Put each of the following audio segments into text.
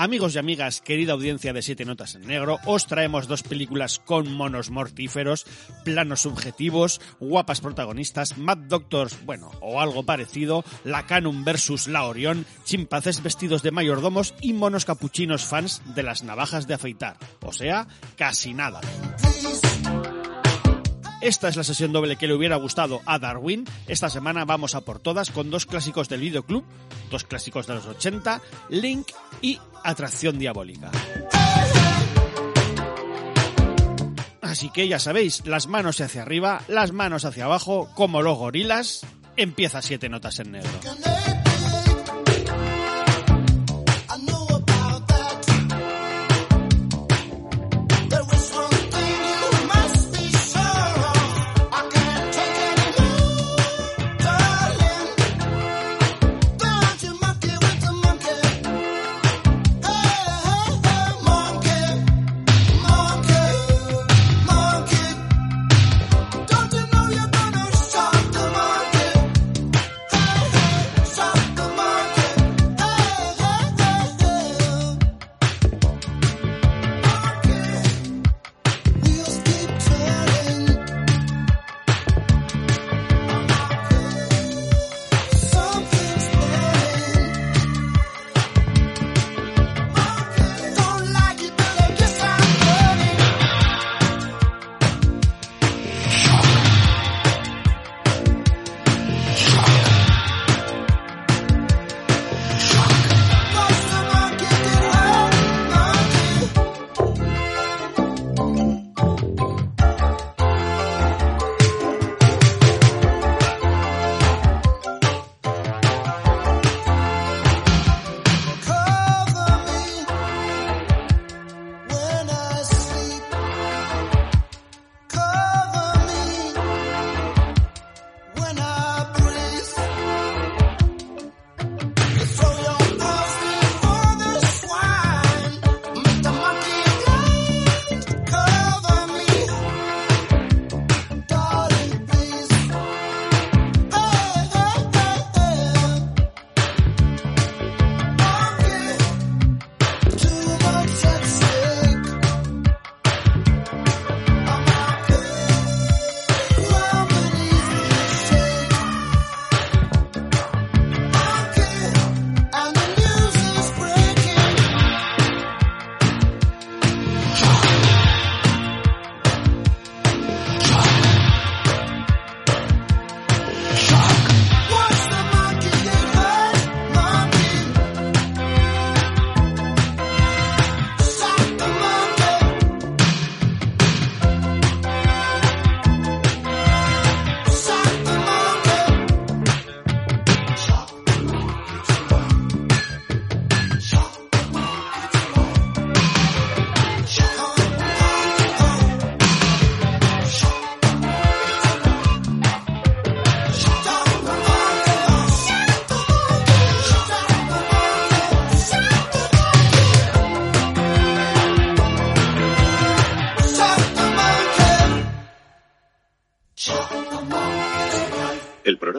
Amigos y amigas, querida audiencia de Siete Notas en Negro, os traemos dos películas con monos mortíferos, planos subjetivos, guapas protagonistas, Mad Doctors, bueno, o algo parecido, la Canon versus la Orión, chimpancés vestidos de mayordomos y monos capuchinos fans de las navajas de afeitar. O sea, casi nada. Esta es la sesión doble que le hubiera gustado a Darwin. Esta semana vamos a por todas con dos clásicos del videoclub, dos clásicos de los 80, Link y Atracción Diabólica. Así que ya sabéis, las manos hacia arriba, las manos hacia abajo, como los gorilas, empieza siete notas en negro.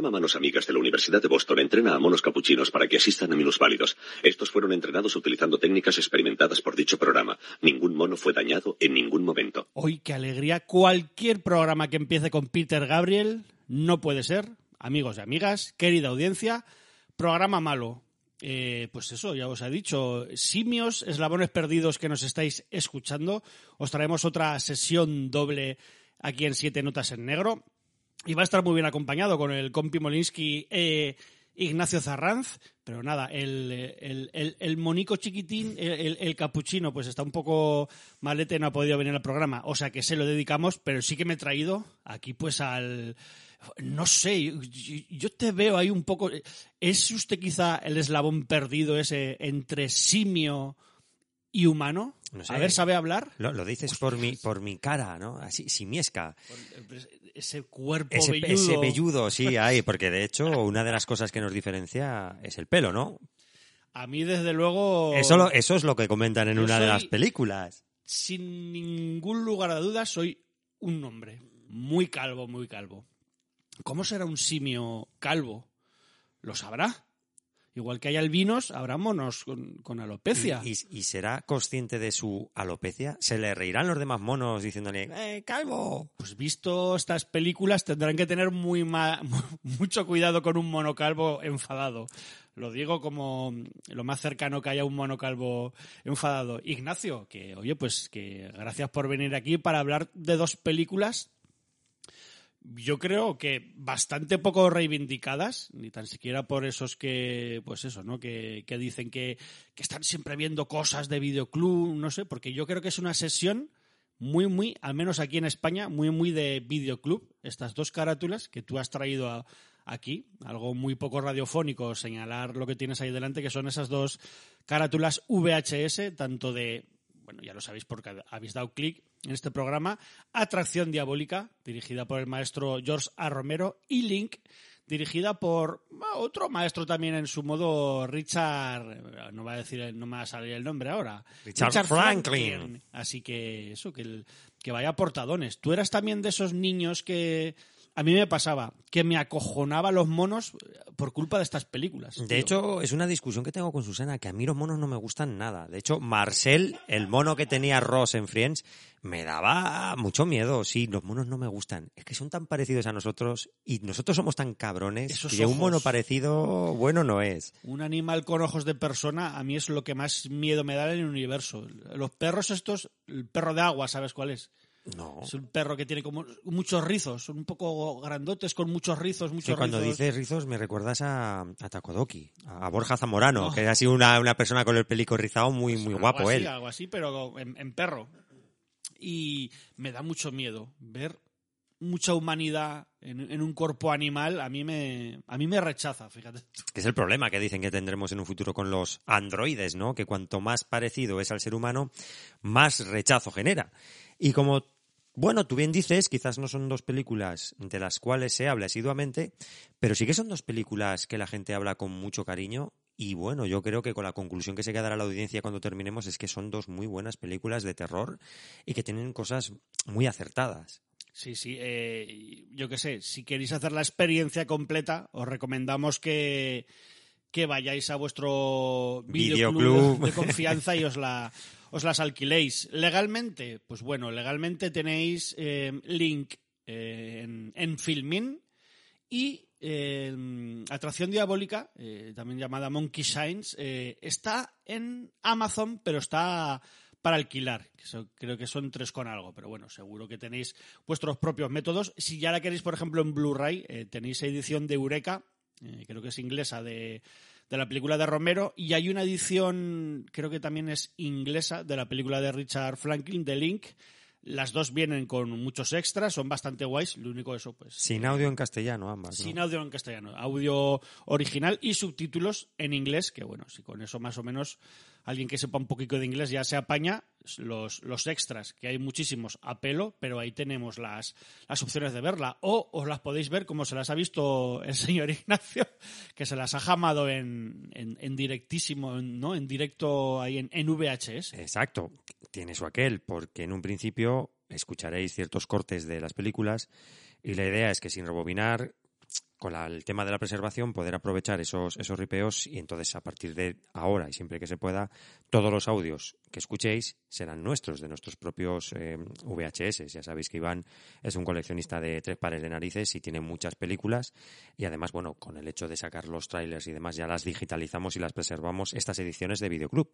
Programa Manos Amigas de la Universidad de Boston entrena a monos capuchinos para que asistan a minusválidos. Estos fueron entrenados utilizando técnicas experimentadas por dicho programa. Ningún mono fue dañado en ningún momento. Hoy qué alegría. Cualquier programa que empiece con Peter Gabriel no puede ser. Amigos y amigas, querida audiencia, programa malo. Eh, pues eso, ya os he dicho, simios, eslabones perdidos que nos estáis escuchando, os traemos otra sesión doble aquí en Siete Notas en Negro. Y va a estar muy bien acompañado con el compi Molinsky e Ignacio Zarranz. Pero nada, el, el, el, el monico chiquitín, el, el, capuchino, pues está un poco malete, no ha podido venir al programa. O sea que se lo dedicamos, pero sí que me he traído aquí pues al... No sé, yo, yo te veo ahí un poco... ¿Es usted quizá el eslabón perdido ese entre simio y humano? No sé. A ver, ¿sabe hablar? Lo, lo dices por mi, por mi cara, ¿no? Así, simiesca. Ese cuerpo Ese, velludo. ese velludo, sí, hay, porque de hecho una de las cosas que nos diferencia es el pelo, ¿no? A mí, desde luego. Eso, lo- eso es lo que comentan en una de las películas. Sin ningún lugar a dudas, soy un hombre. Muy calvo, muy calvo. ¿Cómo será un simio calvo? ¿Lo sabrá? Igual que hay albinos, habrá monos con, con alopecia. ¿Y, y- y será consciente de su alopecia? ¿Se le reirán los demás monos diciéndole, ¡eh, calvo! Pues visto estas películas, tendrán que tener muy ma- mucho cuidado con un monocalvo enfadado. Lo digo como lo más cercano que haya un monocalvo enfadado. Ignacio, que oye, pues que gracias por venir aquí para hablar de dos películas. Yo creo que bastante poco reivindicadas, ni tan siquiera por esos que, pues eso, ¿no? Que, que dicen que, que están siempre viendo cosas de videoclub, no sé, porque yo creo que es una sesión muy, muy, al menos aquí en España, muy, muy de videoclub. Estas dos carátulas que tú has traído aquí, algo muy poco radiofónico, señalar lo que tienes ahí delante, que son esas dos carátulas VHS, tanto de, bueno, ya lo sabéis porque habéis dado clic en este programa, Atracción Diabólica, dirigida por el maestro George A. Romero, y Link, dirigida por ah, otro maestro también en su modo, Richard, no va a decir, no me va a salir el nombre ahora, Richard Franklin. Así que eso, que, el- que vaya portadones. Tú eras también de esos niños que a mí me pasaba, que me acojonaba los monos por culpa de estas películas. De tío. hecho, es una discusión que tengo con Susana, que a mí los monos no me gustan nada. De hecho, Marcel, el mono que tenía Ross en Friends, me daba mucho miedo. Sí, los monos no me gustan. Es que son tan parecidos a nosotros y nosotros somos tan cabrones Esos que un mono parecido bueno no es. Un animal con ojos de persona a mí es lo que más miedo me da en el universo. Los perros estos, el perro de agua, ¿sabes cuál es? No. Es un perro que tiene como muchos rizos, son un poco grandotes con muchos rizos, muchos cuando rizos. dices rizos me recuerdas a, a Takodoki, a a Borja Zamorano, No. que es así una, una persona con el pelico rizado muy, muy Algo guapo así, él. Algo así, pero en, en perro. Y me da mucho miedo ver mucha humanidad en, en un cuerpo animal. A mí me, a mí me rechaza, fíjate. Que es el problema que dicen que tendremos en un futuro con los androides, ¿no? Que cuanto más parecido es al ser humano, más rechazo genera. Y como, bueno, tú bien dices, quizás no son dos películas de las cuales se habla asiduamente, pero sí que son dos películas que la gente habla con mucho cariño. Y bueno, yo creo que con la conclusión que se quedará la audiencia cuando terminemos es que son dos muy buenas películas de terror y que tienen cosas muy acertadas. Sí, sí. eh, yo qué sé, si queréis hacer la experiencia completa, os recomendamos que, que vayáis a vuestro videoclub Videoclub. de, de confianza y os, la, os las alquiléis. Legalmente, pues bueno, legalmente tenéis eh, link eh, en, Filmin y eh, Atracción Diabólica, también llamada Monkey Shines, está en Amazon, pero está para alquilar. creo que son tres con algo, pero bueno, seguro que tenéis vuestros propios métodos. Si ya la queréis, por ejemplo, en Blu-ray, tenéis edición de Eureka, creo que es inglesa, de, de la película de Romero, y hay una edición, creo que también es inglesa, de la película de Richard Franklin, The Link. Las dos vienen con muchos extras, son bastante guays. Lo único eso, pues. Sin audio en castellano, ambas. ¿no? Sin audio en castellano, audio original y subtítulos en inglés, que bueno, si con eso más o menos alguien que sepa un poquito de inglés ya se apaña, los, los extras, que hay muchísimos a pelo, pero ahí tenemos las, las opciones de verla. O os las podéis ver como se las ha visto el señor Ignacio, que se las ha jamado en, en, en directísimo, ¿no? En directo ahí en, en VHS. Exacto, tiene su aquel, porque en un principio escucharéis ciertos cortes de las películas y la idea es que sin rebobinar, con la- el tema de la preservación, poder aprovechar esos, esos ripeos y entonces a partir de ahora y siempre que se pueda, todos los audios que escuchéis serán nuestros, de nuestros propios eh, VHS. Ya sabéis que Iván es un coleccionista de tres pares de narices y tiene muchas películas y además, bueno, con el hecho de sacar los trailers y demás ya las digitalizamos y las preservamos estas ediciones de Videoclub.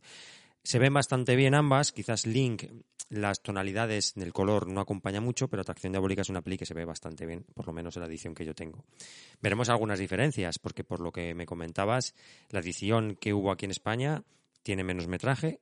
Se ven bastante bien ambas, quizás Link, las tonalidades del color no acompaña mucho, pero Atracción Diabólica es una peli que se ve bastante bien, por lo menos en la edición que yo tengo. Veremos algunas diferencias, porque por lo que me comentabas, la edición que hubo aquí en España tiene menos metraje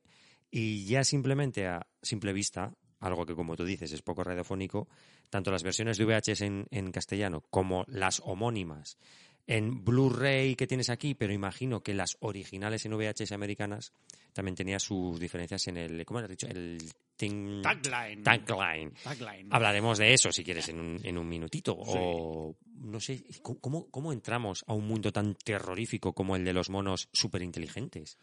y ya simplemente a simple vista, algo que como tú dices es poco radiofónico, tanto las versiones de VHS en, en castellano como las homónimas en Blu-ray que tienes aquí, pero imagino que las originales en VHS americanas también tenía sus diferencias en el, ¿cómo has dicho? El thing- Tagline. tagline. Tagline. Hablaremos de eso si quieres en un, en un minutito. O no sé, ¿cómo, ¿cómo entramos a un mundo tan terrorífico como el de los monos superinteligentes?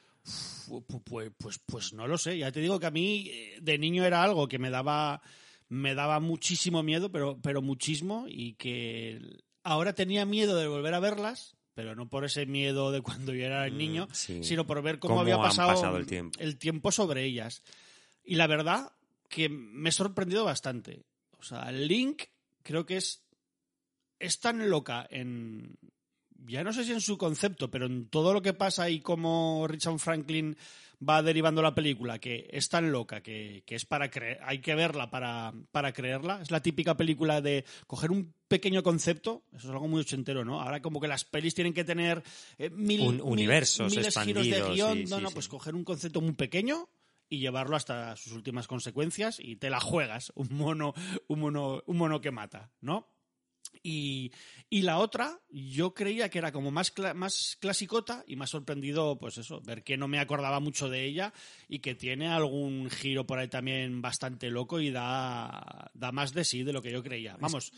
Pues, pues, pues no lo sé. Ya te digo que a mí eh, de niño era algo que me daba, me daba muchísimo miedo, pero, pero muchísimo, y que ahora tenía miedo de volver a verlas, pero no por ese miedo de cuando yo era Mm, niño, sí. sino por ver cómo, Cómo había pasado el tiempo. el tiempo sobre ellas. Y la verdad que me he sorprendido bastante. O sea, Link creo que es, es tan loca en... Ya no sé si en su concepto, pero en todo lo que pasa y cómo Richard Franklin va derivando la película, que es tan loca que, que es para creer, hay que verla para, para creerla. Es la típica película de coger un pequeño concepto, eso es algo muy ochentero, ¿no? Ahora como que las pelis tienen que tener eh, mil, Un- mil- universos miles giros de expandidos, guion. sí, no, sí, no, sí. pues coger un concepto muy pequeño y llevarlo hasta sus últimas consecuencias y te la juegas, un mono, un mono, un mono que mata, ¿no? Y, y la otra, yo creía que era como más, cla- más clasicota y ha sorprendido, pues eso, ver que no me acordaba mucho de ella y que tiene algún giro por ahí también bastante loco y da, da más de sí de lo que yo creía. Vamos,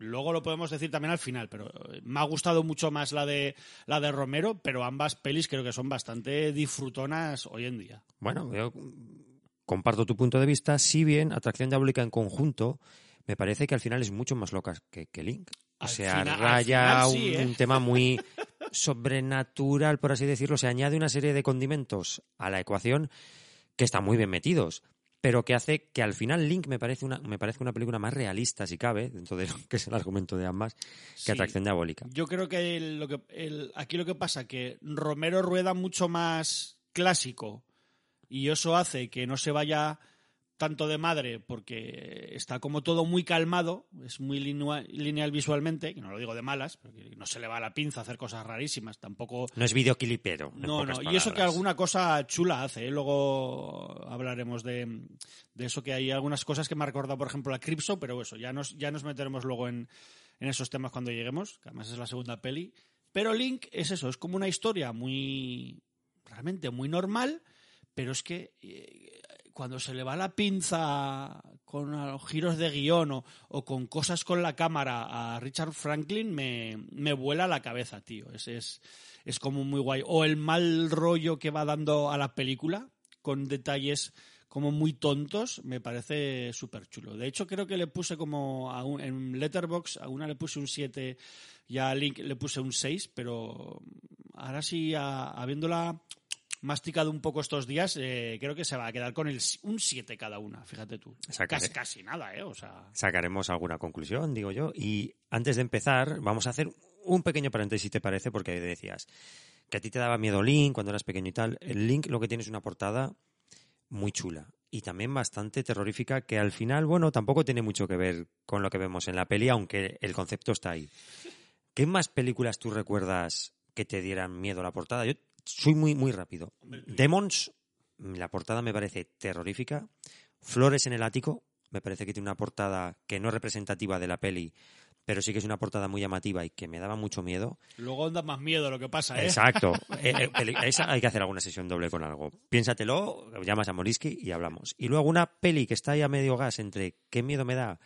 luego lo podemos decir también al final, pero eh, me ha gustado mucho más la de, la de Romero, pero ambas pelis creo que son bastante disfrutonas hoy en día. Bueno, yo comparto tu punto de vista, si bien Atracción Diabólica en conjunto me parece que al final es mucho más loca que, que Link. O sea, final- raya final un, sí, ¿eh? un tema muy sobrenatural, por así decirlo. Se añade una serie de condimentos a la ecuación que están muy bien metidos, pero que hace que al final Link me parece una, me parece una película más realista, si cabe, dentro de lo que es el argumento de ambas, que Sí. Atracción Diabólica. Yo creo que, el- lo que el- aquí lo que pasa que Romero rueda mucho más clásico y eso hace que no se vaya tanto de madre porque está como todo muy calmado, es muy lineal visualmente, que no lo digo de malas, porque no se le va la pinza a hacer cosas rarísimas, tampoco No es videoclipero. no, no, y eso que alguna cosa chula hace, ¿eh? luego hablaremos de, de eso que hay algunas cosas que me ha recordado, por ejemplo, la Cripso, pero eso, ya nos, ya nos meteremos luego en, en esos temas cuando lleguemos, que además es la segunda peli. Pero Link es eso, es como una historia muy, realmente muy normal, pero es que eh, cuando se le va la pinza con los giros de guion o, con cosas con la cámara a Richard Franklin, me, me vuela la cabeza, tío. Es, es, es como muy guay. O el mal rollo que va dando a la película, con detalles como muy tontos, me parece súper chulo. De hecho, creo que le puse como a un- en Letterbox, a una le puse un 7 y a Link le puse un 6, pero ahora sí, a- habiéndola masticado un poco estos días, eh, creo que se va a quedar con el, un 7 cada una, fíjate tú. Casi, casi nada, ¿eh? O sea, sacaremos alguna conclusión, digo yo. Y antes de empezar, vamos a hacer un pequeño paréntesis, si te parece, porque decías que a ti te daba miedo Link cuando eras pequeño y tal. El Link lo que tiene es una portada muy chula y también bastante terrorífica que al final, bueno, tampoco tiene mucho que ver con lo que vemos en la peli, aunque el concepto está ahí. ¿Qué más películas tú recuerdas que te dieran miedo la portada? Yo soy muy, muy rápido. Demons, la portada me parece terrorífica. Flores en el ático, me parece que tiene una portada que no es representativa de la peli, pero sí que es una portada muy llamativa y que me daba mucho miedo. luego da más miedo lo que pasa, ¿eh? Exacto. Eh, eh, esa hay que hacer alguna sesión doble con algo. Piénsatelo, llamas a Moriski y hablamos. Y luego una peli que está ahí a medio gas entre qué miedo me da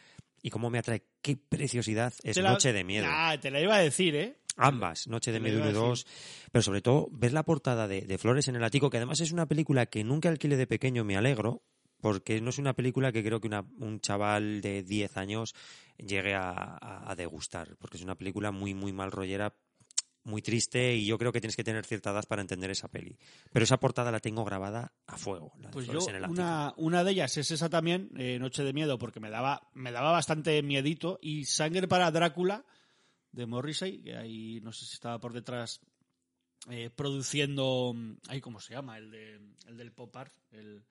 y cómo me atrae, qué preciosidad es la- Noche de Miedo. Ah, te la iba a decir, ¿eh? Ambas, Noche de a 1 y 2. Pero sobre todo, ver la portada de, de Flores en el Ático, que además es una película que nunca alquilé de pequeño, me alegro, porque no es una película que creo que una- un chaval de 10 años llegue a, a- a degustar, porque es una película muy, muy mal rollera, muy triste, y yo creo que tienes que tener cierta edad para entender esa peli. Pero esa portada la tengo grabada a fuego. la de Pues yo, en el una, una de ellas es esa también, eh, Noche de Miedo, porque me daba, me daba bastante miedito. Y Sangre para Drácula, de Morrissey, que ahí no sé si estaba por detrás eh, produciendo. mm, Ay, ¿cómo se llama? El, de, el del pop art. El,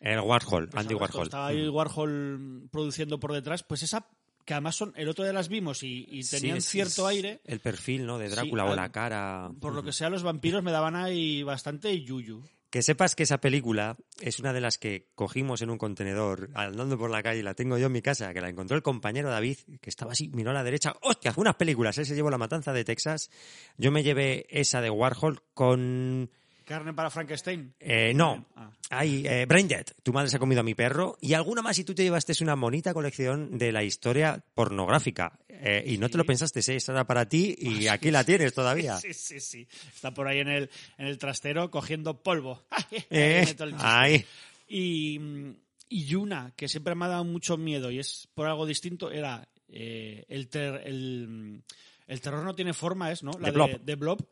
El Warhol, pues Andy Warhol. Estaba ahí. Warhol mm, produciendo por detrás. Pues esa, que además son, el otro día las vimos y, tenían cierto aire. El perfil, ¿no? De Sí, Drácula o la cara. Por lo que sea, los vampiros me daban ahí bastante yuyu. Que sepas que esa película es una de las que cogimos en un contenedor andando por la calle, la tengo yo en mi casa, que la encontró el compañero David, que estaba así, miró a la derecha, ¡hostia! Unas películas, él se llevó La Matanza de Texas, yo me llevé esa de Warhol con Carne para Frankenstein. Eh, no, Ah. hay eh, Brain Dead, tu madre se ha comido a mi perro, y alguna más si tú te llevaste una bonita colección de la historia pornográfica. Eh, y no te lo pensaste, ¿eh? esta era para ti y aquí la tienes todavía. Sí, sí, sí. Está por ahí en el, en el trastero cogiendo polvo. Eh, Ahí chiste. ahí. Y, y una que siempre me ha dado mucho miedo y es por algo distinto era el, ter- el, el terror no tiene forma, es, ¿no? La De Blob. de Blob.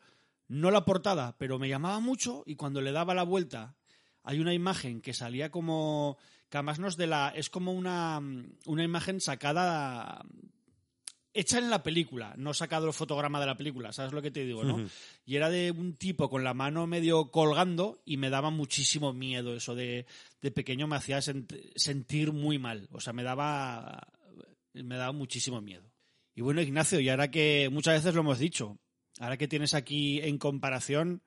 No la portada, pero me llamaba mucho y cuando le daba la vuelta hay una imagen que salía como que además no es de la es como una, una imagen sacada hecha en la película, no sacado el fotograma de la película, ¿sabes lo que te digo, no? Y era de un tipo con la mano medio colgando y me daba muchísimo miedo eso de, de pequeño me hacía sent- sentir muy mal, o sea, me daba me daba muchísimo miedo. Y bueno, Ignacio, y ahora que muchas veces lo hemos dicho, ahora que tienes aquí en comparación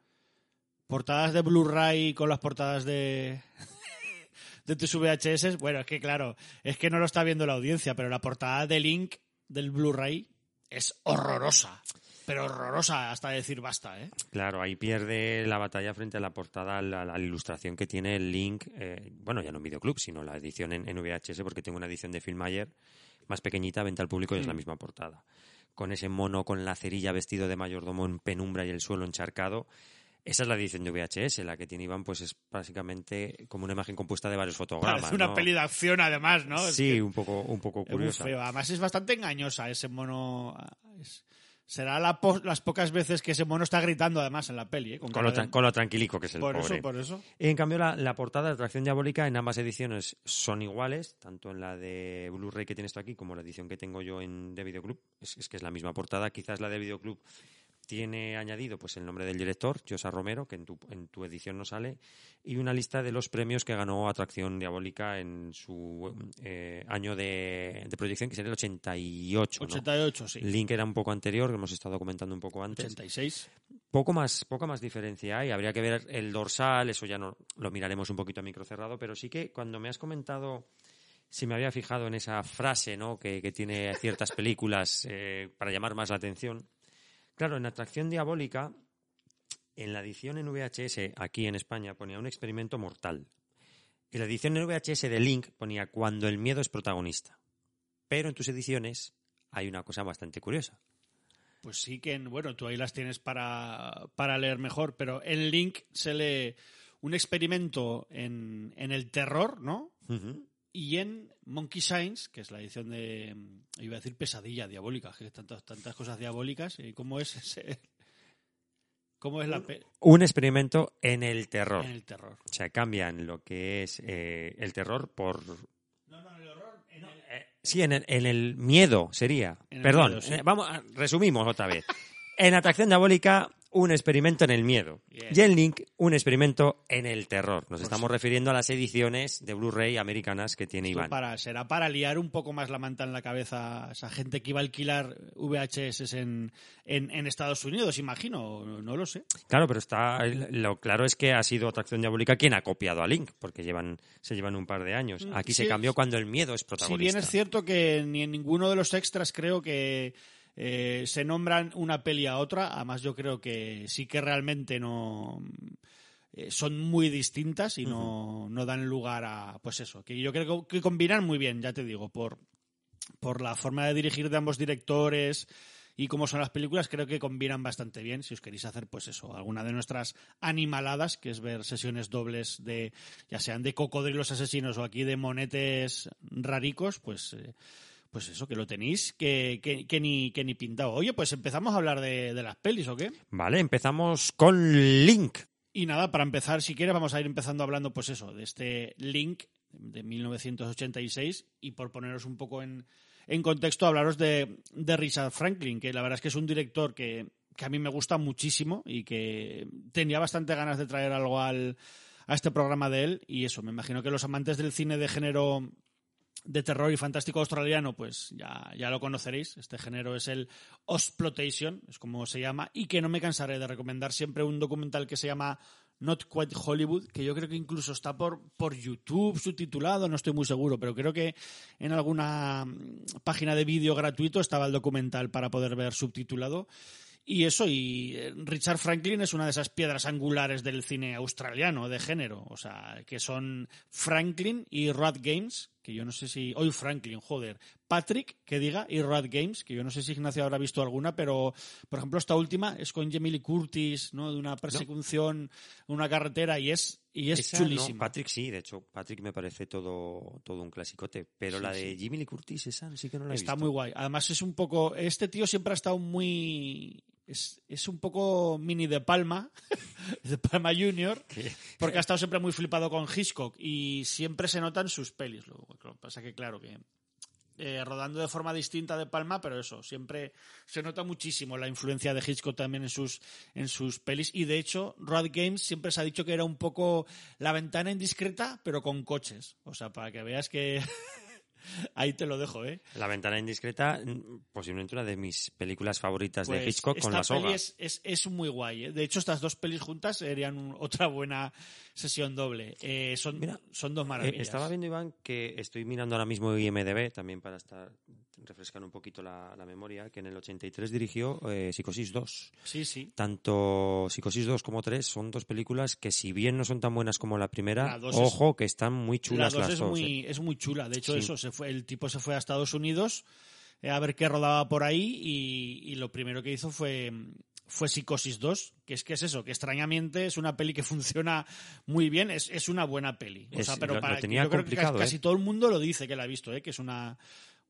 portadas de Blu-ray con las portadas de de tus VHS, bueno, es que claro, es que no lo está viendo la audiencia, pero la portada de Link del Blu-ray es horrorosa, pero horrorosa hasta decir basta, ¿eh? Claro, ahí pierde la batalla frente a la portada, a la, la ilustración que tiene el link, eh, bueno, ya no en videoclub, sino la edición en, en VHS, porque tengo una edición de Filmayer más pequeñita, venta al público y es la misma portada. Con ese mono con la cerilla vestido de mayordomo en penumbra y el suelo encharcado. Esa es la edición de VHS, la que tiene Iván, pues es básicamente como una imagen compuesta de varios fotogramas. Parece una ¿no? peli de acción además, ¿no? Es Sí, que un poco, un poco es muy curiosa. feo. Además es bastante engañosa ese mono. es- será la po- las pocas veces que ese mono está gritando además en la peli, ¿eh? Con lo, de- tra- con lo tranquilico que es el por pobre. eso, por eso. En cambio, la, la portada de Atracción Diabólica en ambas ediciones son iguales, tanto en la de Blu-ray que tienes tú aquí como la edición que tengo yo en de Videoclub. Es, es que es la misma portada. Quizás la de Videoclub tiene añadido pues el nombre del director, Josa Romero, que en tu, en tu edición no sale, y una lista de los premios que ganó Atracción Diabólica en su eh, año de, de proyección, que sería el 88. ¿no? 88, sí. Link era un poco anterior, que hemos estado comentando un poco antes86. poco más, poca más diferencia hay. Habría que ver el dorsal, eso ya no lo miraremos un poquito a micro cerrado, pero sí que cuando me has comentado si me había fijado en esa frase ¿no? que, que tiene ciertas películas eh, para llamar más la atención. Claro, en Atracción Diabólica, en la edición en VHS aquí en España ponía un experimento mortal. En la edición en VHS de Link ponía cuando el miedo es protagonista. Pero en tus ediciones hay una cosa bastante curiosa. Pues sí que, en- bueno, tú ahí las tienes para, para leer mejor, pero en Link se lee un experimento en, en el terror, ¿no? Ujú. Y en Monkey Signs, que es la edición de, mm, iba a decir pesadilla diabólica, que tantas, tantas cosas diabólicas, ¿y cómo es ese? ¿Cómo es la pe- Un experimento en el terror. en el terror? O sea, cambian lo que es eh, el terror por... Eh, sí, en el, en el miedo sería. En el Perdón, miedo, sí. eh, vamos, resumimos otra vez. En Atracción Diabólica, un experimento en el miedo. Y en Link, un experimento en el terror. Nos estamos refiriendo a las ediciones de Blu-ray americanas que tiene Iván. para, será para liar un poco más la manta en la cabeza a esa gente que iba a alquilar VHS en, en, en Estados Unidos, imagino, no, no lo sé. Claro, pero está lo claro es que ha sido Atracción Diabólica quien ha copiado a Link, porque llevan se llevan un par de años. Aquí Mm, Sí, se cambió cuando el miedo es Si protagonista. bien es cierto que ni en ninguno de los extras creo que eh, se nombran una peli a otra, además yo creo que sí que realmente no eh, son muy distintas y no, no dan lugar a pues eso, que yo creo que combinan muy bien, ya te digo, por, por la forma de dirigir de ambos directores y cómo son las películas, creo que combinan bastante bien. Si os queréis hacer, pues eso, alguna de nuestras animaladas, que es ver sesiones dobles de, ya sean de cocodrilos asesinos o aquí de monetes raricos, pues, eh, pues eso, que lo tenéis, que, que, que ni, que ni pintado. Oye, pues empezamos a hablar de, de las pelis, ¿o qué? Vale, empezamos con Link. Y nada, para empezar, si quieres, vamos a ir empezando hablando, pues eso, de este Link de 1986 y por poneros un poco en, en contexto, hablaros de, de Richard Franklin, que la verdad es que es un director que, que a mí me gusta muchísimo y que tenía bastante ganas de traer algo al, a este programa de él y eso, me imagino que los amantes del cine de género de terror y fantástico australiano, pues ya, ya lo conoceréis. Este género es el Osploitation, es como se llama, y que no me cansaré de recomendar siempre un documental que se llama Not Quite Hollywood, que yo creo que incluso está por, por YouTube subtitulado, no estoy muy seguro, pero creo que en alguna mm, página de vídeo gratuito estaba el documental para poder ver subtitulado. Y eso, y eh, Richard Franklin es una de esas piedras angulares del cine australiano de género, o sea, que son Franklin y Rod Games, que yo no sé si. Hoy Franklin, joder. Patrick, que diga, y Rod Games, que yo no sé si Ignacio habrá visto alguna, pero por ejemplo, esta última es con Jamie Lee Curtis, ¿no? De una persecución, una carretera, y es, y es Esa chulísima. no, Patrick sí, de hecho, Patrick me parece todo, todo un clasicote. Pero Sí, la de sí. Jimmy Lee Curtis, esa sí que no la he Está visto. muy guay. Además es un poco... Este tío siempre ha estado muy... Es, es un poco mini de Palma, de Palma Junior, porque ha estado siempre muy flipado con Hitchcock y siempre se notan sus pelis. Lo que pasa que, claro, que eh, rodando de forma distinta de Palma, pero eso, siempre se nota muchísimo la influencia de Hitchcock también en sus, en sus pelis. Y de hecho, Rod Games siempre se ha dicho que era un poco la ventana indiscreta, pero con coches. O sea, para que veas que... Ahí te lo dejo, ¿eh? La ventana indiscreta, mm, posiblemente una de mis películas favoritas de Pues Hitchcock con la soga. peli es, es, es muy guay. ¿eh? De hecho, estas dos pelis juntas serían un- otra buena sesión doble. Eh, son, Mira, son dos Eh, maravillas. estaba viendo, Iván, que estoy mirando ahora mismo IMDB, también para estar refrescar un poquito la, la memoria, que en el 83 dirigió eh, Psicosis 2. Sí, sí. Tanto Psicosis 2 como 3 son dos películas que si bien no son tan buenas como la primera, La es- ojo, que están muy La chulas dos las es dos. muy, eh. es muy chula. De hecho, Sí. eso, se fue, el tipo se fue a Estados Unidos eh, a ver qué rodaba por ahí y, y lo primero que hizo fue fue Psicosis 2, que es que es eso, que extrañamente es una peli que funciona muy bien, es, es una buena peli. O Es- sea, pero lo- lo para, tenía yo creo que casi, ¿eh? casi todo el mundo lo dice que la ha visto, ¿eh? que es una,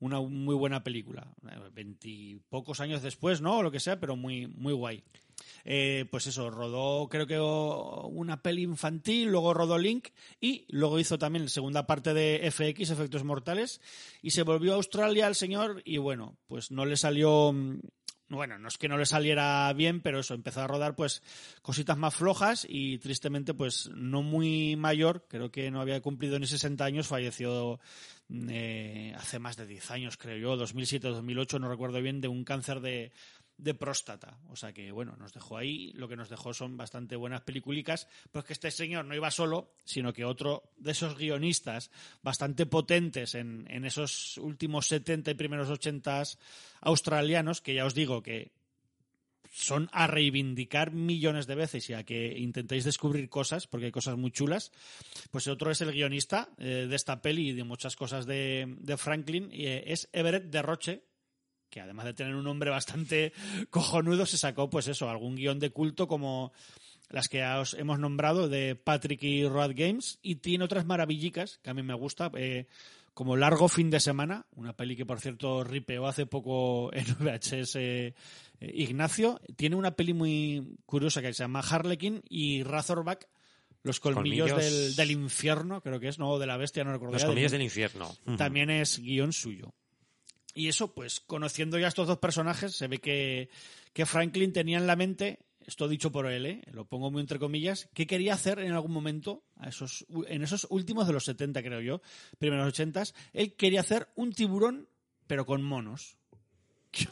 una muy buena película. Veintipocos años después, ¿no? O lo que sea, pero muy, muy guay. Eh, pues eso, rodó creo que una peli infantil, luego rodó Link y luego hizo también la segunda parte de FX, Efectos Mortales, y se volvió a Australia el señor y bueno, pues no le salió... mm, Bueno, no es que no le saliera bien, pero eso, empezó a rodar pues cositas más flojas y tristemente pues no muy mayor, creo que no había cumplido ni 60 años, falleció eh, hace más de 10 años, creo yo, 2007 2008, no recuerdo bien, de un cáncer de, de próstata. O sea que, bueno, nos dejó ahí. Lo que nos dejó son bastante buenas peliculicas. Pues que este señor no iba solo, sino que otro de esos guionistas bastante potentes en, en esos últimos 70 y primeros 80 australianos, que ya os digo que son a reivindicar millones de veces y a que intentéis descubrir cosas, porque hay cosas muy chulas. Pues otro es el guionista eh, de esta peli y de muchas cosas de, Franklin, y, eh, es Everett de Roche, que además de tener un nombre bastante cojonudo, se sacó, pues eso, algún guion de culto como las que os hemos nombrado de Patrick y Rod Games, y tiene otras maravillicas que a mí me gusta, eh, como Largo Fin de Semana, una peli que por cierto ripeó hace poco en VHS eh, Ignacio. Tiene una peli muy curiosa que se llama Harlequin y Razorback, Los colmillos, Colmillos- Del, del infierno, creo que es, no, de la bestia, no recuerdo. Los colmillos de- del infierno. También es guion suyo. Y eso, pues, conociendo ya estos dos personajes, se ve que, que Franklin tenía en la mente, esto dicho por él, ¿eh? lo pongo muy entre comillas, que quería hacer en algún momento, a esos, en esos últimos de los 70, creo yo, primeros 80, él quería hacer un tiburón, pero con monos.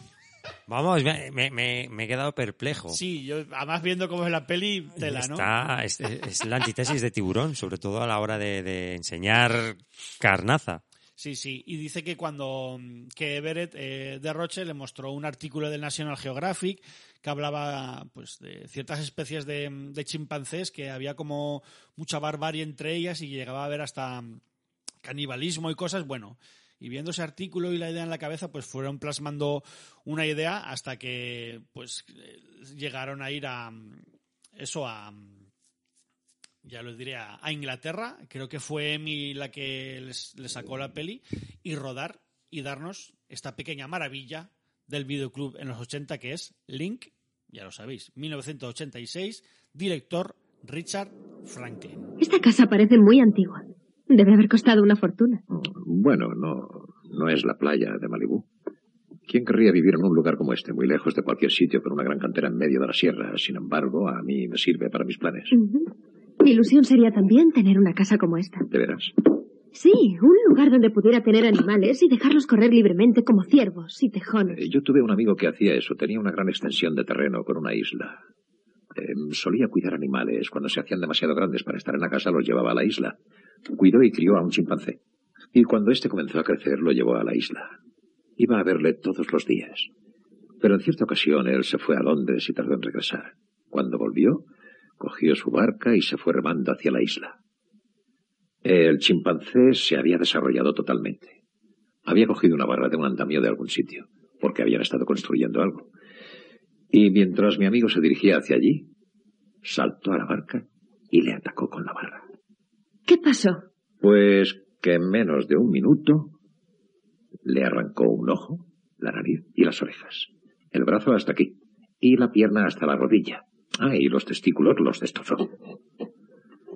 Vamos, me, me- me- me he quedado perplejo. Sí, yo, además viendo cómo es la peli, tela, ¿no? Está, es, es la antítesis de tiburón, sobre todo a la hora de, de enseñar carnaza. Sí, sí. Y dice que cuando mm, que Everett eh, de Roche le mostró un artículo del National Geographic que hablaba pues de ciertas especies de, de chimpancés que había como mucha barbarie entre ellas y llegaba a haber hasta mm, canibalismo y cosas. Bueno, y viendo ese artículo y la idea en la cabeza, pues fueron plasmando una idea hasta que pues eh, llegaron a ir a mm, eso a mm, ya lo diré, a, a Inglaterra. Creo que fue Emi la que les, le sacó la peli. Y rodar y darnos esta pequeña maravilla del videoclub en los 80 que es Link, ya lo sabéis, 1986, director Richard Franklin. Esta casa parece muy antigua. Debe haber costado una fortuna. Bueno, no, no es la playa de Malibú. ¿Quién querría vivir en un lugar como este, muy lejos de cualquier sitio, con una gran cantera en medio de la sierra? Sin embargo, a mí me sirve para mis planes. Ujú. Mi ilusión sería también tener una casa como esta. ¿De veras? Sí, un lugar donde pudiera tener animales y dejarlos correr libremente como ciervos y tejones. Eh, Yo tuve un amigo que hacía eso. Tenía una gran extensión de terreno con una isla. Eh, solía cuidar animales. Cuando se hacían demasiado grandes para estar en la casa, los llevaba a la isla. Cuidó y crió a un chimpancé. Y cuando éste comenzó a crecer, lo llevó a la isla. Iba a verle todos los días. Pero en cierta ocasión él se fue a Londres y tardó en regresar. Cuando volvió, cogió su barca y se fue remando hacia la isla. El chimpancé se había desarrollado totalmente. Había cogido una barra de un andamio de algún sitio, porque habían estado construyendo algo. Y mientras mi amigo se dirigía hacia allí, saltó a la barca y le atacó con la barra. ¿Qué pasó? Pues que en menos de un minuto le arrancó un ojo, la nariz y las orejas, el brazo hasta aquí y la pierna hasta la rodilla. Ah, y los testículos los destrozó.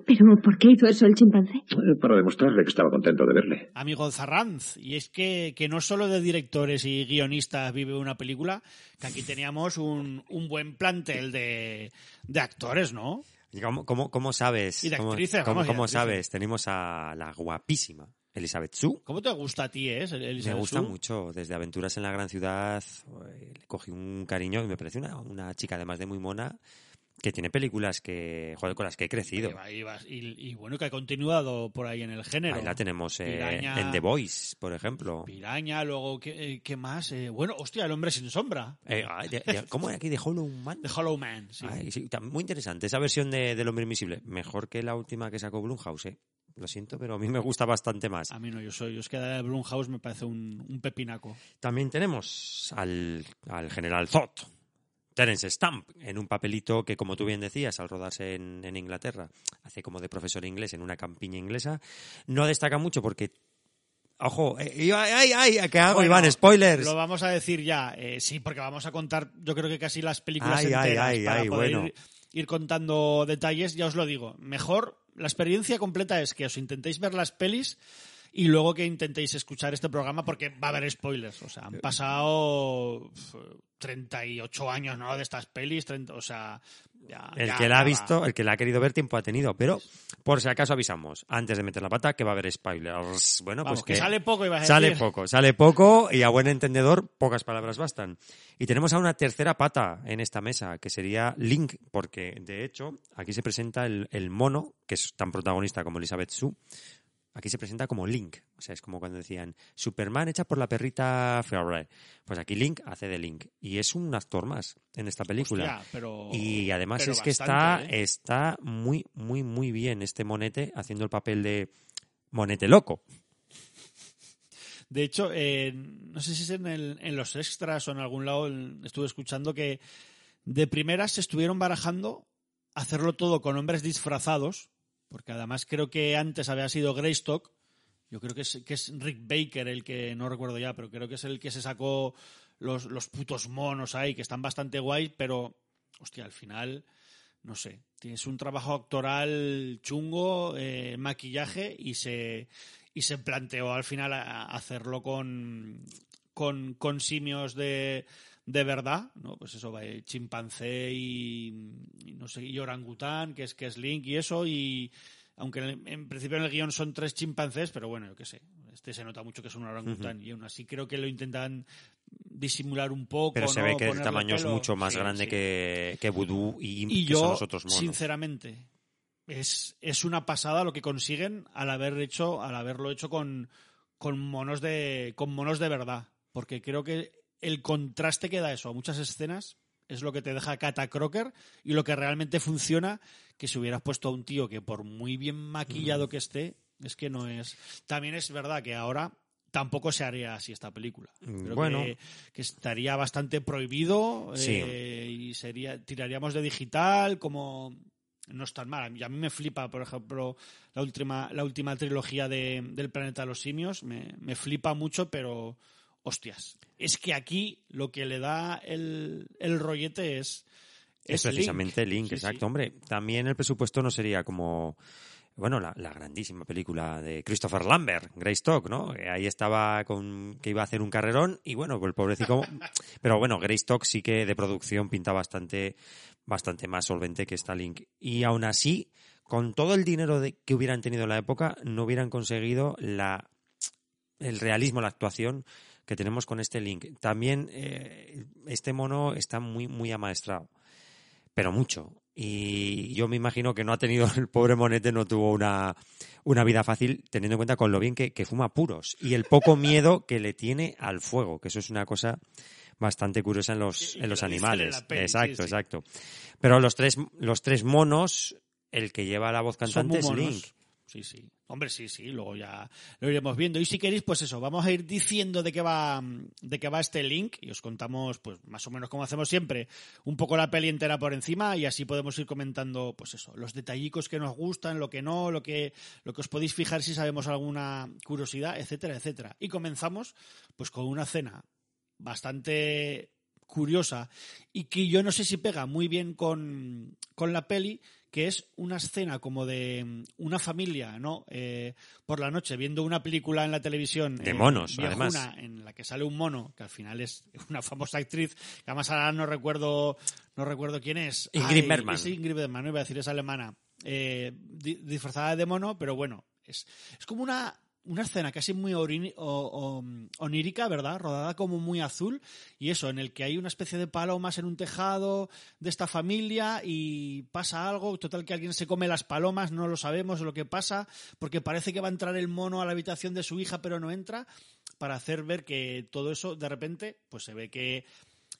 ¿Pero por qué hizo eso el chimpancé? Eh, Para demostrarle que estaba contento de verle. Amigo Zarranz, y es que, que no solo de directores y guionistas vive una película, que aquí teníamos un, un buen plantel de, de actores, ¿no? ¿Y ¿Cómo, cómo, cómo sabes? Y de ¿Cómo, actrices, cómo- vamos, y de cómo actrices. sabes? Tenemos a la guapísima Elizabeth Shue. ¿Cómo te gusta a ti, eh, Me Elizabeth gusta Shue? mucho. Desde Aventuras en la Gran Ciudad eh, le cogí un cariño y me parece una, una chica, además de muy mona, que tiene películas que, joder, con las que he crecido. Y, bueno, que ha continuado por ahí en el género. Ahí la tenemos eh, Piraña. en The Voice, por ejemplo. Piraña, luego, ¿qué, eh, qué más? Eh, bueno, hostia, El hombre sin sombra. Eh, de- de- ¿Cómo era aquí? De Hollow Man. The Hollow Man, sí. Ay, sí, tam- muy interesante. Esa versión de, del Hombre Invisible. Mejor que la última que sacó Blumhouse, ¿eh? Lo siento, pero a mí me gusta bastante más. A mí no, yo soy. Yo es que la de Blumhouse me parece un, un pepinaco. También tenemos al, al general Zod, Terence Stamp, en un papelito que, como tú bien decías, al rodarse en, en Inglaterra, hace como de profesor inglés en una campiña inglesa. No destaca mucho porque. Ojo, eh, ay, ay, ay, ¿qué hago, Bueno, Iván? Spoilers. Lo vamos a decir ya. Eh, sí, porque vamos a contar, yo creo que casi las películas Ay, enteras ay, para poder bueno. ir, ir contando detalles. Ya os lo digo. Mejor, la experiencia completa es que os intentéis ver las pelis y luego que intentéis escuchar este programa porque va a haber spoilers. O sea, han pasado uf, 38 años, ¿no? De estas pelis, 30, o sea... ya- El ya- que la ha va. visto, el que la ha querido ver, tiempo ha tenido. Pero, por si acaso avisamos, antes de meter la pata, que va a haber spoilers. Bueno, Vamos, pues que sale poco, ibas a Sale decir. poco, sale poco y a buen entendedor pocas palabras bastan. Y tenemos a una tercera pata en esta mesa, que sería Link, porque de hecho aquí se presenta el, el mono, que es tan protagonista como Elizabeth Sue, aquí se presenta como Link. O sea, es como cuando decían Superman hecha por la perrita Ferré. Pues aquí Link hace de Link. Y es un actor más en esta película. Hostia, pero- y además pero es que está, ¿eh? está muy, muy, muy bien este monete haciendo el papel de monete loco. De hecho, eh, no sé si es en, el- en los extras o en algún lado estuve escuchando que de primeras se estuvieron barajando hacerlo todo con hombres disfrazados, porque además creo que antes había sido Greystock. Yo creo que es, que es Rick Baker el que, no recuerdo ya, pero creo que es el que se sacó los, los putos monos ahí, que están bastante guay, pero, hostia, al final, no sé, tienes un trabajo actoral chungo, eh, maquillaje, y se, y se planteó al final hacerlo con, con simios de, de verdad, ¿no? Pues eso, va, eh, chimpancé y, y no sé, y orangután, que es, que es Link y eso, y aunque en, en principio en el guion son tres chimpancés, pero bueno, yo qué sé, este se nota mucho que es un orangután y aún así creo que lo intentan disimular un poco. Pero se ¿no? ve que el tamaño es mucho más Sí, grande sí. que, que Voodoo y Y que son yo, los otros monos. sinceramente, es, es una pasada lo que consiguen al haber hecho, al haberlo hecho con, con monos de. con monos de verdad. Porque creo que el contraste que da eso a muchas escenas es lo que te deja Kata Crocker y lo que realmente funciona que si hubieras puesto a un tío que por muy bien Mm. maquillado que esté, es que no es. También es verdad que ahora tampoco se haría así esta película. Mm, Creo bueno. que, que estaría bastante prohibido Sí. eh, y sería tiraríamos de digital como no es tan mal. Y a mí me flipa, por ejemplo, la última, la última trilogía de, del Planeta de los Simios. Me, me flipa mucho, pero hostias. Es que aquí lo que le da el, el rollete es. Es Link. precisamente Link, Sí, exacto. sí. Hombre, también el presupuesto no sería como, bueno, la, la grandísima película de Christopher Lambert, Greystock, ¿no? Ahí estaba con que iba a hacer un carrerón y bueno, pues el pobrecito... pero bueno, Greystock sí que de producción pinta bastante, bastante más solvente que esta Link. Y aún así, con todo el dinero de- que hubieran tenido en la época, no hubieran conseguido la, el realismo, la actuación que tenemos con este Link. También eh, este mono está muy, muy amaestrado pero mucho. Y yo me imagino que no ha tenido, el pobre Monete no tuvo una, una vida fácil, teniendo en cuenta con lo bien que, que fuma puros y el poco miedo que le tiene al fuego, que eso es una cosa bastante curiosa en los, en los animales. peli, exacto, sí. exacto. Pero los tres, los tres monos, el que lleva la voz cantante es. Link. Sí, sí. Hombre, sí, sí, luego ya lo iremos viendo. Y si queréis, pues eso, vamos a ir diciendo de qué va, de qué va este link y os contamos, pues más o menos como hacemos siempre, un poco la peli entera por encima y así podemos ir comentando, pues eso, los detallicos que nos gustan, lo que no, lo que, lo que os podéis fijar si sabemos alguna curiosidad, etcétera, etcétera. Y comenzamos, pues con una cena bastante curiosa y que yo no sé si pega muy bien con, con la peli, que es una escena como de mm, una familia, ¿no? Eh, por la noche viendo una película en la televisión. De eh, monos, además. En la que sale un mono, que al final es una famosa actriz, que además ahora no recuerdo, no recuerdo quién es. Ingrid Bergman. Es Ingrid Bergman, no iba a decir, es alemana. Eh, di- disfrazada de mono, pero bueno, es, es como una, una escena casi muy onírica, ¿verdad? Rodada como muy azul. Y eso, en el que hay una especie de palomas en un tejado de esta familia y pasa algo. Total, que alguien se come las palomas, no lo sabemos lo que pasa, porque parece que va a entrar el mono a la habitación de su hija, pero no entra, para hacer ver que todo eso, de repente, pues se ve que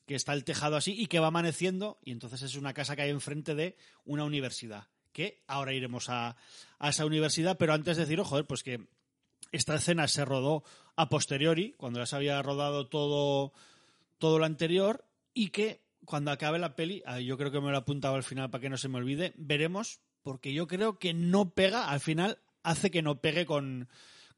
que está el tejado así y que va amaneciendo y entonces es una casa que hay enfrente de una universidad que ahora iremos a, a esa universidad pero antes deciros joder pues que esta escena se rodó a posteriori cuando ya se había rodado todo todo lo anterior y que cuando acabe la peli ah, yo creo que me lo he apuntado al final para que no se me olvide veremos porque yo creo que no pega al final hace que no pegue con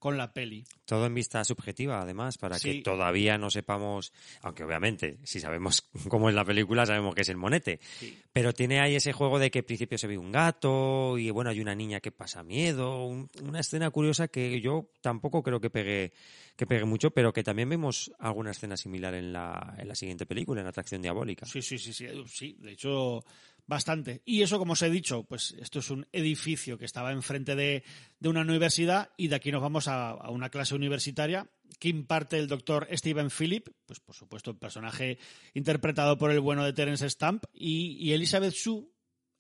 con la peli Todo en vista subjetiva, además, para Sí. que todavía no sepamos, aunque obviamente, si sabemos cómo es la película, sabemos que es el monete. Sí. Pero tiene ahí ese juego de que al principio se ve un gato y bueno, hay una niña que pasa miedo, un- una escena curiosa que yo tampoco creo que pegue, que pegue mucho, pero que también vemos alguna escena similar en la, en la siguiente película, en Atracción Diabólica. Sí, sí, sí, sí, sí, de hecho, bastante. Y eso, como os he dicho, pues esto es un edificio que estaba enfrente de, de una universidad y de aquí nos vamos a, a una clase universitaria que imparte el doctor Stephen Phillip, pues por supuesto el personaje interpretado por el bueno de Terence Stamp, y, y Elizabeth Shue,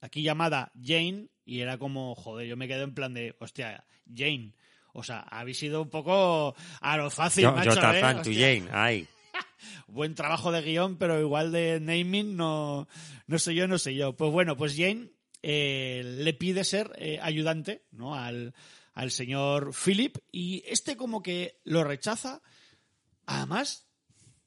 aquí llamada Jane, y era como, joder, yo me quedé en plan de, hostia, Jane. O sea, habéis sido un poco a lo fácil, yo, macho, yo ¿eh? Jane, ay. buen trabajo de guion, pero igual de naming no, no sé yo, no sé yo. Pues bueno, pues Jane eh, le pide ser eh, ayudante ¿no? al, al señor Philip y este como que lo rechaza, además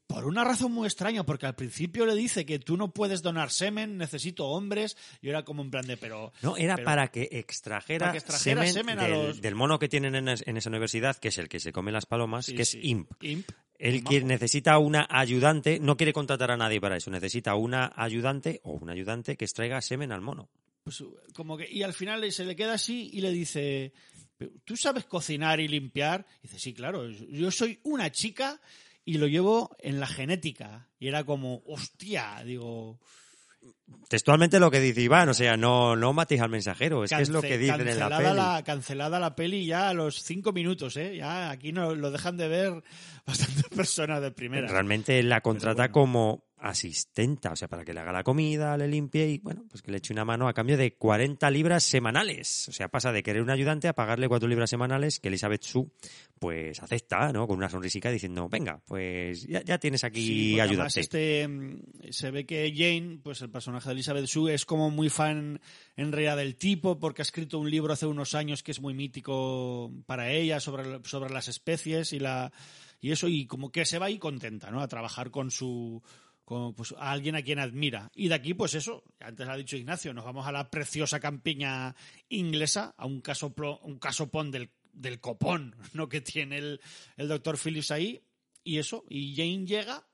por una razón muy extraña, porque al principio le dice que tú no puedes donar semen, necesito hombres, y era como en plan de, pero... No, era pero- para que extrajera, Para que extrajera semen, semen a del, los- del mono que tienen en, es- en esa universidad, que es el que se come las palomas, Sí, que es. Imp. Imp. Él Majo. quiere- necesita una ayudante, no quiere contratar a nadie para eso, necesita una ayudante o un ayudante que extraiga semen al mono. Pues como que, y al final se le queda así y le dice, "¿Pero ¿tú sabes cocinar y limpiar? Y dice, sí, claro, yo soy una chica y lo llevo en la genética. Y era como, hostia, digo, Textualmente lo que dice Iván, o sea, no, no matéis al mensajero, es que es lo que dicen en la cancelada peli. cancelada la peli ya a los cinco minutos, ¿eh? Ya aquí no, lo dejan de ver bastantes personas de primera. Realmente la contrata bueno. como asistenta, o sea, para que le haga la comida, le limpie y, bueno, pues que le eche una mano a cambio de 40 libras semanales. O sea, pasa de querer un ayudante a pagarle 4 libras semanales que Elizabeth Sue, pues, acepta, ¿no? Con una sonrisica diciendo, venga, pues ya, ya tienes Sí, aquí además ayudante. este mm, se ve que Jane, pues el personaje de Elizabeth Shue, es como muy fan en realidad del tipo, porque ha escrito un libro hace unos años que es muy mítico para ella sobre, sobre las especies y la y eso, y como que se va ahí contenta, ¿no? A trabajar con su con pues, a alguien a quien admira. Y de aquí, pues eso, antes ha dicho Ignacio, nos vamos a la preciosa campiña inglesa, a un caso un casopón del, del copón, ¿no? Que tiene el, el doctor Phillips ahí, y eso, y Jane llega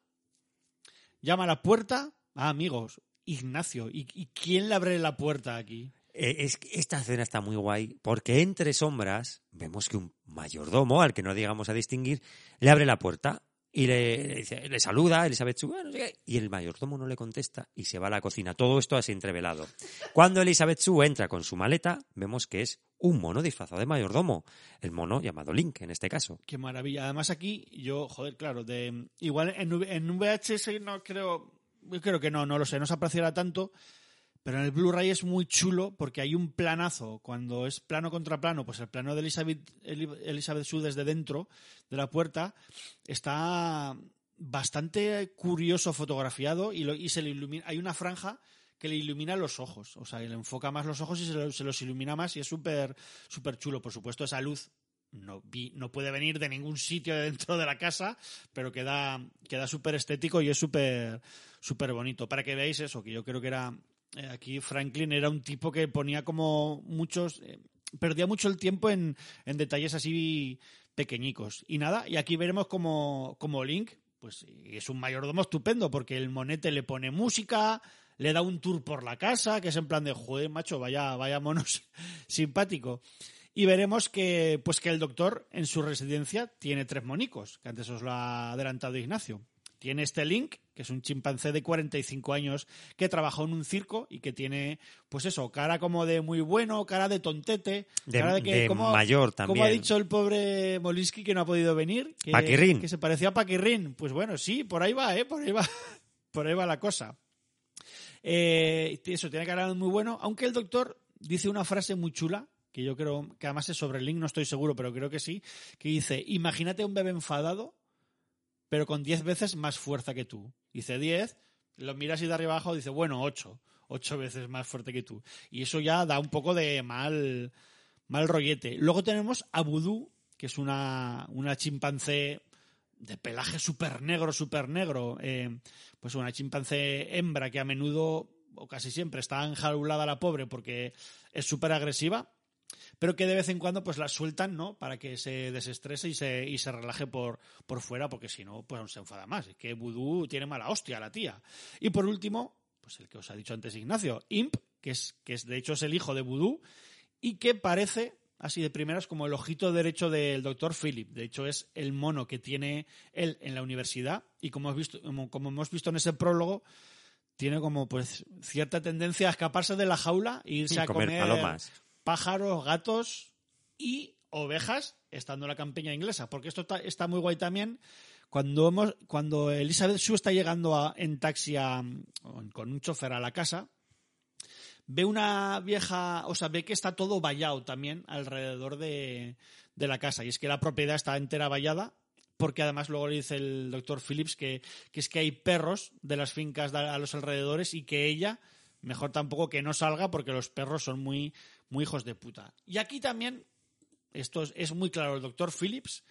llama a la puerta. Ah, amigos, Ignacio. ¿Y, y quién le abre la puerta aquí? Eh, esta escena está muy guay porque entre sombras vemos que un mayordomo, al que no digamos a distinguir, le abre la puerta y le, le dice- le saluda Elizabeth Shue, "Ah, no sé qué", y el mayordomo no le contesta y se va a la cocina. Todo esto así entrevelado. Cuando Elizabeth Shue entra con su maleta, vemos que es un mono disfrazado de mayordomo. El mono llamado Link, en este caso. Qué maravilla. Además aquí, yo, joder, claro, de igual en, en VHS no creo, creo que no, no lo sé, no se apreciará tanto, pero en el Blu-ray es muy chulo porque hay un planazo, cuando es plano contra plano, pues el plano de Elizabeth, Eli- Elizabeth Shue desde dentro de la puerta está bastante curioso fotografiado y, se le ilumina, hay una franja que le ilumina los ojos, o sea, le enfoca más los ojos y se, se los ilumina más y es súper súper chulo. Por supuesto, esa luz no, no puede venir de ningún sitio dentro de la casa, pero queda, queda súper estético y es súper súper bonito. Para que veáis eso, que yo creo que era, aquí Franklin era un tipo que ponía como muchos, eh, perdía mucho el tiempo en, en detalles así pequeñicos. Y nada, y aquí veremos como, como Link, pues es un mayordomo estupendo, porque el monete le pone música, le da un tour por la casa, que es en plan de, joder, macho, vaya, vaya monos simpático. Y veremos que, pues que el doctor en su residencia tiene tres monicos, que antes os lo ha adelantado Ignacio. Tiene este Link, que es un chimpancé de 45 años que trabajó en un circo y que tiene, pues eso, cara como de muy bueno, cara de tontete, De- cara de que, de como, mayor Como ha también. dicho el pobre Molinsky que no ha podido venir. Que, Paquirrín. Que se parecía a Paquirrín. Pues bueno, sí, por ahí va, ¿eh? Por ahí va, por ahí va la cosa. Eh, eso, tiene cara muy bueno, aunque el doctor dice una frase muy chula, que yo creo que además es sobre el link, no estoy seguro, pero creo que sí, que dice, imagínate un bebé enfadado, pero con 10 veces más fuerza que tú. Dice 10, lo miras y de arriba abajo dice, bueno, 8, 8 veces más fuerte que tú. Y eso ya da un poco de mal, mal rollete. Luego tenemos a Voodoo, que es una, una chimpancé de pelaje súper negro, súper negro, eh, pues una chimpancé hembra que a menudo o casi siempre está enjaulada la pobre porque es súper agresiva, pero que de vez en cuando pues la sueltan, ¿no? Para que se desestrese y se, y se relaje por, por fuera, porque si no, pues se enfada más. Es que Voodoo tiene mala hostia la tía. Y por último, pues el que os ha dicho antes Ignacio, Imp, que es, que es de hecho es el hijo de Voodoo, y que parece, así de primeras, como el ojito derecho del doctor Philip. De hecho, es el mono que tiene él en la universidad, y como hemos visto, como, como hemos visto en ese prólogo, tiene como pues cierta tendencia a escaparse de la jaula e irse a comer comer palomas. Pájaros, gatos y ovejas, estando en la campiña inglesa. Porque esto está, muy guay también. Cuando, hemos, cuando Elizabeth Shue está llegando en taxi a- con un chofer a la casa, ve una vieja, o sea, ve que está todo vallado también alrededor de, de la casa. Y es que la propiedad está entera vallada, porque además luego le dice el doctor Phillips que, que es que hay perros de las fincas a los alrededores y que ella, mejor tampoco que no salga porque los perros son muy, muy hijos de puta. Y aquí también, esto es, es muy claro, el doctor Phillips,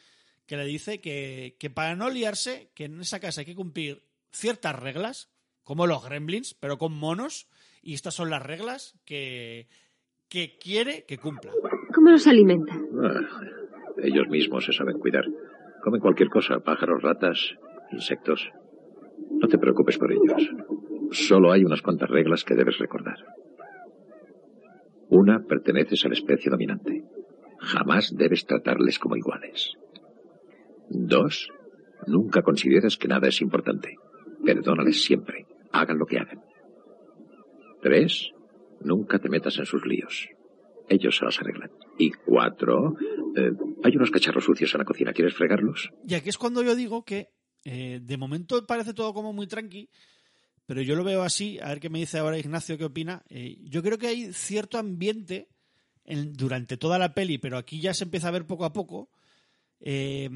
que le dice que, que para no liarse, que en esa casa hay que cumplir ciertas reglas, como los gremlins, pero con monos, y estas son las reglas que, que quiere que cumpla. ¿Cómo los alimenta? Ah, ellos mismos se saben cuidar. Comen cualquier cosa, pájaros, ratas, insectos. No te preocupes por ellos. Solo hay unas cuantas reglas que debes recordar. Una, perteneces a la especie dominante. Jamás debes tratarles como iguales. Dos, nunca consideres que nada es importante. Perdónales siempre, hagan lo que hagan. Tres, nunca te metas en sus líos. Ellos se los arreglan. Y cuatro, eh, hay unos cacharros sucios en la cocina. ¿Quieres fregarlos? Y aquí es cuando yo digo que eh, de momento parece todo como muy tranqui, pero yo lo veo así, a ver qué me dice ahora Ignacio, qué opina. Eh, yo creo que hay cierto ambiente en- durante toda la peli, pero aquí ya se empieza a ver poco a poco, eh,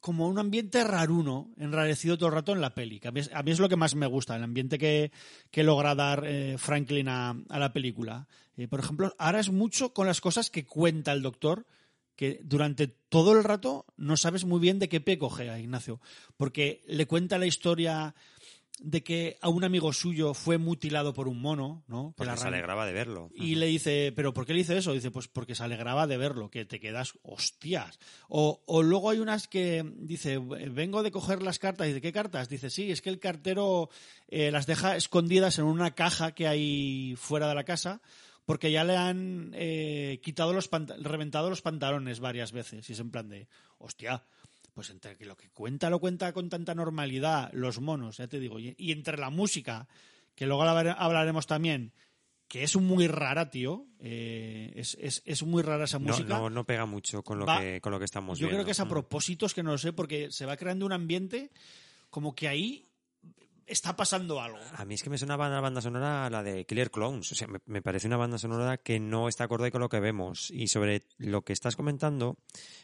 como un ambiente raruno, enrarecido todo el rato en la peli. A, mí es, lo que más me gusta, el ambiente que, que logra dar eh, Franklin a, la película. Por ejemplo, ahora es mucho con las cosas que cuenta el doctor, que durante todo el rato no sabes muy bien de qué pie coge a Ignacio, porque le cuenta la historia de que a un amigo suyo fue mutilado por un mono, ¿no? Que Porque se alegraba de verlo. y le dice, ¿pero por qué le dice eso? Dice, pues porque se alegraba de verlo, que te quedas hostias. O, o luego hay unas que dice, vengo de coger las cartas. Dice, ¿qué cartas? Dice, sí, es que el cartero eh, las deja escondidas en una caja que hay fuera de la casa porque ya le han eh, quitado los reventado los pantalones varias veces. Y es en plan de, hostia, pues entre que lo que cuenta lo cuenta con tanta normalidad, los monos, ya te digo, y, entre la música, que luego hablar- hablaremos también, que es muy rara, tío, eh, es, es, es muy rara esa música. no, no pega mucho con lo, Va- que, con lo que estamos Yo viendo. creo que es a Mm. propósito, es que no lo sé, porque se va creando un ambiente como que ahí está pasando algo. A mí es que me suena la banda sonora la de Killer Clowns. O sea, me, me, parece una banda sonora que no está acorde con lo que vemos. Y sobre lo que estás comentando,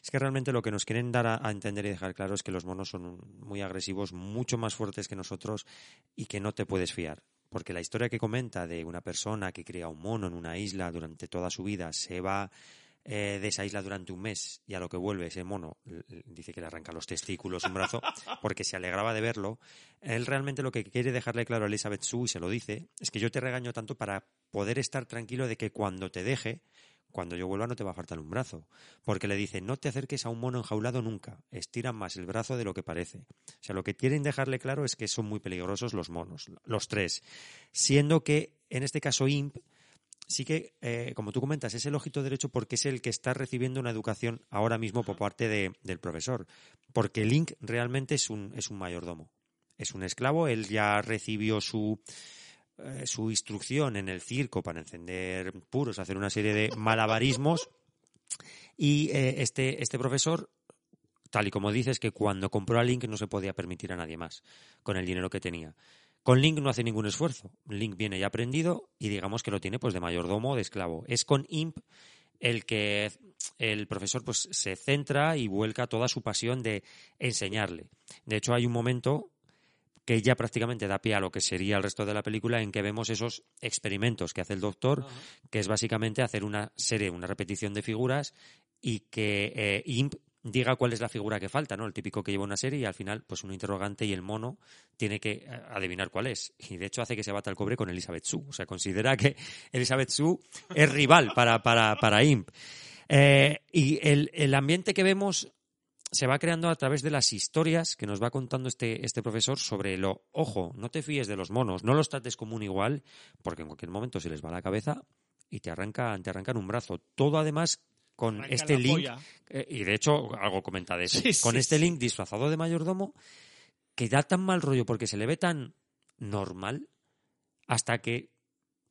es que realmente lo que nos quieren dar a, a, entender y dejar claro es que los monos son muy agresivos, mucho más fuertes que nosotros y que no te puedes fiar. Porque la historia que comenta de una persona que cría un mono en una isla durante toda su vida, se va eh, de esa isla durante un mes y a lo que vuelve ese mono dice que le arranca los testículos un brazo porque se alegraba de verlo. Él realmente lo que quiere dejarle claro a Elizabeth Sue, y se lo dice, es que yo te regaño tanto para poder estar tranquilo de que cuando te deje, cuando yo vuelva no te va a faltar un brazo. Porque le dice, no te acerques a un mono enjaulado nunca, estiran más el brazo de lo que parece. O sea, lo que quieren dejarle claro es que son muy peligrosos los monos, los tres. Siendo que, en este caso, Imp sí que, eh, como tú comentas, es el ojito derecho porque es el que está recibiendo una educación ahora mismo por parte de, del profesor. Porque Link realmente es un, es un mayordomo. Es un esclavo, él ya recibió su, eh, su instrucción en el circo para encender puros, hacer una serie de malabarismos. Y eh, este, este profesor, tal y como dices, que cuando compró a Link no se podía permitir a nadie más con el dinero que tenía. Con Link no hace ningún esfuerzo. Link viene ya aprendido y digamos que lo tiene pues de mayordomo o de esclavo. Es con Imp el que el profesor pues se centra y vuelca toda su pasión de enseñarle. De hecho, hay un momento que ya prácticamente da pie a lo que sería el resto de la película en que vemos esos experimentos que hace el doctor, uh -huh. que es básicamente hacer una serie, una repetición de figuras y que eh, Imp diga cuál es la figura que falta, ¿no? El típico que lleva una serie y al final, pues un interrogante y el mono tiene que eh, adivinar cuál es. Y de hecho hace que se bata el cobre con Elizabeth Sue. O sea, considera que Elizabeth Sue es rival para, para, para Imp. Eh, y el, el ambiente que vemos se va creando a través de las historias que nos va contando este, este profesor sobre lo, ojo, no te fíes de los monos, no los trates como un igual, porque en cualquier momento se les va la cabeza y te arrancan, te arrancan un brazo. Todo además con Arranca este link, eh, y de hecho algo comenta de eso, Sí, con sí, este sí. link disfrazado de mayordomo que da tan mal rollo porque se le ve tan normal hasta que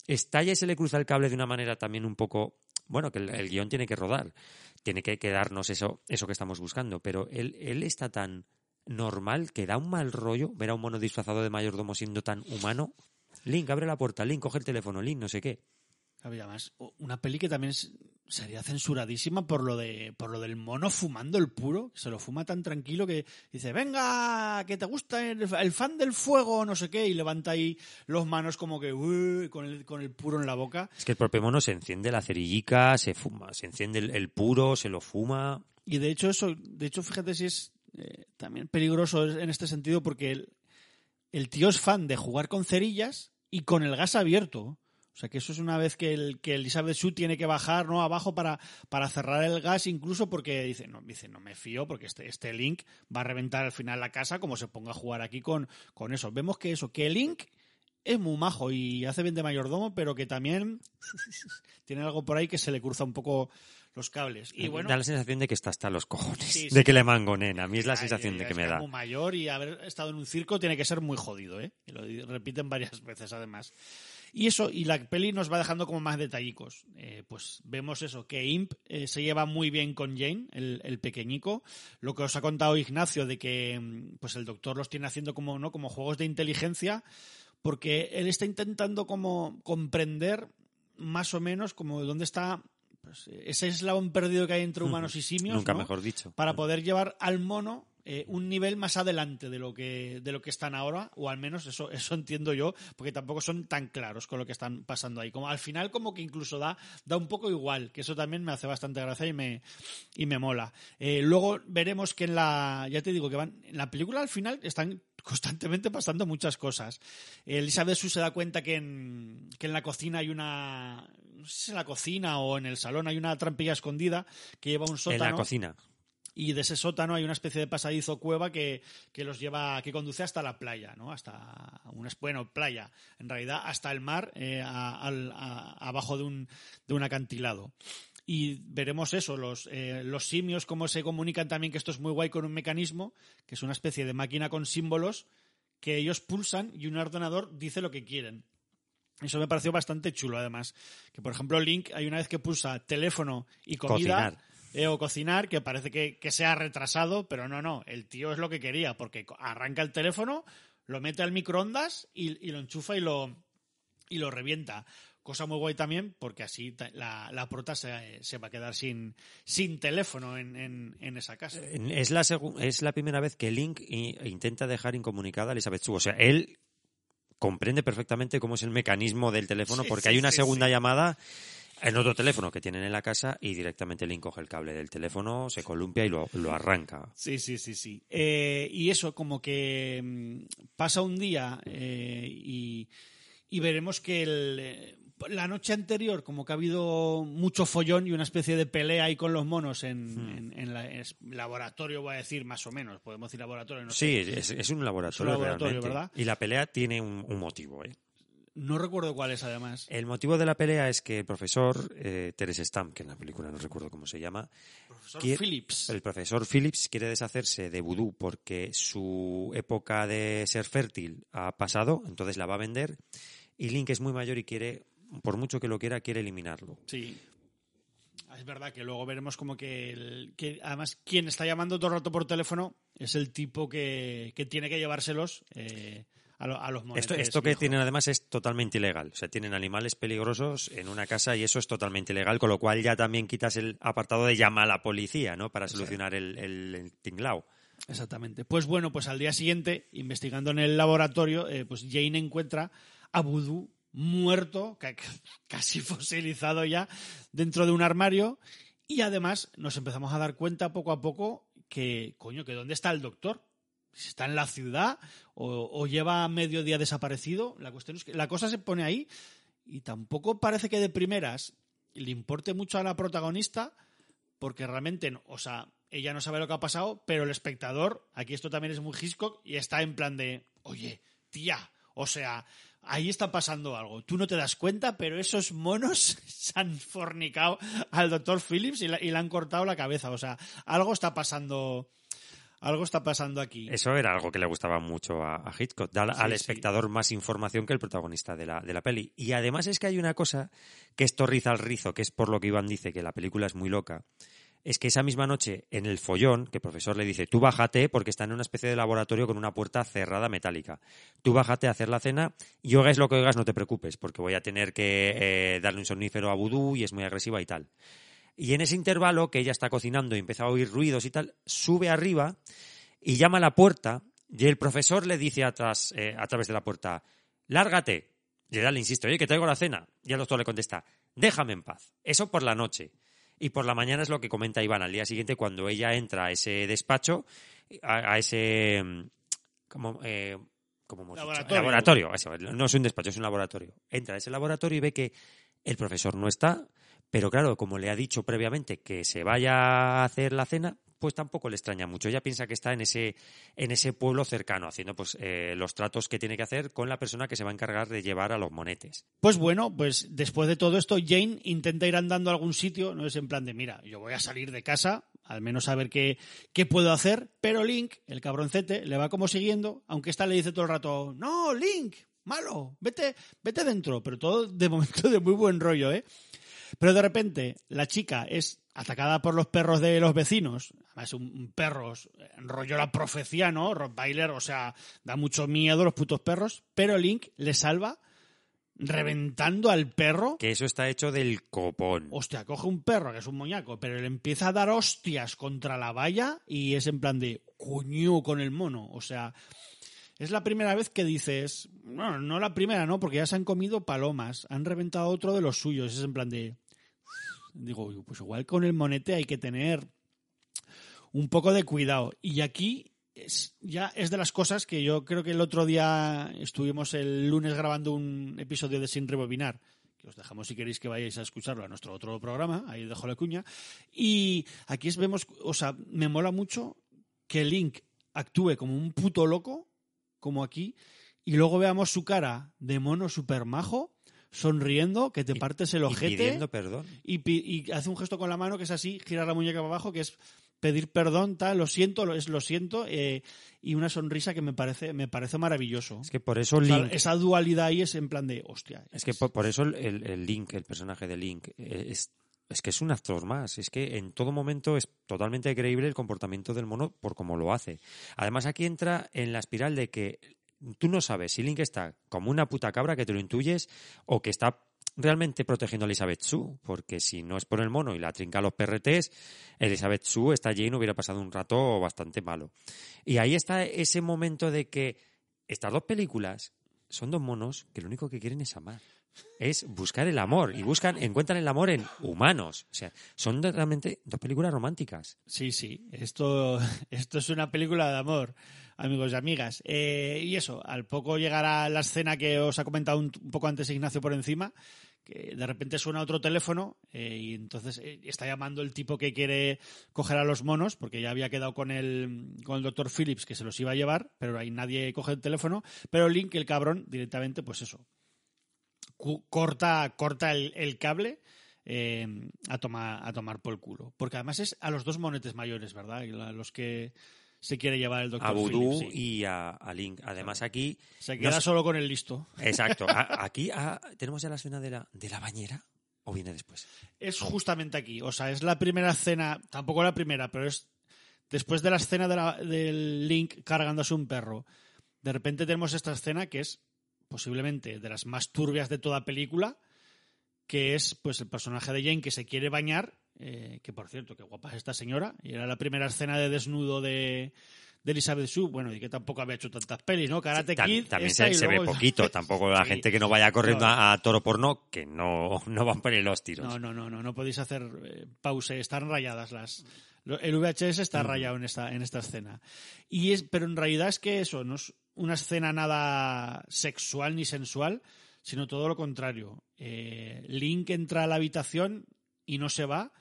estalla y se le cruza el cable de una manera también un poco, bueno, que el, el guion tiene que rodar, tiene que, que darnos eso, eso que estamos buscando, pero él, él está tan normal que da un mal rollo ver a un mono disfrazado de mayordomo siendo tan humano. Link, abre la puerta, Link, coge el teléfono, Link, no sé qué. Había más. Una peli que también es- sería censuradísima por lo de por lo del mono fumando el puro, que se lo fuma tan tranquilo que dice, venga, que te gusta el, el fan del fuego, no sé qué, y levanta ahí los manos como que "Uy", con, el, con el puro en la boca. Es que el propio mono se enciende la cerillica, se fuma, se enciende el, el puro, se lo fuma. Y de hecho, eso, de hecho, fíjate si es eh, también peligroso en este sentido, porque el, el tío es fan de jugar con cerillas y con el gas abierto. O sea que eso es una vez que el que Elizabeth Shue tiene que bajar no abajo para, para cerrar el gas, incluso porque dice, no, dice, no me fío, porque este, este Link va a reventar al final la casa como se ponga a jugar aquí con, con eso. Vemos que eso, que Link es muy majo y hace bien de mayordomo, pero que también tiene algo por ahí que se le cruza un poco los cables. Y bueno, da la sensación de que está hasta los cojones, Sí, de que le mangonen. A mí es la sensación de que me da. mayor y haber estado en un circo tiene que ser muy jodido, ¿eh? Y lo repiten varias veces además. Y eso, y la peli nos va dejando como más detallicos. Eh, pues vemos eso, que Imp eh, se lleva muy bien con Jane, el, el pequeñico. Lo que os ha contado Ignacio de que mm, pues el doctor los tiene haciendo como, ¿no? como juegos de inteligencia, porque él está intentando como comprender más o menos como dónde está pues, ese eslabón perdido que hay entre humanos y simios. Nunca ¿no? mejor dicho. para poder llevar al mono eh, un nivel más adelante de lo que de lo que están ahora o al menos eso eso entiendo yo porque tampoco son tan claros con lo que están pasando ahí. Como al final como que incluso da da un poco igual que eso también me hace bastante gracia y me y me mola. Eh, luego veremos que en la ya te digo que van en la película al final están constantemente pasando muchas cosas. Elizabeth Sue se da cuenta que en, que en la cocina hay una no sé si en la cocina o en el salón hay una trampilla escondida que lleva un En sótano. la cocina. Y de ese sótano hay una especie de pasadizo cueva que, que los lleva, que conduce hasta la playa, ¿no? Hasta una, bueno, playa, en realidad hasta el mar, eh, abajo de un, de un acantilado. Y veremos eso, los, eh, los simios, cómo se comunican también, que esto es muy guay con un mecanismo, que es una especie de máquina con símbolos que ellos pulsan y un ordenador dice lo que quieren. Eso me pareció bastante chulo, además. Que, por ejemplo, Link, hay una vez que pulsa teléfono y comida. Eh, o cocinar, que parece que, que se ha retrasado, pero no, no, el tío es lo que quería, porque arranca el teléfono, lo mete al microondas y, y lo enchufa y lo, y lo revienta. Cosa muy guay también, porque así la, la prota se, se va a quedar sin, sin teléfono en, en, en esa casa. Es la, es la primera vez que Link i- intenta dejar incomunicada a Elizabeth Shue. O sea, él comprende perfectamente cómo es el mecanismo del teléfono Sí, porque sí, hay una sí, segunda llamada en otro teléfono que tienen en la casa y directamente Link coge el cable del teléfono, se columpia y lo, lo arranca. Sí, sí, sí, sí. Eh, y eso, como que mm, pasa un día eh, y, y veremos que el, eh, la noche anterior, como que ha habido mucho follón y una especie de pelea ahí con los monos en, Hmm. en, en la- es laboratorio, voy a decir más o menos, podemos decir laboratorio, no Sí, sé. es, es un laboratorio, Es un laboratorio, realmente. ¿verdad? Y la pelea tiene un, un motivo. ¿eh? No recuerdo cuál es además. El motivo de la pelea es que el profesor eh, Terence Stamp, que en la película no recuerdo cómo se llama, Profesor quiere- Phillips. el profesor Phillips quiere deshacerse de vudú porque su época de ser fértil ha pasado, entonces la va a vender. Y Link es muy mayor y quiere, por mucho que lo quiera, quiere eliminarlo. Sí. Es verdad que luego veremos como que, el- que además quien está llamando todo el rato por teléfono es el tipo que, que tiene que llevárselos eh, a, lo- a los monetes. Esto, esto que tienen además es totalmente ilegal. O sea, tienen animales peligrosos en una casa y eso es totalmente ilegal, con lo cual ya también quitas el apartado de llama a la policía, ¿no? Para solucionar el, el, el tinglao. Exactamente. Pues bueno, pues al día siguiente, investigando en el laboratorio, eh, pues Jane encuentra a Voodoo muerto, ca- ca- casi fosilizado ya, dentro de un armario. Y además nos empezamos a dar cuenta poco a poco que, coño, que dónde está el doctor. Si está en la ciudad o, lleva medio día desaparecido. La cuestión es que la cosa se pone ahí y tampoco parece que de primeras le importe mucho a la protagonista porque realmente, no- o sea, ella no sabe lo que ha pasado, pero el espectador, aquí esto también es muy Hitchcock, y está en plan de, oye, tía, o sea, ahí está pasando algo. Tú no te das cuenta, pero esos monos se han fornicado al doctor Phillips y, la- y le han cortado la cabeza. O sea, algo está pasando, algo está pasando aquí. Eso era algo que le gustaba mucho a, a Hitchcock, dar Sí, al sí. espectador más información que el protagonista de la, de la peli. Y además es que hay una cosa que esto riza al rizo, que es por lo que Iván dice que la película es muy loca. Es que esa misma noche, en el follón, que el profesor le dice, tú bájate porque está en una especie de laboratorio con una puerta cerrada metálica. Tú bájate a hacer la cena y oigas lo que oigas, no te preocupes, porque voy a tener que eh, darle un somnífero a Vudú y es muy agresiva y tal. Y en ese intervalo, que ella está cocinando y empieza a oír ruidos y tal, sube arriba y llama a la puerta y el profesor le dice atrás, eh, a través de la puerta, lárgate. Y ella le insiste, oye, que traigo la cena. Y el doctor le contesta, déjame en paz. Eso por la noche. Y por la mañana es lo que comenta Iván al día siguiente cuando ella entra a ese despacho, a, a ese... mm, Como, eh, como hemos dicho, Laboratorio. laboratorio. Eso, no es un despacho, es un laboratorio. Entra a ese laboratorio y ve que el profesor no está, pero claro, como le ha dicho previamente que se vaya a hacer la cena, pues tampoco le extraña mucho. Ella piensa que está en ese, en ese pueblo cercano, haciendo pues eh, los tratos que tiene que hacer con la persona que se va a encargar de llevar a los monetes. Pues bueno, pues después de todo esto, Jane intenta ir andando a algún sitio, no es en plan de, mira, yo voy a salir de casa, al menos a ver qué, qué puedo hacer, pero Link, el cabroncete, le va como siguiendo, aunque esta le dice todo el rato, no, Link, malo, vete, vete dentro, pero todo de momento de muy buen rollo, ¿eh? Pero de repente la chica es atacada por los perros de los vecinos. Además, un, un perro, eh, rollo la profecía, ¿no? Rottweiler, o sea, da mucho miedo los putos perros. Pero Link le salva reventando al perro. Que eso está hecho del copón. Hostia, coge un perro que es un moñaco, pero le empieza a dar hostias contra la valla y es en plan de coño con el mono. O sea, es la primera vez que dices, bueno, no la primera, ¿no? Porque ya se han comido palomas, han reventado otro de los suyos. Es en plan de, digo, pues igual con el monete hay que tener un poco de cuidado. Y aquí es, ya es de las cosas que yo creo que el otro día estuvimos el lunes grabando un episodio de Sin Rebobinar, que os dejamos si queréis que vayáis a escucharlo a nuestro otro programa, ahí dejo la cuña. Y aquí vemos, o sea, me mola mucho que Link actúe como un puto loco, como aquí, y luego veamos su cara de mono super majo, sonriendo, que te Y- partes el Y ojete pidiendo perdón. y, y hace un gesto con la mano que es así, girar la muñeca para abajo, que es pedir perdón, tal, lo siento, lo, es lo siento, eh, y una sonrisa que me parece, me parece maravilloso. Es que por eso O sea, Link... esa dualidad ahí es en plan de, hostia. Es que por, por eso el, el- el Link, el personaje de Link, eh, es, es que es un actor más. Es que en todo momento es totalmente creíble el comportamiento del mono por cómo lo hace. Además, aquí entra en la espiral de que tú no sabes si Link está como una puta cabra que te lo intuyes o que está realmente protegiendo a Elizabeth Sue, porque si no es por el mono y la trinca a los PRTs, Elizabeth Sue está allí y no hubiera pasado un rato bastante malo. Y ahí está ese momento de que estas dos películas son dos monos que lo único que quieren es amar. Es buscar el amor y buscan, encuentran el amor en humanos. O sea, son realmente dos películas románticas. Sí, sí. Esto, esto es una película de amor, amigos y amigas. Eh, y eso, al poco llegará la escena que os ha comentado un, poco antes Ignacio por encima, que de repente suena otro teléfono eh, y entonces eh, está llamando el tipo que quiere coger a los monos, porque ya había quedado con el, con el doctor Phillips que se los iba a llevar, pero ahí nadie coge el teléfono. Pero Link, el cabrón, directamente, pues eso, corta, corta el, el cable. eh, a, tomar, a tomar por el culo. Porque además es a los dos monetes mayores, ¿verdad? La- Los que se quiere llevar el doctor A Voodoo Phillips. sí. y a, a Link. Además aquí... Se queda solo con el listo. Exacto. A- aquí tenemos ya la escena de la, de la bañera o viene después. Es justamente aquí. O sea, es la primera escena, tampoco la primera, pero es después de la escena de la- del Link cargándose un perro. De repente tenemos esta escena que es posiblemente de las más turbias de toda película, que es pues el personaje de Jane que se quiere bañar, eh, que por cierto, qué guapa es esta señora, y era la primera escena de desnudo de, de Elizabeth Shue, bueno, y que tampoco había hecho tantas pelis, ¿no? Karate Tam- Kid. también se, ve poquito. Tampoco la Sí. gente que no vaya corriendo No. a, a toro porno, que no, no van por los tiros. No, no, no, no, no podéis hacer eh, pause, están rayadas las. El VHS está rayado en esta, en esta escena. Y es, pero en realidad es que eso no es una escena nada sexual ni sensual, sino todo lo contrario. Eh, Link entra a la habitación y no se va,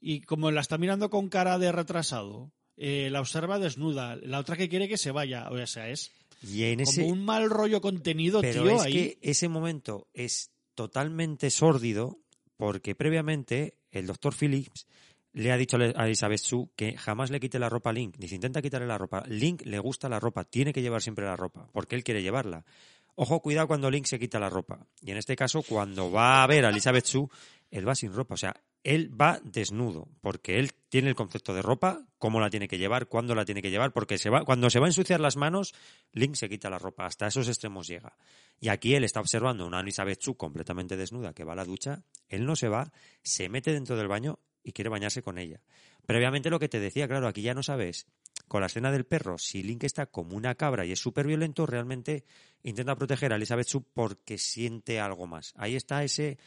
y como la está mirando con cara de retrasado, eh, la observa desnuda, la otra que quiere que se vaya, o sea, es Y en como ese, un mal rollo contenido, pero tío, es ahí. que ese momento es totalmente sórdido porque previamente el doctor Phillips le ha dicho a Elizabeth Sue que jamás le quite la ropa a Link. Dice, intenta quitarle la ropa. Link le gusta la ropa, tiene que llevar siempre la ropa, porque él quiere llevarla. Ojo, cuidado cuando Link se quita la ropa. Y en este caso, cuando va a ver a Elizabeth Sue, él va sin ropa. O sea, él va desnudo, porque él tiene el concepto de ropa, cómo la tiene que llevar, cuándo la tiene que llevar, porque se va, cuando se va a ensuciar las manos, Link se quita la ropa. Hasta esos extremos llega. Y aquí él está observando una Elizabeth Sue completamente desnuda que va a la ducha. Él no se va, se mete dentro del baño y quiere bañarse con ella. Previamente lo que te decía, claro, aquí ya no sabes, con la escena del perro, si Link está como una cabra y es súper violento, realmente intenta proteger a Elizabeth Sue porque siente algo más. Ahí está ese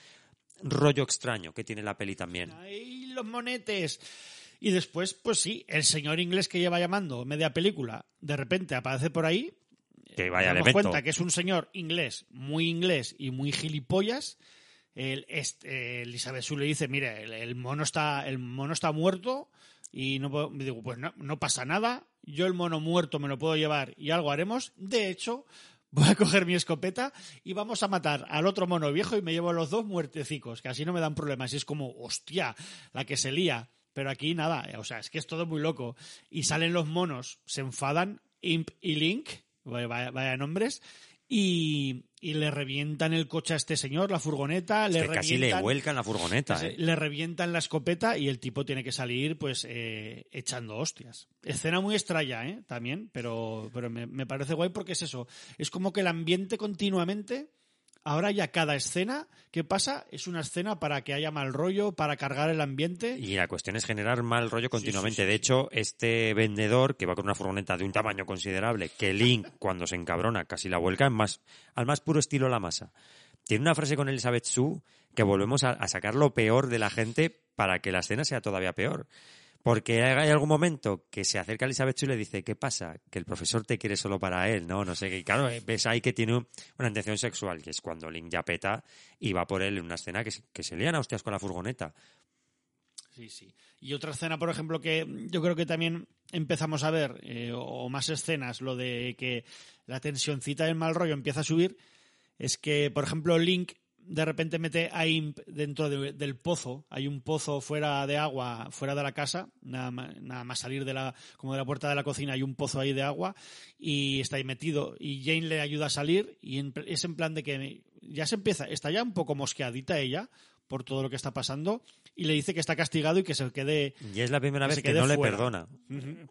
rollo extraño que tiene la peli también. ¡Ay, los monetes! Y después, pues sí, el señor inglés que lleva llamando media película, de repente aparece por ahí. Que vaya Nos cuenta que es un señor inglés, muy inglés y muy gilipollas. El, este, Elizabeth le dice, mire, el, mono está, el mono está muerto y no puedo- digo, pues no, no pasa nada, yo el mono muerto me lo puedo llevar y algo haremos. De hecho, voy a coger mi escopeta y vamos a matar al otro mono viejo y me llevo a los dos muertecicos, que así no me dan problemas. Y es como, hostia, la que se lía. Pero aquí nada, o sea, es que es todo muy loco. Y salen los monos, se enfadan, Imp y Link, vaya- vaya nombres, y, y le revientan el coche a este señor, la furgoneta, Es le que casi le revientan- vuelcan la furgoneta. ¿eh? Le revientan la escopeta y el tipo tiene que salir, pues, eh, echando hostias. Escena muy extraña, ¿eh? También, pero, pero me, me parece guay porque es eso. Es como que el ambiente continuamente, ahora ya cada escena que pasa es una escena para que haya mal rollo, para cargar el ambiente. Y la cuestión es generar mal rollo continuamente. sí, sí, de hecho, este vendedor que va con una furgoneta de un tamaño considerable, que Link, cuando se encabrona, casi la vuelca en más, al más puro estilo la masa. Tiene una frase con Elizabeth Sue que volvemos a, a sacar lo peor de la gente para que la escena sea todavía peor. Porque hay algún momento que se acerca a Elizabeth Sue y le dice, ¿qué pasa? Que el profesor te quiere solo para él, ¿no? No sé qué. Claro, eh, ves ahí que tiene un- una intención sexual, que es cuando Link ya peta y va por él en una escena que, que se lían a hostias con la furgoneta. Sí, sí. Y otra escena, por ejemplo, que yo creo que también empezamos a ver, eh, o más escenas, lo de que la tensioncita del mal rollo empieza a subir, es que, por ejemplo, Link de repente mete a Imp dentro de- del pozo. Hay un pozo fuera de agua, fuera de la casa, nada más, nada más salir de la, como de la puerta de la cocina, hay un pozo ahí de agua y está ahí metido. Y Jane le ayuda a salir y en- es en plan de que ya se empieza, está ya un poco mosqueadita ella por todo lo que está pasando y le dice que está castigado y que se quede. Y es la primera que vez que no le perdona.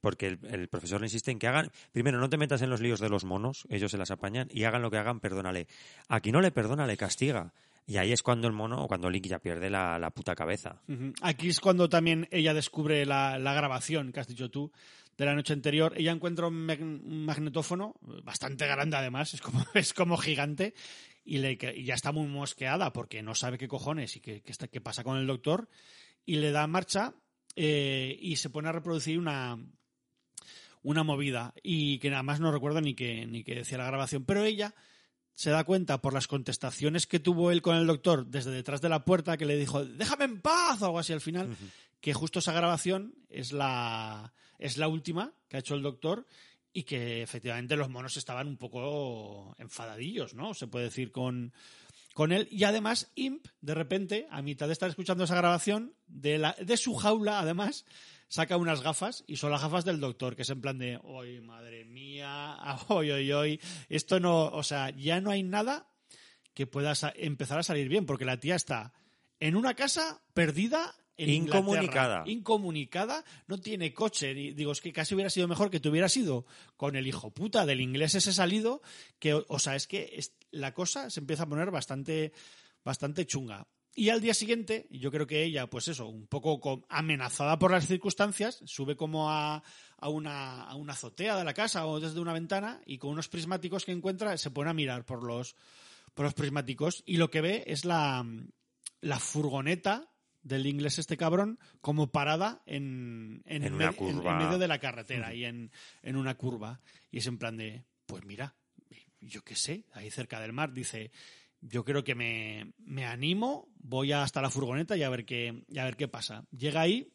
Porque el, el profesor le insiste en que hagan. Primero, no te metas en los líos de los monos, ellos se las apañan, y hagan lo que hagan, perdónale. Aquí no le perdona, le castiga. Y ahí es cuando el mono, o cuando Link ya pierde la, la puta cabeza. Aquí es cuando también ella descubre la, la grabación que has dicho tú de la noche anterior. Ella encuentra un magnetófono bastante grande, además, es como, es como gigante, y, le, y ya está muy mosqueada porque no sabe qué cojones y qué, qué está- qué pasa con el doctor, y le da marcha eh, y se pone a reproducir una, una movida, y que nada más no recuerdo ni que, ni que decía la grabación, pero ella se da cuenta por las contestaciones que tuvo él con el doctor desde detrás de la puerta que le dijo déjame en paz o algo así al final que justo esa grabación es la es la última que ha hecho el doctor y que efectivamente los monos estaban un poco enfadadillos no se puede decir con con él y además Imp de repente a mitad de estar escuchando esa grabación de la de su jaula además saca unas gafas y son las gafas del doctor, que es en plan de, ¡ay, madre mía! ¡Ay, ay, ay! Esto no, o sea, ya no hay nada que pueda empezar a salir bien, porque la tía está en una casa perdida. En Incomunicada. Inglaterra, incomunicada, no tiene coche. Y digo, es que casi hubiera sido mejor que te hubieras ido con el hijo puta del inglés ese salido, que, o sea, es que es- la cosa se empieza a poner bastante, bastante chunga. Y al día siguiente, yo creo que ella, pues eso, un poco co- amenazada por las circunstancias, sube como a, a una, a una azotea de la casa o desde una ventana y con unos prismáticos que encuentra se pone a mirar por los, por los prismáticos y lo que ve es la, la furgoneta del inglés este cabrón como parada en, en, En una me- curva. en medio de la carretera y en, en una curva. Y es en plan de, pues mira, yo qué sé, ahí cerca del mar, dice, yo creo que me, me animo, voy hasta la furgoneta y a ver qué, y a ver qué pasa. Llega ahí,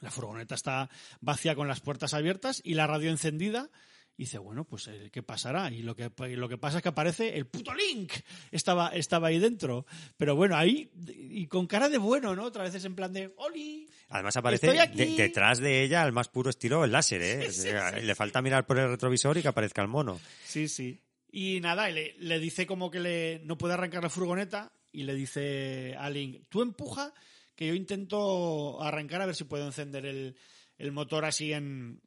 la furgoneta está vacía con las puertas abiertas y la radio encendida. Y dice, bueno, pues eh, ¿qué pasará? Y lo que, lo que pasa es que aparece el puto Link. Estaba, estaba ahí dentro. Pero bueno, ahí, y con cara de bueno, ¿no? Otra vez es en plan de, ¡Oli! Además aparece de- detrás de ella al más puro estilo el láser, ¿eh? O sea, Le falta mirar por el retrovisor y que aparezca el mono. Sí, sí. Y nada, y le, le dice como que le, no puede arrancar la furgoneta y le dice a Link, tú empuja que yo intento arrancar a ver si puedo encender el, el motor así en,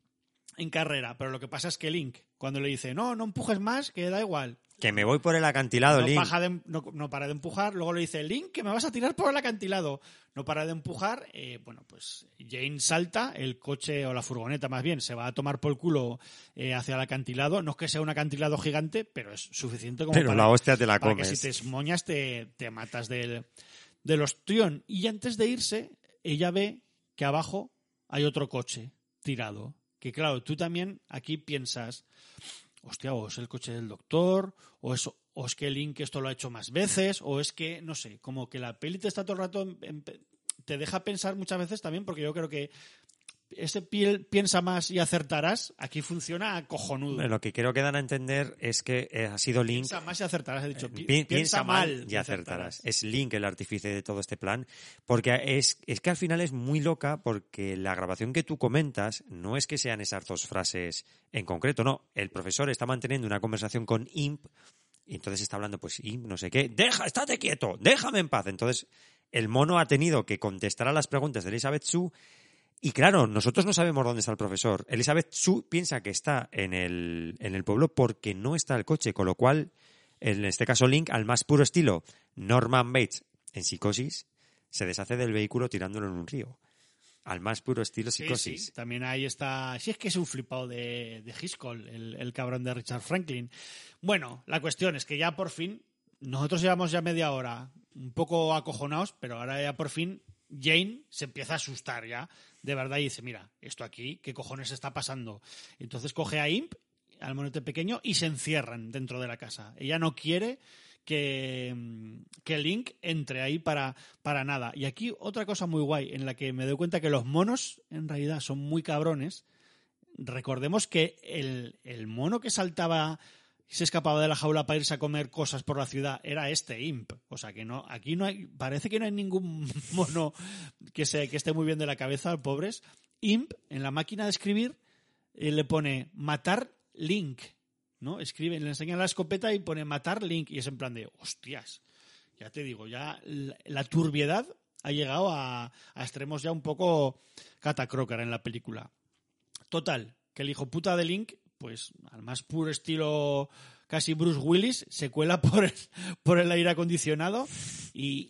en carrera. Pero lo que pasa es que Link, cuando le dice, no, no empujes más, que da igual. Que me voy por el acantilado, No, Link. baja de- no- no para de empujar, luego le dice, Link, que me vas a tirar por el acantilado. No para de empujar, eh, bueno, pues Jane salta, el coche o la furgoneta más bien, se va a tomar por el culo eh, hacia el acantilado. No es que sea un acantilado gigante, pero es suficiente como Pero para, la hostia te la para que comes. si te esmoñas te, te matas del, del ostión. Y antes de irse, ella ve que abajo hay otro coche tirado. Que claro, tú también aquí piensas, hostia, o es el coche del doctor, o es, o es que Link esto lo ha hecho más veces, o es que, no sé, como que la peli te está todo el rato, te deja pensar muchas veces también, porque yo creo que ese piel piensa más y acertarás, aquí funciona cojonudo. Lo que creo que dan a entender es que eh, ha sido Link Piensa más y acertarás, he dicho. pi- Pi- piensa mal y y acertarás. Es Link el artífice de todo este plan, porque es, es que al final es muy loca porque la grabación que tú comentas no es que sean esas dos frases en concreto, no. El profesor está manteniendo una conversación con Imp y entonces está hablando, pues Imp, no sé qué, deja, estate quieto, déjame en paz. Entonces el mono ha tenido que contestar a las preguntas de Elizabeth Sue y claro, nosotros no sabemos dónde está el profesor. Elizabeth Sue piensa que está en el, en el pueblo porque no está el coche, con lo cual, en este caso Link, al más puro estilo Norman Bates en psicosis, se deshace del vehículo tirándolo en un río. Al más puro estilo Sí, psicosis. sí, también ahí está. Sí, es que es un flipado de, de el, el cabrón de Richard Franklin. Bueno, la cuestión es que ya por fin, nosotros llevamos ya media hora un poco acojonados, pero ahora ya por fin Jane se empieza a asustar ya, de verdad, y dice: Mira, esto aquí, ¿qué cojones está pasando? Entonces coge a Imp, al monete pequeño, y se encierran dentro de la casa. Ella no quiere que, mm, que Link entre ahí para, para nada. Y aquí otra cosa muy guay, en la que me doy cuenta que los monos en realidad son muy cabrones. Recordemos que el, el mono que saltaba se escapaba de la jaula para irse a comer cosas por la ciudad era este Imp. O sea que no, aquí no hay, parece que no hay ningún mono que, se, que esté muy bien de la cabeza, pobres. Imp, en la máquina de escribir, eh, le pone matar Link. ¿no? Escribe, le enseña la escopeta y pone matar Link. Y es en plan de, hostias, ya te digo, ya la, turbiedad ha llegado a, a extremos ya un poco catacrócar en la película. Total, que el hijo puta de Link, pues al más puro estilo casi Bruce Willis, se cuela por el, por el aire acondicionado y,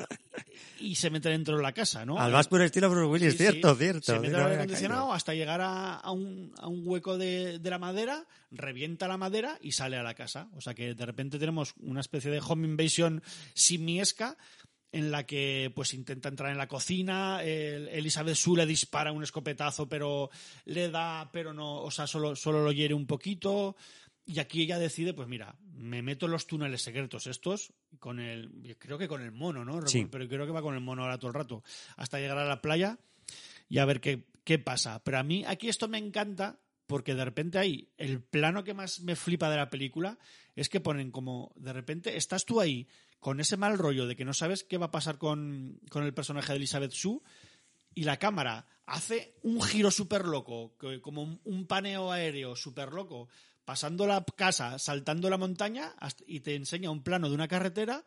y se mete dentro de la casa, ¿no? Al más puro estilo Bruce Willis, Sí, cierto, sí. cierto. Se mete al aire acondicionado caído. hasta llegar a, a un, a un hueco de, de la madera, revienta la madera y sale a la casa. O sea que de repente tenemos una especie de home invasion simiesca en la que pues intenta entrar en la cocina, el- Elizabeth Sue le dispara un escopetazo, pero le da, pero no, o sea, solo, solo lo hiere un poquito. Y aquí ella decide, pues mira, me meto en los túneles secretos estos, con el, creo que con el mono, ¿no? Sí. Pero creo que va con el mono ahora todo el rato, hasta llegar a la playa y a ver qué, qué pasa. Pero a mí aquí esto me encanta porque de repente ahí, el plano que más me flipa de la película es que ponen como, de repente, estás tú ahí con ese mal rollo de que no sabes qué va a pasar con, con el personaje de Elizabeth Sue y la cámara hace un giro súper loco, como un, un paneo aéreo súper loco, pasando la casa, saltando la montaña y te enseña un plano de una carretera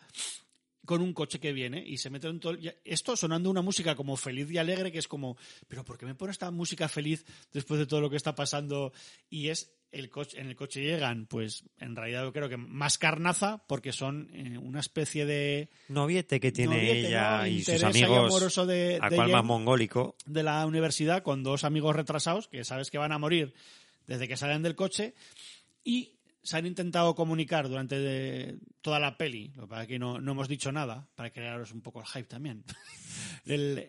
con un coche que viene y se mete en todo. Esto sonando una música como feliz y alegre, que es como, ¿pero por qué me pone esta música feliz después de todo lo que está pasando? Y es el coche, en el coche llegan, pues en realidad yo creo que más carnaza, porque son eh, una especie de. Noviete que tiene noviete, ella ¿no? y sus amigos, amoroso de, a de cual más mongólico. de la universidad con dos amigos retrasados que sabes que van a morir desde que salen del coche y se han intentado comunicar durante de- toda la peli, lo que pasa es que no, no hemos dicho nada, para crearos un poco el hype también. El-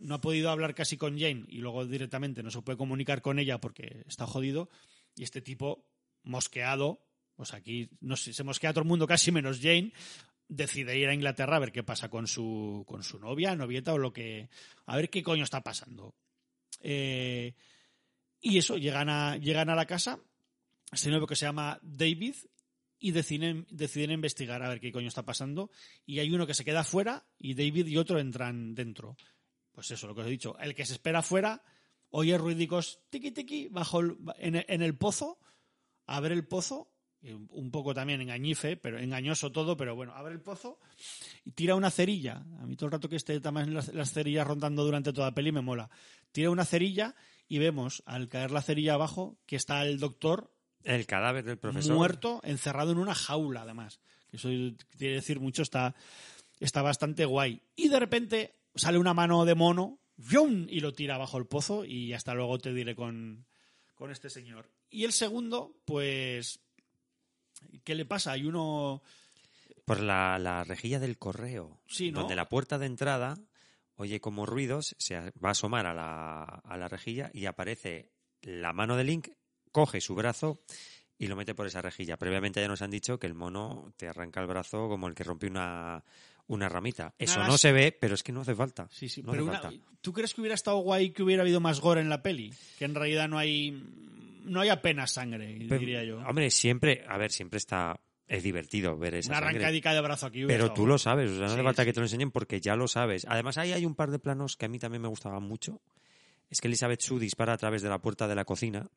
no ha podido hablar casi con Jane y luego directamente no se puede comunicar con ella porque está jodido y este tipo mosqueado, pues aquí no sé, se mosquea todo el mundo casi menos Jane, decide ir a Inglaterra a ver qué pasa con su, con su novia, novieta o lo que... A ver qué coño está pasando. Eh, y eso, llegan a, llegan a la casa, este nuevo que se llama David, y deciden, deciden investigar a ver qué coño está pasando. Y hay uno que se queda fuera y David y otro entran dentro. Pues eso, lo que os he dicho. El que se espera fuera oye ruidicos tiqui tiqui bajo el- en, el- en el pozo, abre el pozo, un un poco también engañife, pero engañoso todo, pero bueno, abre el pozo y tira una cerilla. A mí todo el rato que esté también las, las cerillas rondando durante toda la peli me mola. Tira una cerilla y vemos, al caer la cerilla abajo, que está el doctor El cadáver del profesor. muerto, encerrado en una jaula, además. Eso quiere decir mucho, está, está bastante guay. Y de repente sale una mano de mono y lo tira bajo el pozo y hasta luego te diré con, con este señor. Y el segundo, pues... ¿Qué le pasa? Hay uno... Por la, la rejilla del correo. Sí, ¿no? Donde la puerta de entrada oye como ruidos, se va a asomar a la, a la rejilla y aparece la mano de Link, coge su brazo y lo mete por esa rejilla. Previamente ya nos han dicho que el mono te arranca el brazo como el que rompe una, una ramita. Eso Nada, no se ve, pero es que no hace falta. Sí, sí, No pero una- falta. ¿tú crees que hubiera estado guay que hubiera habido más gore en la peli? Que en realidad no hay... No hay apenas sangre, Pero, diría yo. Hombre, siempre, a ver, siempre está, es divertido ver esa Una arrancadica de brazo aquí. Pero tú guay. lo sabes, o sea, no hace falta sí. que te lo enseñen porque ya lo sabes. Además, ahí hay un par de planos que a mí también me gustaban mucho. Es que Elizabeth Sue dispara a través de la puerta de la cocina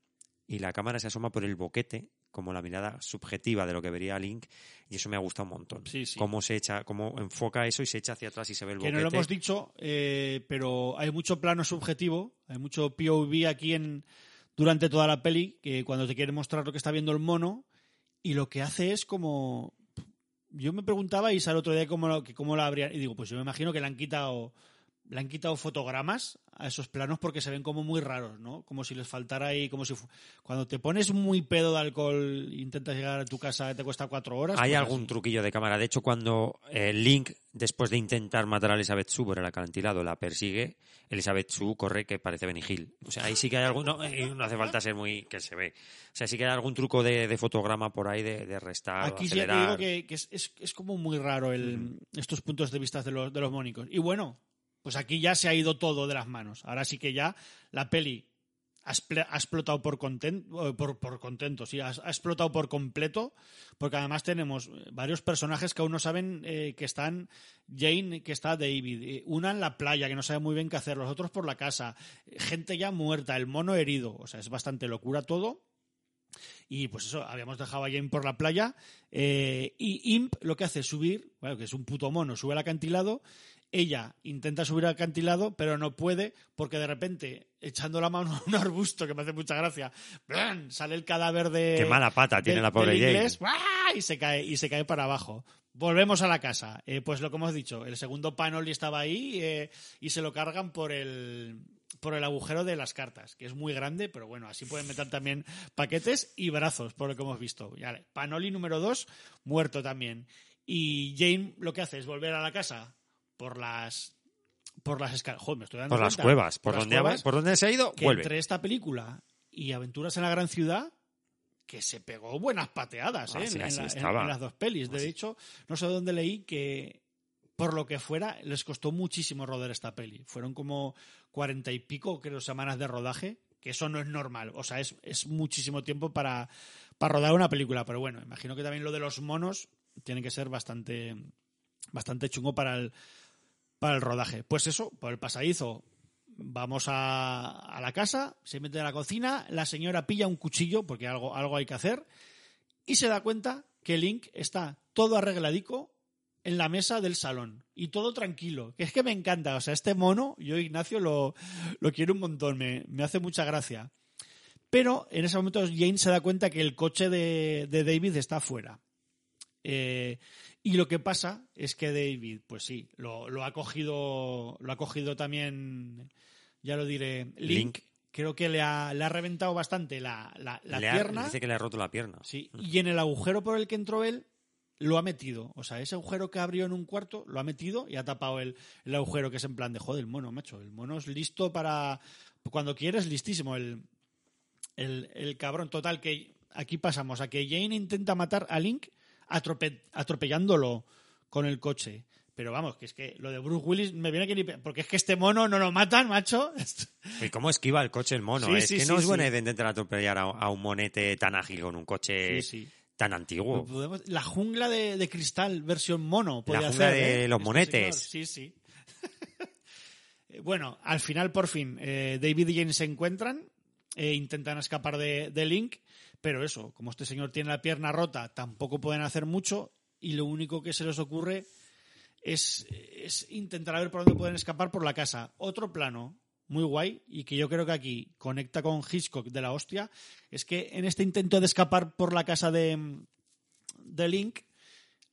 y la cámara se asoma por el boquete, como la mirada subjetiva de lo que vería Link, y eso me ha gustado un montón. Sí, sí. Cómo se echa, cómo enfoca eso y se echa hacia atrás y se ve el Que boquete. no lo hemos dicho, eh, pero hay mucho plano subjetivo, hay mucho POV aquí en durante toda la peli, que cuando te quiere mostrar lo que está viendo el mono, y lo que hace es como... Yo me preguntaba, y el otro día cómo, lo- que cómo la habrían... Y digo, pues yo me imagino que le han quitado le han quitado fotogramas a esos planos porque se ven como muy raros, ¿no? Como si les faltara ahí, como si cuando te pones muy pedo de alcohol e intentas llegar a tu casa te cuesta cuatro horas. Hay pues algún así. truquillo de cámara. De hecho, cuando eh, Link, después de intentar matar a Elizabeth Sue por el acantilado, la persigue, Elizabeth Sue corre que parece Benny Hill. O sea, ahí sí que hay algún... No, no hace falta ser muy... que se ve. O sea, sí que hay algún truco de, de fotograma por ahí de, de restar, Aquí o sí ya te acelerar. digo que, que es, es- es como muy raro el, estos puntos de vista de los, de los mónicos. Y bueno, pues aquí ya se ha ido todo de las manos. Ahora sí que ya la peli ha, explotado por, conten- eh, por, contento, sí, ha, explotado por completo, porque además tenemos eh, varios personajes que aún no saben eh, que están Jane, que está David, una en la playa, que no sabe muy bien qué hacer, los otros por la casa, gente ya muerta, el mono herido, o sea, es bastante locura todo. Y pues eso, habíamos dejado a Jane por la playa. y Imp lo que hace es subir, bueno, que es un puto mono, sube al acantilado Ella intenta subir al acantilado, pero no puede porque de repente, echando la mano a un arbusto, que me hace mucha gracia, ¡blan! sale el cadáver de... Qué mala pata tiene la pobre inglés, y se cae y se cae para abajo. Volvemos a la casa. Eh, pues lo que hemos dicho, el segundo Panoli estaba ahí eh, y se lo cargan por el por el agujero de las cartas, que es muy grande, pero bueno, así pueden meter también paquetes y brazos, por lo que hemos visto. Vale. Panoli número 2, muerto también. Y Jane lo que hace es volver a la casa por las por las escaleras. Joder, me estoy dando Por las cuenta. cuevas. Por, las donde, ha- cuevas, por donde se ha ido, que vuelve. entre esta película y Aventuras en la Gran Ciudad, que se pegó buenas pateadas ¿eh? Así- en, la- en- estaba. en las dos pelis. De Así. hecho, no sé dónde leí que, por lo que fuera, les costó muchísimo rodar esta peli. Fueron como cuarenta y pico, creo, semanas de rodaje, que eso no es normal. O sea, es, es muchísimo tiempo para, para rodar una película. Pero bueno, imagino que también lo de los monos tiene que ser bastante, bastante chungo para el, para el rodaje. Pues eso, por el pasadizo vamos a, la casa, se mete a la cocina, la señora pilla un cuchillo, porque algo, algo hay que hacer, y se da cuenta que Link está todo arregladico en la mesa del salón y todo tranquilo, que es que me encanta, o sea, este mono, yo Ignacio lo, lo quiero un montón, me, me hace mucha gracia. Pero en ese momento Jane se da cuenta que el coche de, de David está afuera. Eh, y lo que pasa es que David, pues sí, lo, lo ha cogido, lo ha cogido también, ya lo diré, Link. Link. Creo que le ha, le ha reventado bastante la, la, la Le ha- pierna. dice que le ha roto la pierna. Sí, y en el agujero por el que entró él, lo ha metido. O sea, ese agujero que abrió en un cuarto, lo ha metido y ha tapado el, el agujero, que es en plan de, joder, el mono, macho. El mono es listo para... Cuando quieres, listísimo. El, el, el cabrón total que aquí pasamos a que Jane intenta matar a Link atrope- atropellándolo con el coche. Pero vamos, que es que lo de Bruce Willis me viene que ni... Porque es que este mono no lo matan, macho. ¿Y cómo esquiva el coche el mono? Sí, es sí, que sí, no es buena idea intentar atropellar a, a un monete tan ágil con un coche tan antiguo. La jungla de, de cristal versión mono. podía jungla hacer, de ¿eh? los Este monetes. señor. Sí, sí. Eh, bueno, al final, por fin, eh, David y Jane se encuentran, e intentan escapar de, de Link, pero eso, como este señor tiene la pierna rota, tampoco pueden hacer mucho y lo único que se les ocurre es, es intentar ver por dónde pueden escapar por la casa. Otro plano muy guay y que yo creo que aquí conecta con Hitchcock de la hostia es que en este intento de escapar por la casa de, de Link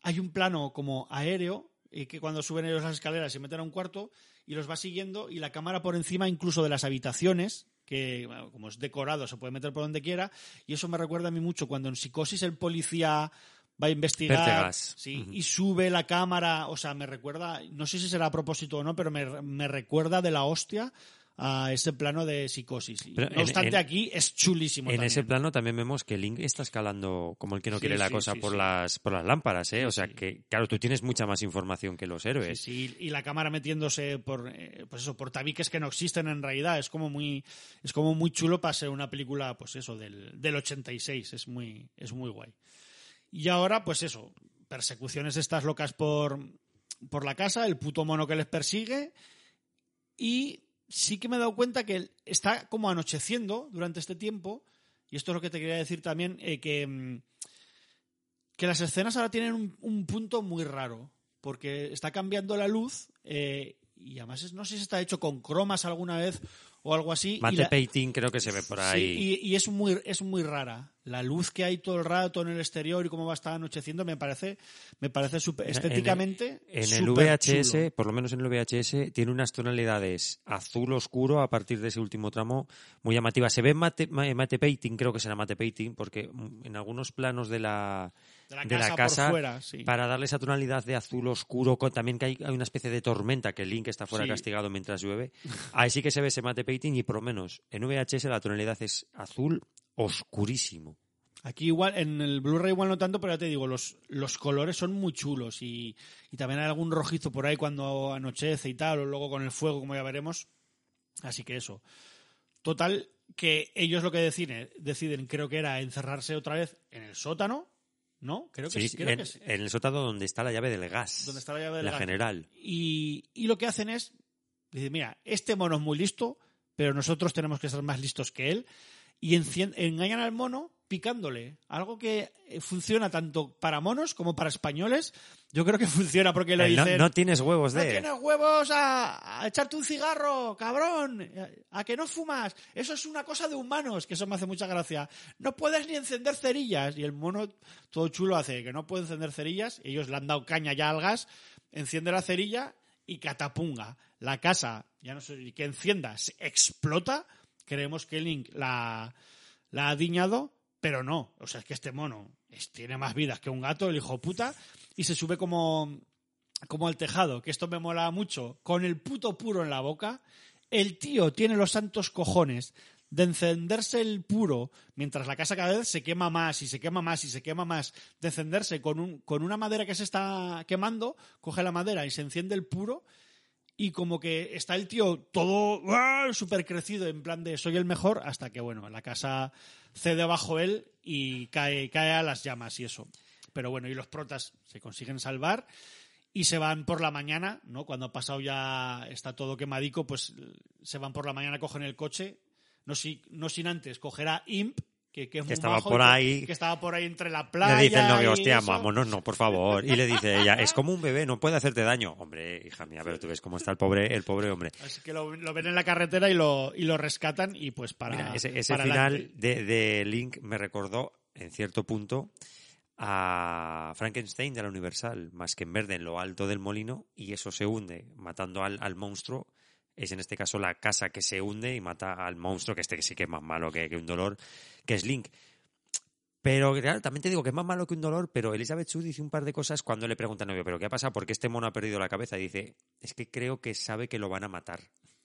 hay un plano como aéreo y que cuando suben ellos las escaleras se meten a un cuarto y los va siguiendo y la cámara por encima incluso de las habitaciones que bueno, como es decorado se puede meter por donde quiera. Y eso me recuerda a mí mucho cuando en Psicosis el policía va a investigar y sube la cámara o sea me recuerda no sé si será a propósito o no pero me, me recuerda de la hostia a ese plano de Psicosis Pero no en- obstante en- aquí es chulísimo En también. ese plano también vemos que Link está escalando como el que no Sí, quiere la sí, cosa sí, por las por las lámparas, ¿eh? O sea que, claro, tú tienes mucha más información que los héroes. Sí, sí, y la cámara metiéndose por, eh, pues eso, por tabiques que no existen en realidad. Es como muy, es como muy chulo para ser una película, pues eso, del, del 86. Es muy, es muy guay. Y ahora, pues eso, persecuciones estas locas por, por la casa, el puto mono que les persigue. Y sí que me he dado cuenta que está como anocheciendo durante este tiempo. Y esto es lo que te quería decir también, eh, que, mm, que las escenas ahora tienen un, un punto muy raro, porque está cambiando la luz eh, y además no sé si está hecho con cromas alguna vez o algo así. Mate la- painting creo que se ve por Sí, ahí. y, y es muy es muy rara. La luz que hay todo el rato en el exterior y cómo va a estar anocheciendo me parece me parece súper En el- estéticamente En el VHS, chulo. por lo menos en el VHS, tiene unas tonalidades azul oscuro a partir de ese último tramo muy llamativas. Se ve mate, ma- mate painting, creo que será mate painting, porque en algunos planos de la, de la de casa, la casa por fuera, sí. para darle esa tonalidad de azul oscuro, con, también que hay, hay una especie de tormenta que el Link está fuera Sí. castigado mientras llueve. Ahí sí que se ve ese mate painting y por lo menos en VHS la tonalidad es azul oscurísimo. Aquí igual, en el Blu-ray igual no tanto, pero ya te digo, los, los colores son muy chulos y, y también hay algún rojizo por ahí cuando anochece y tal, o luego con el fuego, como ya veremos. Así que eso. Total, que ellos lo que deciden, deciden creo que era encerrarse otra vez en el sótano, ¿no? Creo que Sí, sí. creo en, que sí. en el sótano donde está la llave del gas. Donde está la llave del la gas. general. Y, y lo que hacen es, dicen, mira, este mono es muy listo, pero nosotros tenemos que ser más listos que él. y encien- engañan al mono picándole. Algo que eh, funciona tanto para monos como para españoles. Yo creo que funciona porque le El no, dicen... no tienes huevos No de... tienes huevos a, a echarte un cigarro, cabrón. A que no fumas. Eso es una cosa de humanos, que eso me hace mucha gracia. No puedes ni encender cerillas. Y el mono, todo chulo, hace que no puede encender cerillas. Ellos le han dado caña ya al gas. Enciende la cerilla y catapunga. La casa, ya no sé, que encienda, se explota. Creemos que Link la, la ha diñado, pero no. O sea, es que este mono es- tiene más vidas que un gato, el hijo puta, y se sube como, como al tejado, que esto me mola mucho, con el puto puro en la boca. El tío tiene los santos cojones de encenderse el puro mientras la casa cada vez se quema más y se quema más y se quema más, de encenderse con, un, con una madera que se está quemando, coge la madera y se enciende el puro y como que está el tío todo súper crecido en plan de soy el mejor hasta que bueno, la casa cede bajo él y cae, cae a las llamas y eso. Pero bueno, y los protas se consiguen salvar y se van por la mañana, ¿no? Cuando ha pasado ya está todo quemadico, pues se van por la mañana, cogen el coche, no, si, no sin antes coger a Imp, que, que es Que muy estaba majo, por ahí. que estaba por ahí entre la playa. Le dice el novio, hostia, eso". vámonos, no, por favor. Y le dice ella, es como un bebé, no puede hacerte daño. Hombre, hija mía, pero tú ves cómo está el pobre, el pobre hombre. Así que lo, lo ven en la carretera y lo, y lo rescatan y pues para. Mira, ese, ese para final de, de Link me recordó, en cierto punto, a Frankenstein de la Universal, más que en verde en lo alto del molino, y eso se hunde, matando al, al monstruo. Es en este caso la casa que se hunde y mata al monstruo, que este que sí que es más malo que, un dolor, que es Link. Pero claro, también te digo que es más malo que un dolor, pero Elizabeth Shue dice un par de cosas cuando le pregunta al novio, ¿pero qué ha pasado? ¿Por qué este mono ha perdido la cabeza? Dice, es que creo que sabe que lo van a matar.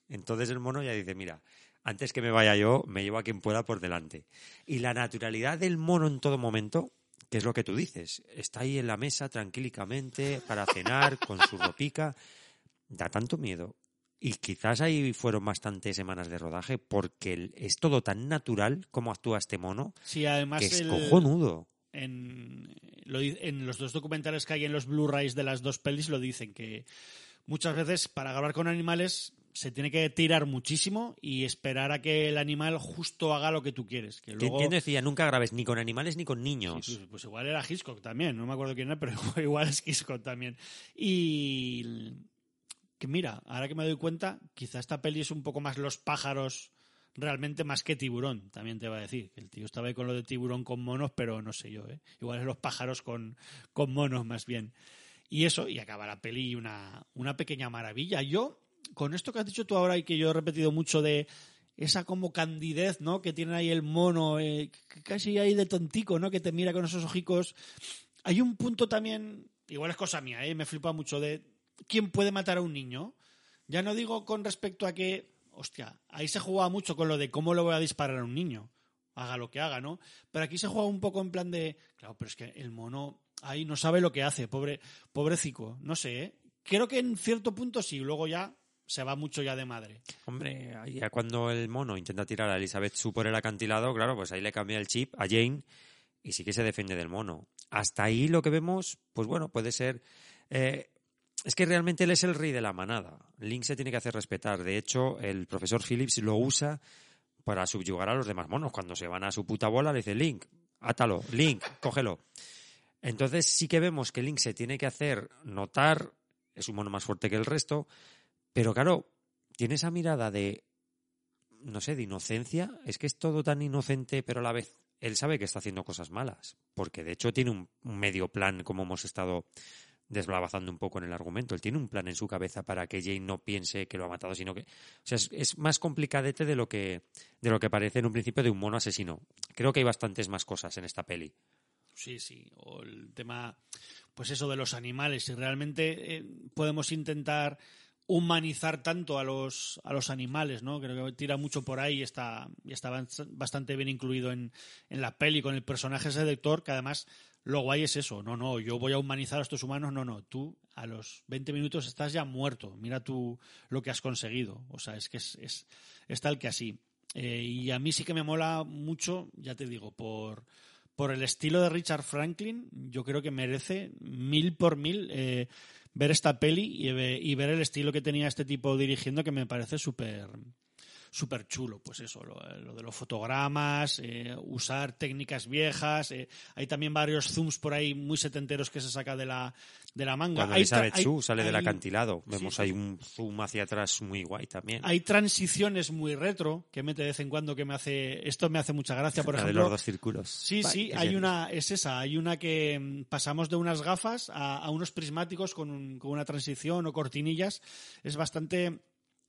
Entonces el mono ya dice, mira, antes que me vaya yo, me llevo a quien pueda por delante. Y la naturalidad del mono en todo momento, que es lo que tú dices, está ahí en la mesa tranquilamente para cenar con su ropica, da tanto miedo. Y quizás ahí fueron bastantes semanas de rodaje porque es todo tan natural como actúa este mono Sí, además. que es el- cojonudo. en, lo en los dos documentales que hay en los Blu-rays de las dos pelis lo dicen que muchas veces para grabar con animales se tiene que tirar muchísimo y esperar a que el animal justo haga lo que tú quieres. Que ¿Quién, luego, quién decía? Nunca grabes ni con animales ni con niños. Sí, pues, pues igual era Hitchcock también, no me acuerdo quién era, pero igual es Hitchcock también. Y mira, ahora que me doy cuenta, quizá esta peli es un poco más los pájaros realmente más que tiburón, también te va a decir. El tío estaba ahí con lo de tiburón con monos, pero no sé yo, ¿eh? Igual es los pájaros con, con monos más bien. Y eso, y acaba la peli una, una pequeña maravilla. Yo, con esto que has dicho tú ahora y que yo he repetido mucho de esa como candidez, ¿no? Que tiene ahí el mono, eh, casi ahí de tontico, ¿no? Que te mira con esos ojicos. Hay un punto también, igual es cosa mía, ¿eh? Me flipa mucho de quién puede matar a un niño. Ya no digo con respecto a que, hostia, ahí se jugaba mucho con lo de cómo le voy a disparar a un niño. Haga lo que haga, ¿no? Pero aquí se juega un poco en plan de, claro, pero es que el mono ahí no sabe lo que hace, pobre, pobrecico. No sé, ¿eh? Creo que en cierto punto sí, luego ya se va mucho ya de madre. Hombre, ya cuando el mono intenta tirar a Elizabeth Sue por el acantilado, claro, pues ahí le cambia el chip a Jane y sí que se defiende del mono. Hasta ahí lo que vemos, pues bueno, puede ser... eh, es que realmente él es el rey de la manada. Link se tiene que hacer respetar. De hecho, el profesor Phillips lo usa para subyugar a los demás monos. Cuando se van a su puta bola, le dice Link, átalo, Link, cógelo. Entonces sí que vemos que Link se tiene que hacer notar, es un mono más fuerte que el resto, pero claro, tiene esa mirada de, no sé, de inocencia. Es que es todo tan inocente, pero a la vez él sabe que está haciendo cosas malas. Porque de hecho tiene un, medio plan, como hemos estado desblavazando un poco en el argumento. Él tiene un plan en su cabeza para que Jane no piense que lo ha matado, sino que. O sea, es, más complicadete de lo que de lo que parece en un principio de un mono asesino. Creo que hay bastantes más cosas en esta peli. Sí, sí. O el tema, pues eso de los animales. Si realmente eh, podemos intentar humanizar tanto a los, a los animales, ¿no? Creo que tira mucho por ahí y está, y está bast- bastante bien incluido en, en la peli con el personaje ese de Héctor, que además lo guay es eso. No, no, yo voy a humanizar a estos humanos. No, no, tú a los 20 minutos estás ya muerto. Mira tú lo que has conseguido. O sea, es que es, es, es tal que así. Eh, y a mí sí que me mola mucho, ya te digo, por, por el estilo de Richard Franklin, yo creo que merece mil por mil eh, ver esta peli y, ve- y ver el estilo que tenía este tipo dirigiendo, que me parece súper súper chulo. Pues eso, lo, lo de los fotogramas, eh, usar técnicas viejas. eh, hay también varios zooms por ahí muy setenteros que se saca de la, de la manga. Cuando Hay Elizabeth hay- Shue sale del hay- acantilado, vemos sí, ahí sí. un zoom hacia atrás muy guay también. Hay transiciones muy retro que mete de vez en cuando que me hace. Esto me hace mucha gracia, por la de ejemplo. los dos círculos. Sí, sí, hay una, es esa, hay una que mm, pasamos de unas gafas a, a unos prismáticos con, un- con una transición o cortinillas. Es bastante,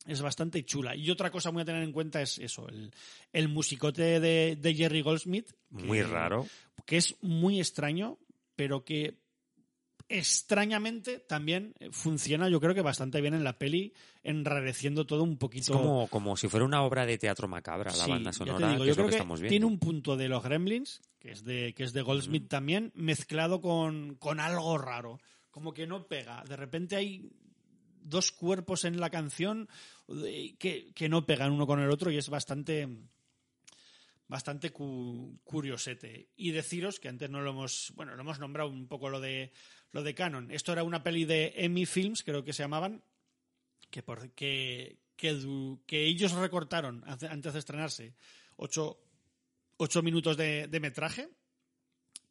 es bastante chula. Y otra cosa muy a tener en cuenta es eso, el, el musicote de, de Jerry Goldsmith. que- Muy raro. Que es muy extraño, pero que extrañamente también funciona, yo creo que bastante bien en la peli, enrareciendo todo un Es poquito. como, como si fuera una obra de teatro macabra, la Sí, banda sonora, digo, que yo es lo creo que, que estamos viendo. tiene un punto de los Gremlins, que es de, que es de Goldsmith también, mezclado con, con algo raro. Como que no pega. De repente hay dos cuerpos en la canción eh, que, que no pegan uno con el otro y es bastante bastante cu- curiosete. Y deciros que antes no lo hemos, bueno, lo hemos nombrado un poco lo de lo de Canon. Esto era una peli de Emmy Films, creo que se llamaban, que por que ellos recortaron antes de estrenarse ocho, ocho minutos de, de metraje,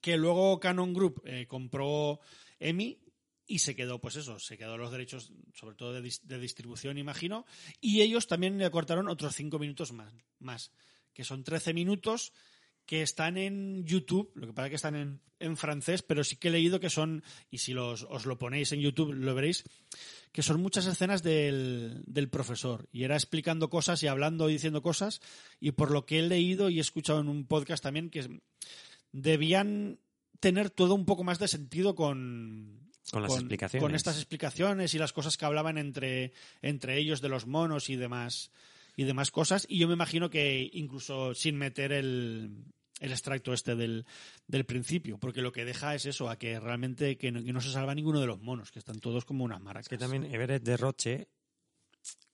que luego Canon Group eh, compró Emmy y se quedó, pues eso, se quedó los derechos, sobre todo de, de distribución, imagino, y ellos también le cortaron otros cinco minutos más, más, que son 13 minutos que están en YouTube, lo que pasa que están en, en francés, pero sí que he leído que son, y si los, os lo ponéis en YouTube lo veréis, que son muchas escenas del, del profesor. Y era explicando cosas y hablando y diciendo cosas, y por lo que he leído y he escuchado en un podcast también, que debían tener todo un poco más de sentido con, Con las explicaciones. con estas explicaciones y las cosas que hablaban entre, entre ellos de los monos y demás y demás cosas. Y yo me imagino que incluso sin meter el, el extracto este del, del principio, porque lo que deja es eso, a que realmente que no, que no se salva ninguno de los monos, que están todos como unas maracas. Que también Everett de Roche,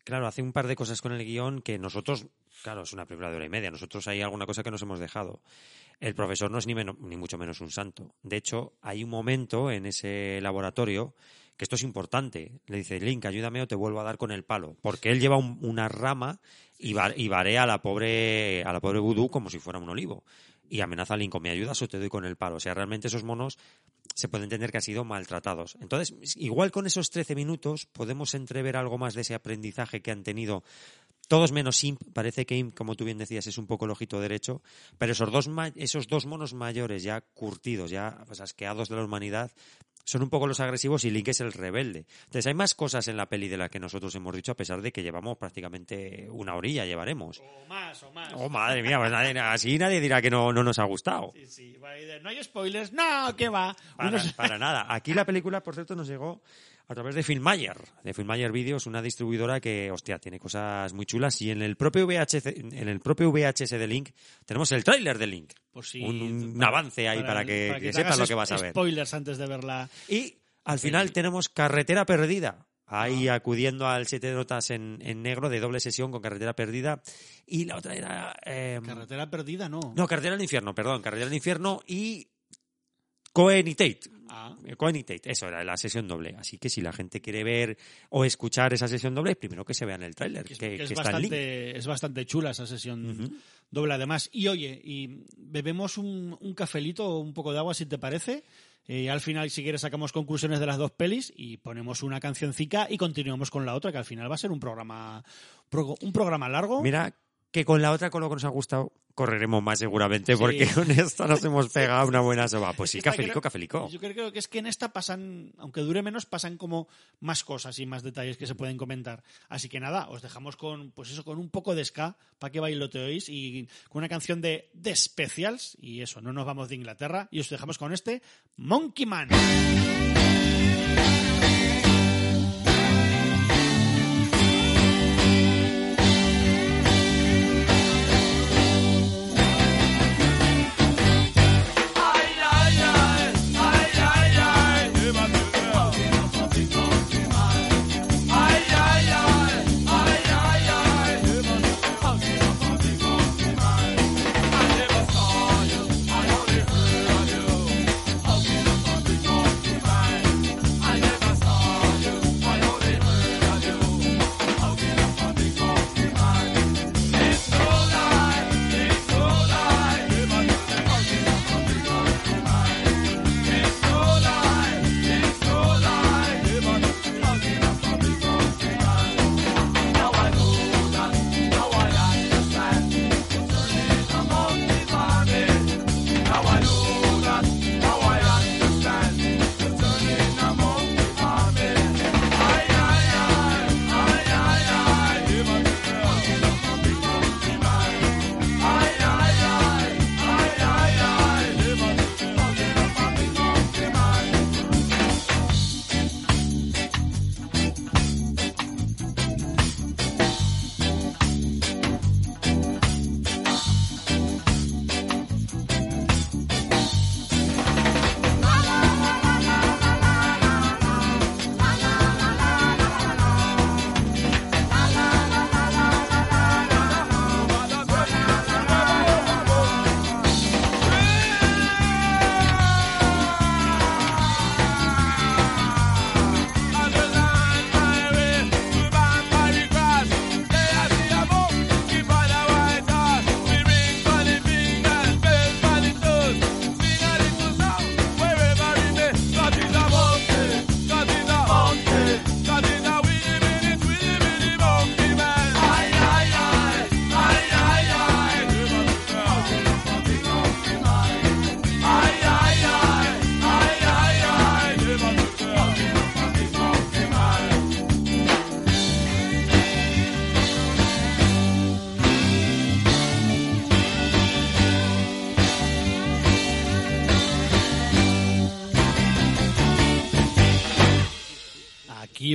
claro, hace un par de cosas con el guion que nosotros, claro, es una película de hora y media, nosotros hay alguna cosa que nos hemos dejado. El profesor no es ni, ni mucho menos un santo. De hecho, hay un momento en ese laboratorio que esto es importante. Le dice, Link, ayúdame o te vuelvo a dar con el palo. Porque él lleva un- una rama y, va- y barea a la pobre a la pobre vudú como si fuera un olivo. Y amenaza a Link, o me ayudas o te doy con el palo. O sea, realmente esos monos se puede entender que han sido maltratados. Entonces, igual con esos 13 minutos podemos entrever algo más de ese aprendizaje que han tenido todos menos Imp. Parece que Imp, como tú bien decías, es un poco el ojito derecho. Pero esos dos, esos dos monos mayores, ya curtidos, ya pues, asqueados de la humanidad, son un poco los agresivos y Link es el rebelde. Entonces, hay más cosas en la peli de las que nosotros hemos dicho, a pesar de que llevamos prácticamente una orilla, llevaremos. O más, o más. Oh, madre mía, pues nadie- así nadie dirá que no, no nos ha gustado. Sí, sí, no hay spoilers, no, ¿qué va? Para, Unos- para nada. Aquí la película, por cierto, nos llegó a través de Filmayer. De Filmayer Videos, una distribuidora que, hostia, tiene cosas muy chulas. Y en el propio VHS, en el propio VHS de Link tenemos el tráiler de Link. Pues sí, un, un para- avance ahí para, que, sepas lo que vas a ver. Spoilers antes de verla. Y al final tenemos Carretera Perdida. Ahí acudiendo al siete notas en, en negro de doble sesión con Carretera Perdida. Y la otra era... eh, Carretera perdida, no. no, Carretera al Infierno, perdón. Carretera al Infierno y Cohen y Tate. Ah, Cohen y Tate, eso era la sesión doble. Así que si la gente quiere ver o escuchar esa sesión doble, primero que se vean el tráiler, que que, es, que es bastante, es bastante chula esa sesión doble además. Y oye, y bebemos un, un cafelito o un poco de agua si te parece. Eh, al final, si quieres, sacamos conclusiones de las dos pelis y ponemos una cancioncica y continuamos con la otra, que al final va a ser un programa, pro- un programa largo. Mira que con la otra, con lo que nos ha gustado, correremos más seguramente, Sí. porque con esta nos hemos pegado una buena soba. Pues sí, Esta cafelico, creo- cafelico. Yo creo que es que en esta pasan, aunque dure menos, pasan como más cosas y más detalles que se pueden comentar. Así que nada, os dejamos con, pues eso, con un poco de ska para que bailoteéis y con una canción de The Specials y eso, no nos vamos de Inglaterra y os dejamos con este Monkey Man.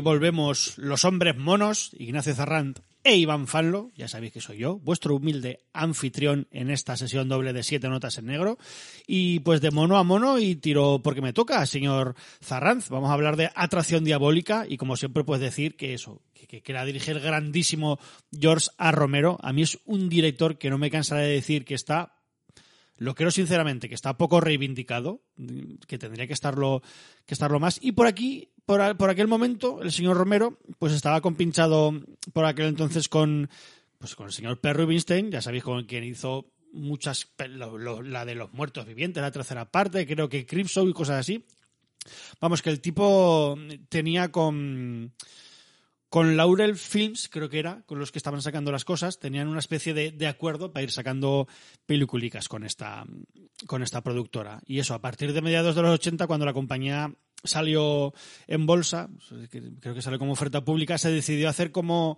Volvemos los hombres monos, Ignacio Zarrant e Iván Fanlo, ya sabéis que soy yo, vuestro humilde anfitrión en esta sesión doble de siete notas en negro. Y pues de mono a mono y tiro porque me toca, señor Zarranz. Vamos a hablar de Atracción Diabólica y como siempre puedes decir que eso, que, que, la dirige el grandísimo George A. Romero. A mí es un director que no me cansaré de decir que está lo creo sinceramente que está poco reivindicado, que tendría que estarlo, que estarlo más. Y por aquí, por, aquel momento, el señor Romero, pues estaba compinchado por aquel entonces con, pues con el señor Perry Rubinstein, ya sabéis con quien hizo muchas, la de los muertos vivientes, la tercera parte, creo que Cripshow y cosas así. Vamos, que el tipo tenía con con Laurel Films, creo que era, con los que estaban sacando las cosas, tenían una especie de, de acuerdo para ir sacando peliculicas con esta, con esta productora. Y eso, a partir de mediados de los 80, cuando la compañía salió en bolsa, creo que salió como oferta pública, se decidió hacer como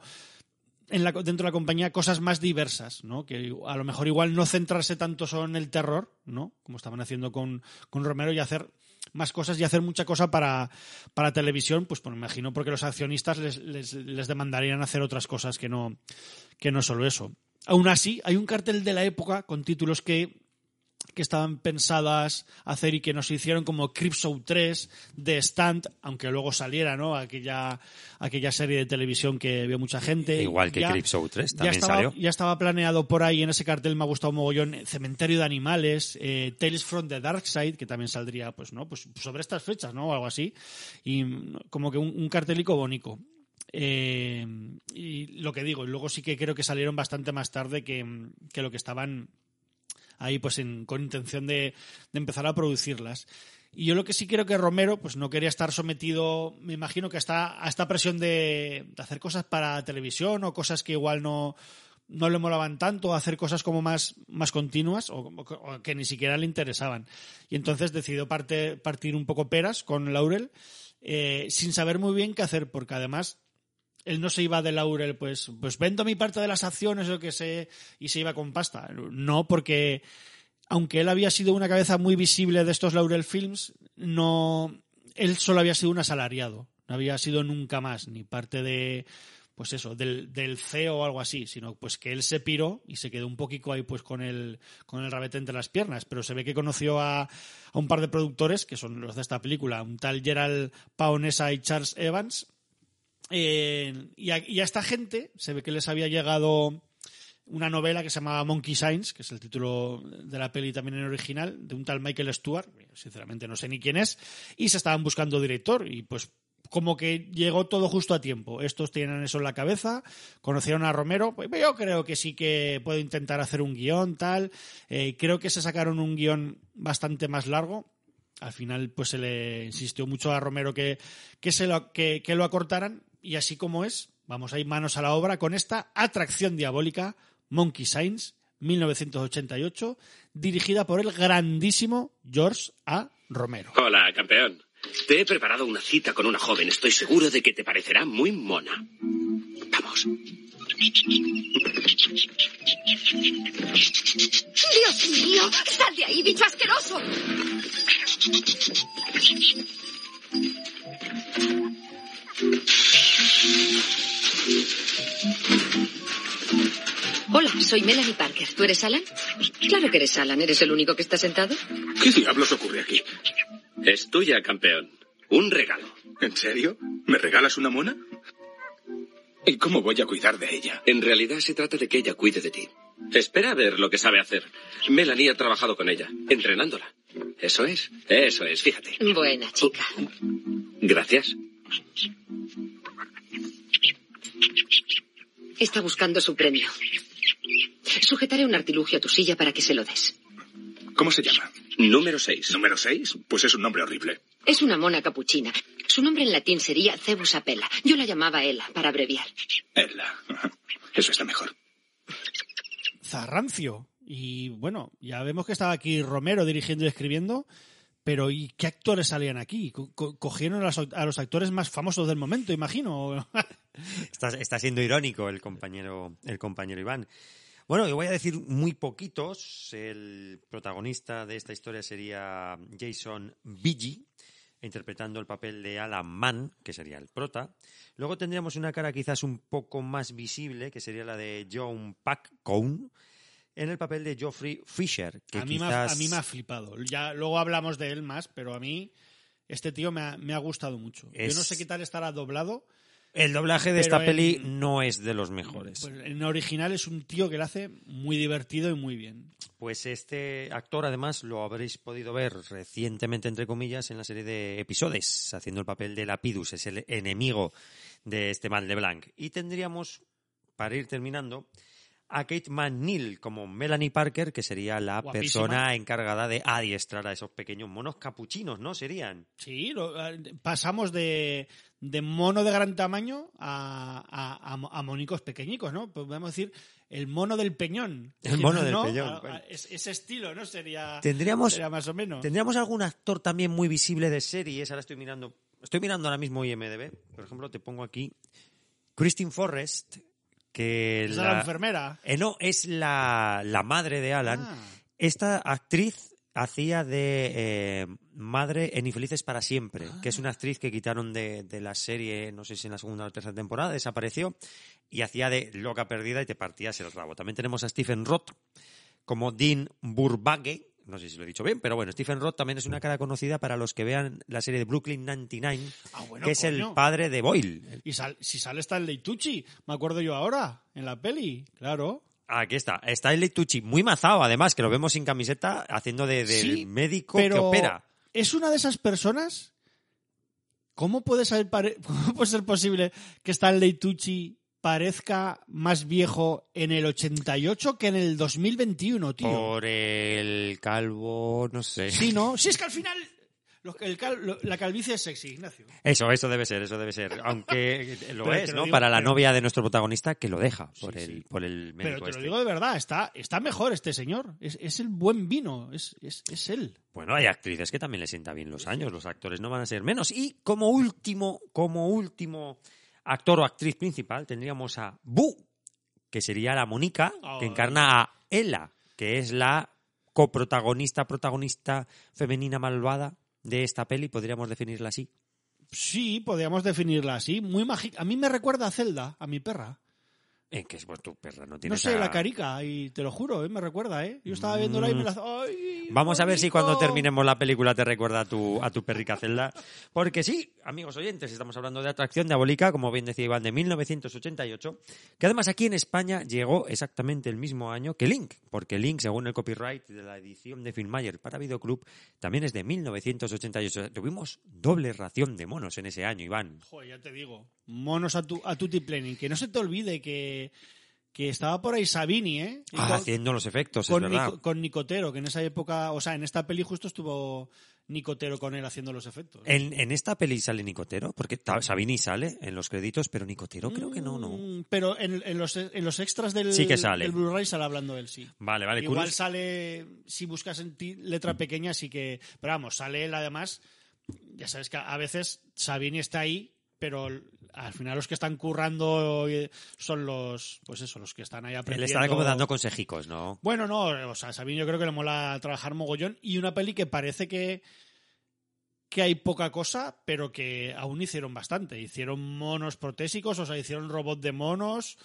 en la, dentro de la compañía cosas más diversas, ¿no? Que a lo mejor igual no centrarse tanto solo en el terror, ¿no? Como estaban haciendo con, con Romero y hacer más cosas y hacer mucha cosa para, para televisión, pues, pues me imagino porque los accionistas les, les, les, demandarían hacer otras cosas que no, que no solo eso. Aún así, hay un cartel de la época con títulos que que estaban pensadas hacer y que nos hicieron como Cripshow 3 de Stand, aunque luego saliera, ¿no? Aquella, aquella serie de televisión que vio mucha gente. Igual que Cripshow 3 también ya estaba, salió. Ya estaba planeado por ahí en ese cartel, me ha gustado mogollón, Cementerio de Animales, eh, Tales from the Dark Side, que también saldría, pues, ¿no? Pues sobre estas fechas, ¿no? O algo así. Y como que un, un cartelico bonito. Eh, y lo que digo, y luego sí que creo que salieron bastante más tarde que, que lo que estaban ahí pues en, con intención de, empezar a producirlas. Y yo lo que sí creo que Romero pues no quería estar sometido, me imagino que a esta presión de, hacer cosas para televisión o cosas que igual no, no le molaban tanto, hacer cosas como más, más continuas o, o, que ni siquiera le interesaban. Y entonces decidió parte, partir un poco peras con Laurel eh, sin saber muy bien qué hacer, porque además él no se iba de Laurel, pues, pues vendo mi parte de las acciones o que sé, y se iba con pasta. No, porque aunque él había sido una cabeza muy visible de estos Laurel Films, no, él solo había sido un asalariado. No había sido nunca más, ni parte de, pues eso, del, del CEO o algo así, sino pues que él se piró y se quedó un poquito ahí pues con el, con el rabete entre las piernas, pero se ve que conoció a, a un par de productores, que son los de esta película, un tal Gerald Paonesa y Charles Evans, eh, y, a, a, esta gente se ve que les había llegado una novela que se llamaba Monkey Signs, que es el título de la peli también en original, de un tal Michael Stewart, sinceramente no sé ni quién es, y se estaban buscando director y pues como que llegó todo justo a tiempo. Estos tienen eso en la cabeza, conocieron a Romero, pues yo creo que sí que puedo intentar hacer un guion, tal. Eh, creo que se sacaron un guion bastante más largo. Al final, pues se le insistió mucho a Romero que, que, se lo, que, que lo acortaran y así como es, vamos a ir manos a la obra con esta atracción diabólica, Monkey Signs, 1988, dirigida por el grandísimo George A. Romero. Hola, campeón. Te he preparado una cita con una joven. Estoy seguro de que te parecerá muy mona. Vamos. ¡Dios mío! ¡Sal de ahí, bicho asqueroso! Hola, soy Melanie Parker. ¿Tú eres Alan? Claro que eres Alan. ¿Eres el único que está sentado? ¿Qué diablos ocurre aquí? Es tuya, campeón. Un regalo. ¿En serio? ¿Me regalas una mona? ¿Y cómo voy a cuidar de ella? En realidad se trata de que ella cuide de ti. Espera a ver lo que sabe hacer. Melanie ha trabajado con ella, entrenándola. Eso es, eso es, fíjate. Buena chica. Gracias. Está buscando su premio. Sujetaré un artilugio a tu silla para que se lo des. ¿Cómo se llama? Número 6. ¿Número 6? Pues es un nombre horrible. Es una mona capuchina. Su nombre en latín sería Cebus apella. Yo la llamaba Ella, para abreviar. Ella. Eso está mejor. Zarrancio. Y bueno, ya vemos que estaba aquí Romero dirigiendo y escribiendo. Pero ¿y qué actores salían aquí? Co cogieron a los, actores más famosos del momento, imagino. está, está, siendo irónico el compañero, el compañero Iván. Bueno, yo voy a decir muy poquitos. El protagonista de esta historia sería Jason Biggie, interpretando el papel de Alan Mann, que sería el prota. Luego tendríamos una cara quizás un poco más visible, que sería la de John Cohn, en el papel de Geoffrey Fisher. Que a, mí quizás... me ha, a mí me ha flipado. Ya luego hablamos de él más, pero a mí este tío me ha, me ha gustado mucho. Es- Yo no sé qué tal estará doblado. El doblaje de esta peli no es de los mejores. Pues en original es un tío que lo hace muy divertido y muy bien. Pues este actor, además, lo habréis podido ver recientemente, entre comillas, en la serie de episodios, haciendo el papel de Lapidus, es el enemigo de este mal de Blanc. Y tendríamos, para ir terminando, a Kate McNeil como Melanie Parker, que sería la Guapísima. persona encargada de adiestrar a esos pequeños monos capuchinos, ¿no? Serían. Sí, lo- eh, pasamos de, de mono de gran tamaño a, a, a mo- a monicos pequeñicos, ¿no? Pues Podemos decir el mono del peñón. El mono del ¿no? peñón, bueno. ese estilo, ¿no? Sería, Tendríamos- sería más o menos. Tendríamos algún actor también muy visible de series. Ahora estoy mirando. Estoy mirando ahora mismo IMDB. Por ejemplo, te pongo aquí. Christine Forrest, que es la enfermera. Eh, no, es la, la madre de Alan. Ah. Esta actriz hacía de eh, madre en Infelices para siempre, que Ah. es una actriz que quitaron de, de la serie, no sé si en la segunda o tercera temporada, desapareció y hacía de loca perdida y te partías el rabo. También tenemos a Stephen Roth como Dean Burbage, no sé si lo he dicho bien, pero bueno, Stephen Roth también es una cara conocida para los que vean la serie de Brooklyn 99, Ah, bueno, que es el padre de Boyle. Y sal- si sale Stanley Tucci, me acuerdo yo ahora, en la peli, claro. Aquí está, está el Tucci, muy mazado además, que lo vemos sin camiseta, haciendo de, de Sí, médico pero que opera. es una de esas personas. ¿Cómo puede ser, pare- cómo puede ser posible que Stanley Tucci parezca más viejo en el 88 que en el 2021, tío? Por el calvo, no sé. Sí, ¿no? Sí, es que al final el cal- la calvicie es sexy, Ignacio. Eso, eso debe ser, eso debe ser. Aunque lo Pero es, lo ¿no? digo, Para la pero- novia de nuestro protagonista que lo deja por, Sí, el, sí. por el médico Pero te este. lo digo de verdad, está, está mejor este señor. Es, es el buen vino, es, es, es él. Bueno, hay actrices que también le sienta bien los años, los actores no van a ser menos. Y como último, como último actor o actriz principal, tendríamos a Bu, que sería la Mónica, que encarna a Ella, que es la coprotagonista, protagonista femenina malvada de esta peli, podríamos definirla así. Sí, podríamos definirla así. Muy mágica. A mí me recuerda a Zelda, a mi perra. En que es pues, tu perra, no tiene No sé, la carica, y te lo juro, ¿eh? me recuerda, ¿eh? Yo estaba viéndola y me la... ¡Ay, Mm. Vamos a ver si cuando terminemos la película te recuerda a tu, a tu perrica Zelda. Porque sí, amigos oyentes, estamos hablando de Atracción Diabólica, como bien decía Iván, de 1988, que además aquí en España llegó exactamente el mismo año que Link, porque Link, según el copyright de la edición de Filmayer para Videoclub, también es de 1988. Tuvimos doble ración de monos en ese año, Iván. Joder, ya te digo. Monos a, tu, a tutti planning. Que no se te olvide que, que estaba por ahí Sabini, ¿eh? Y Ah, con- haciendo los efectos, con, es verdad. Nico- con Nicotero, que en esa época, o sea, en esta peli justo estuvo Nicotero con él haciendo los efectos. En, en esta peli sale Nicotero, porque Sabini sale en los créditos, pero Nicotero creo que no, no. Mm, Pero en, en los, en los extras del, Sí que sale. del Blu-ray sale hablando él, sí. Vale, vale, Igual curioso. sale, si buscas en ti letra pequeña, sí que. Pero vamos, sale él además. Ya sabes que a veces Sabini está ahí, pero al final los que están currando son los. Pues eso, los que están ahí Él aprendiendo. está como dando consejicos, ¿no? Bueno, no, o sea, Sabine yo creo que le mola trabajar mogollón y una peli que parece que que hay poca cosa, pero que aún hicieron bastante. Hicieron monos protésicos, o sea, hicieron robot de monos,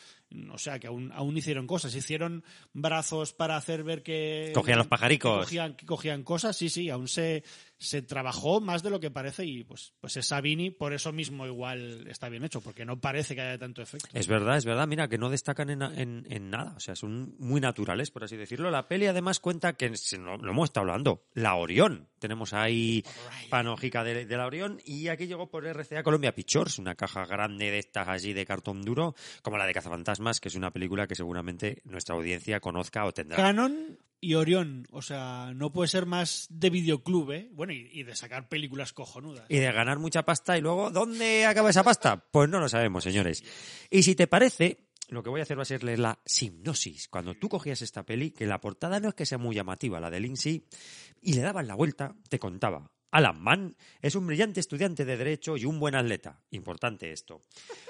o sea, que aún, aún hicieron cosas. Hicieron brazos para hacer ver que... Cogían los pajaricos. Que cogían, que cogían cosas, sí, sí, aún se, se trabajó más de lo que parece y pues, pues es Sabini, por eso mismo igual está bien hecho, porque no parece que haya tanto efecto. Es verdad, es verdad. Mira, que no destacan en, en- en nada. O sea, son muy naturales, por así decirlo. La peli además cuenta que, se- lo, lo hemos estado hablando, la Orión. Tenemos ahí panojica de, de la Orión. Y aquí llegó por RCA Colombia Pictures, una caja grande de estas allí de cartón duro, como la de Cazafantasmas, que es una película que seguramente nuestra audiencia conozca o tendrá. Canon y Orión, o sea, no puede ser más de videoclub, ¿eh? Bueno, y, y de sacar películas cojonudas. y de ganar mucha pasta y luego, ¿dónde acaba esa pasta? Pues no lo sabemos, señores. Y si te parece, lo que voy a hacer va a ser leer la sinopsis. Cuando tú cogías esta peli, que la portada no es que sea muy llamativa, la de Lindsay, y le dabas la vuelta, te contaba. Alan Mann es un brillante estudiante de Derecho y un buen atleta. Importante esto.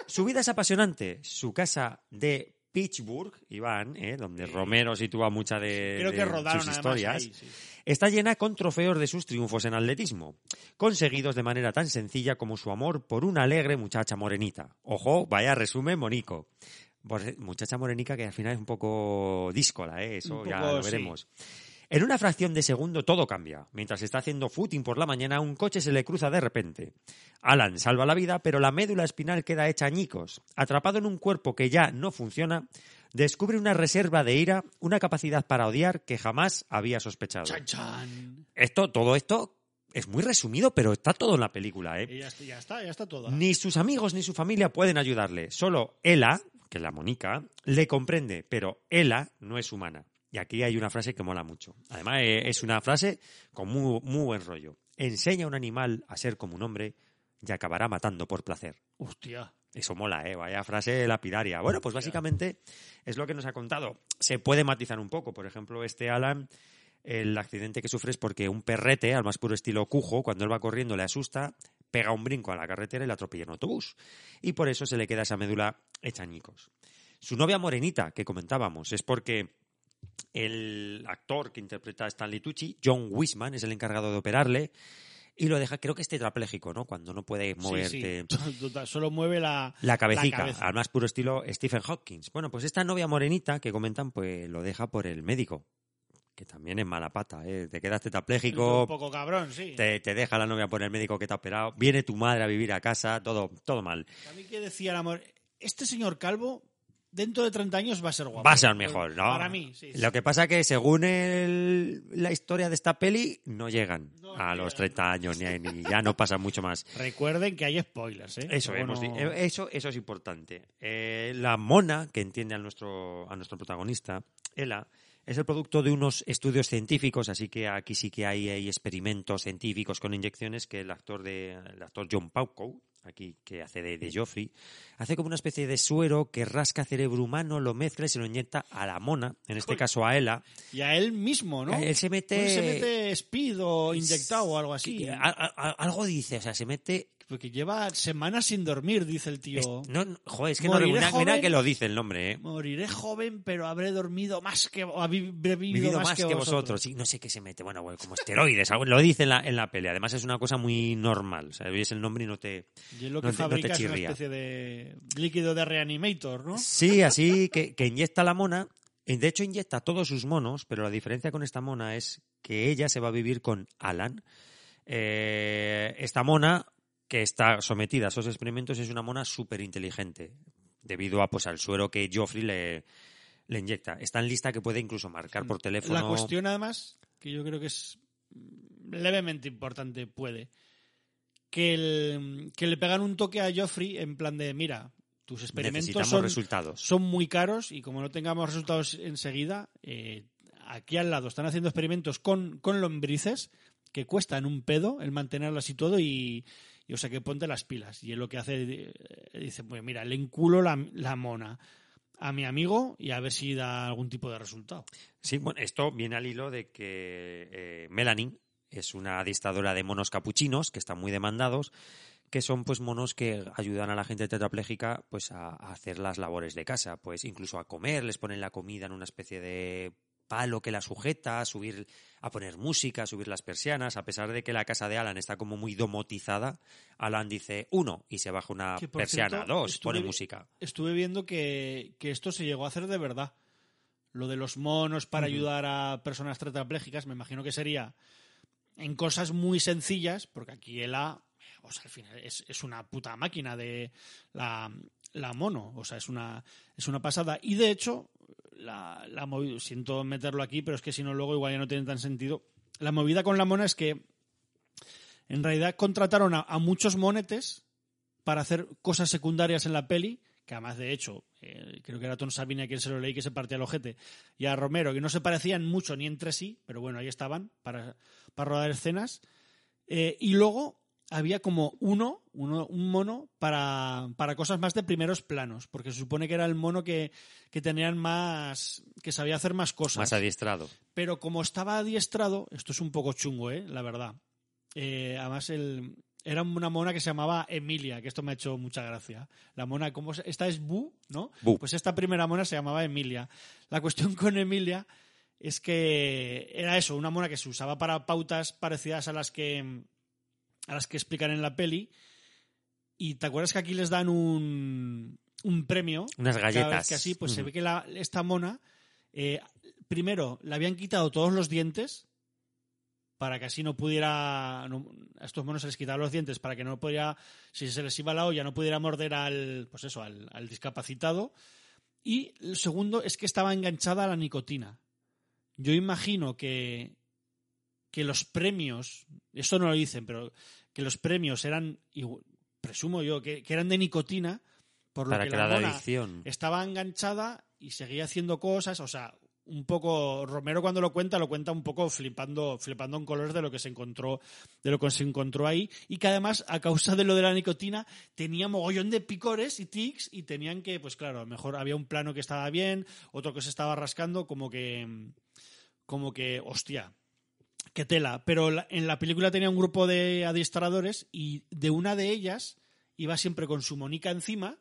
Su vida es apasionante. Su casa de Pittsburgh, Iván, ¿eh? donde Romero sitúa muchas de, Creo que sus historias, ahí, sí. está llena con trofeos de sus triunfos en atletismo, conseguidos de manera tan sencilla como su amor por una alegre muchacha morenita. Ojo, vaya resumen, Monico. Muchacha morenica que al final es un poco díscola, ¿eh? eso ya lo sí. En una fracción de segundo todo cambia. Mientras está haciendo footing por la mañana, un coche se le cruza de repente. Alan salva la vida, pero la médula espinal queda hecha añicos. Atrapado en un cuerpo que ya no funciona, descubre una reserva de ira, una capacidad para odiar que jamás había sospechado. Chan, chan. Esto, todo esto es muy resumido, pero está todo en la película, ¿eh? Y ya, está, ya está, ya está todo. Ni sus amigos ni su familia pueden ayudarle. Solo Ella, que es la Mónica, le comprende, pero Ella no es humana. Y aquí hay una frase que mola mucho. Además, eh, es una frase con muy, muy buen rollo. Enseña a un animal a ser como un hombre y acabará matando por placer. Hostia. Eso mola, ¿eh? Vaya frase lapidaria. Bueno, pues básicamente es lo que nos ha contado. Se puede matizar un poco. Por ejemplo, este Alan, el accidente que sufre es porque un perrete, al más puro estilo cujo, cuando él va corriendo le asusta, pega un brinco a la carretera y le atropella en autobús. Y por eso se le queda esa médula hecha añicos. Su novia morenita, que comentábamos, es porque el actor que interpreta a Stanley Tucci, John Wisman, es el encargado de operarle y lo deja, creo que es tetrapléjico, ¿no? Cuando no puede moverte. Sí, sí. Total, Solo mueve la, La cabecita, la cabeza. al más puro estilo Stephen Hawking. Bueno, pues esta novia morenita que comentan, pues lo deja por el médico, que también es mala pata, ¿eh? Te quedas Un tetrapléjico, poco cabrón, sí. te, te deja la novia por el médico que te ha operado, viene tu madre a vivir a casa, todo, todo mal. A mí que decía el amor, este señor Calvo dentro de 30 años va a ser guapo. Va a ser mejor, ¿no? Para mí, sí. sí. Lo que pasa que según el- la historia de esta peli, no llegan No a los llegan. 30 años, ni, ni ya no pasa mucho más. Recuerden que hay spoilers, ¿eh? Eso, hemos no- eh, eso, eso es importante. Eh, la mona, que entiende a nuestro, a nuestro protagonista, Ella, es el producto de unos estudios científicos, así que aquí sí que hay, hay experimentos científicos con inyecciones que el actor de el actor John Pauco, aquí que hace de, de Joffrey, hace como una especie de suero que rasca cerebro humano, lo mezcla y se lo inyecta a la mona, en este caso a Ella. Y a él mismo, ¿no? Él se mete- Pues se mete speed o inyectado o algo así. Que- a- a- a- algo dice, o sea, se mete Porque lleva semanas sin dormir, dice el tío. Es- no, no, joder, es que no, Moriré mira, mira joven. que lo dice el nombre, ¿eh? Moriré joven, pero habré dormido más que... habré vivido, Vivido más, que, vosotros. Sí, no sé qué se mete. Bueno, bueno, como esteroides. lo dice en la, en la peli. Además es una cosa muy normal. O sea, oyes el nombre y no te... Y es lo no que no te fabrica es una especie de líquido de reanimator, ¿no? Sí, así que, que inyecta la mona. De hecho, inyecta a todos sus monos, pero la diferencia con esta mona es que ella se va a vivir con Alan. Eh, esta mona, que está sometida a esos experimentos, es una mona súper inteligente, debido a, pues, al suero que Joffrey le, le inyecta. Está en lista que puede incluso marcar por teléfono. La cuestión, además, que yo creo que es levemente importante, puede, que, el- que le pegan un toque a Joffrey en plan de, mira, tus experimentos son, resultados. son muy caros y como no tengamos resultados enseguida, eh, aquí al lado están haciendo experimentos con, con lombrices que cuestan un pedo el mantenerlas y todo y, y, o sea que ponte las pilas. Y él lo que hace, eh, dice, pues mira, le enculo la, la mona a mi amigo y a ver si da algún tipo de resultado. Sí, bueno, esto viene al hilo de que eh, Melanie es una adiestradora de monos capuchinos que están muy demandados, que son pues monos que ayudan a la gente tetrapléjica pues a, a hacer las labores de casa, pues incluso a comer, les ponen la comida en una especie de palo que la sujeta, a subir, a poner música, a subir las persianas, a pesar de que la casa de Alan está como muy domotizada, Alan dice uno y se baja una persiana, cierto, dos, estuve pone música. Estuve viendo que, que esto se llegó a hacer de verdad. Lo de los monos para ayudar a personas tetraplégicas, me imagino que sería en cosas muy sencillas, porque aquí Ela, o sea, al final es, es una puta máquina de la, la mono, o sea, es una, es una pasada. Y de hecho, la, la movi- siento meterlo aquí, pero es que si no luego igual ya no tiene tan sentido. La movida con la mona es que en realidad contrataron a, a muchos monetes para hacer cosas secundarias en la peli, que además de hecho, eh, creo que era Tom Sabine a quien se lo leí que se partía el ojete, y a Romero, que no se parecían mucho ni entre sí, pero bueno, ahí estaban para, para rodar escenas. Eh, y luego había como uno, uno un mono para, para cosas más de primeros planos, porque se supone que era el mono que, que tenían más, que sabía hacer más cosas. Más adiestrado. Pero como estaba adiestrado, esto es un poco chungo, ¿eh? la verdad. Eh, además, el, era una mona que se llamaba Emilia, que esto me ha hecho mucha gracia. La mona, ¿cómo se- Esta es Bu, ¿no? Bu. Pues esta primera mona se llamaba Emilia. La cuestión con Emilia es que era eso, una mona que se usaba para pautas parecidas a las que a las que explican en la peli. Y te acuerdas que aquí les dan un, un premio. Unas Cada vez galletas. que así, pues se ve que la- esta mona, eh, primero, le habían quitado todos los dientes para que así no pudiera. no- a estos monos se les quitaban los dientes para que no pudiera. Si se les iba la olla, no pudiera morder al. Pues eso, al, al discapacitado. Y el segundo es que estaba enganchada a la nicotina. Yo imagino que, que los premios, esto no lo dicen, pero que los premios eran, presumo yo, que, que eran de nicotina, por lo Para que la la adicción. estaba enganchada y seguía haciendo cosas, o sea, un poco Romero cuando lo cuenta lo cuenta un poco flipando flipando en colores de lo que se encontró de lo que se encontró ahí y que además a causa de lo de la nicotina tenía mogollón de picores y tics y tenían que pues claro a lo mejor había un plano que estaba bien otro que se estaba rascando como que como que hostia qué tela pero la- en la película tenía un grupo de adiestradores y de una de ellas iba siempre con su monica encima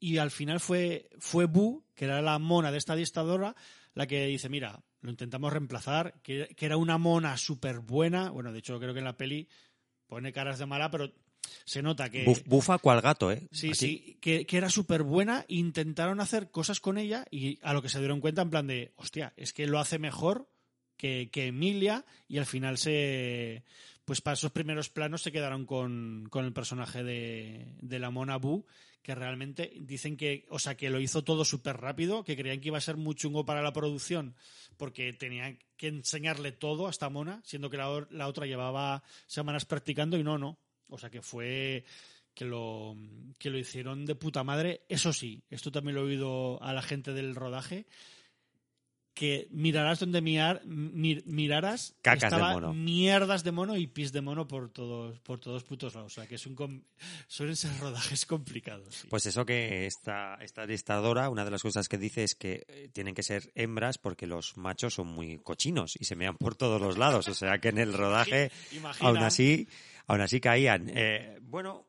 y al final fue, fue Bu, que era la mona de esta adiestradora, la que dice, mira, lo intentamos reemplazar, que, que era una mona súper buena, bueno, de hecho creo que en la peli pone caras de mala, pero se nota que... Buf- bufa cual gato, ¿eh? Sí, Aquí. sí, que, que era súper buena. Intentaron hacer cosas con ella y a lo que se dieron cuenta en plan de, hostia, es que lo hace mejor que, que Emilia y al final se... Pues para esos primeros planos se quedaron con, con el personaje de, de la mona Bu, que realmente dicen que, o sea, que lo hizo todo súper rápido, que creían que iba a ser muy chungo para la producción, porque tenían que enseñarle todo a esta mona, siendo que la, la otra llevaba semanas practicando y no, no. O sea que fue que lo, que lo hicieron de puta madre. Eso sí, esto también lo he oído a la gente del rodaje, que mirarás donde mirar, mir- miraras, Cacas de estaba mono. mierdas de mono y pis de mono por todos, por todos putos lados. O sea que es un com- suelen ser rodajes complicados. sí. Pues eso que esta, esta listadora, una de las cosas que dice es que eh, tienen que ser hembras porque los machos son muy cochinos y se mean por todos los lados. O sea que en el rodaje, Imagina. aún así, aún así caían. Eh, bueno,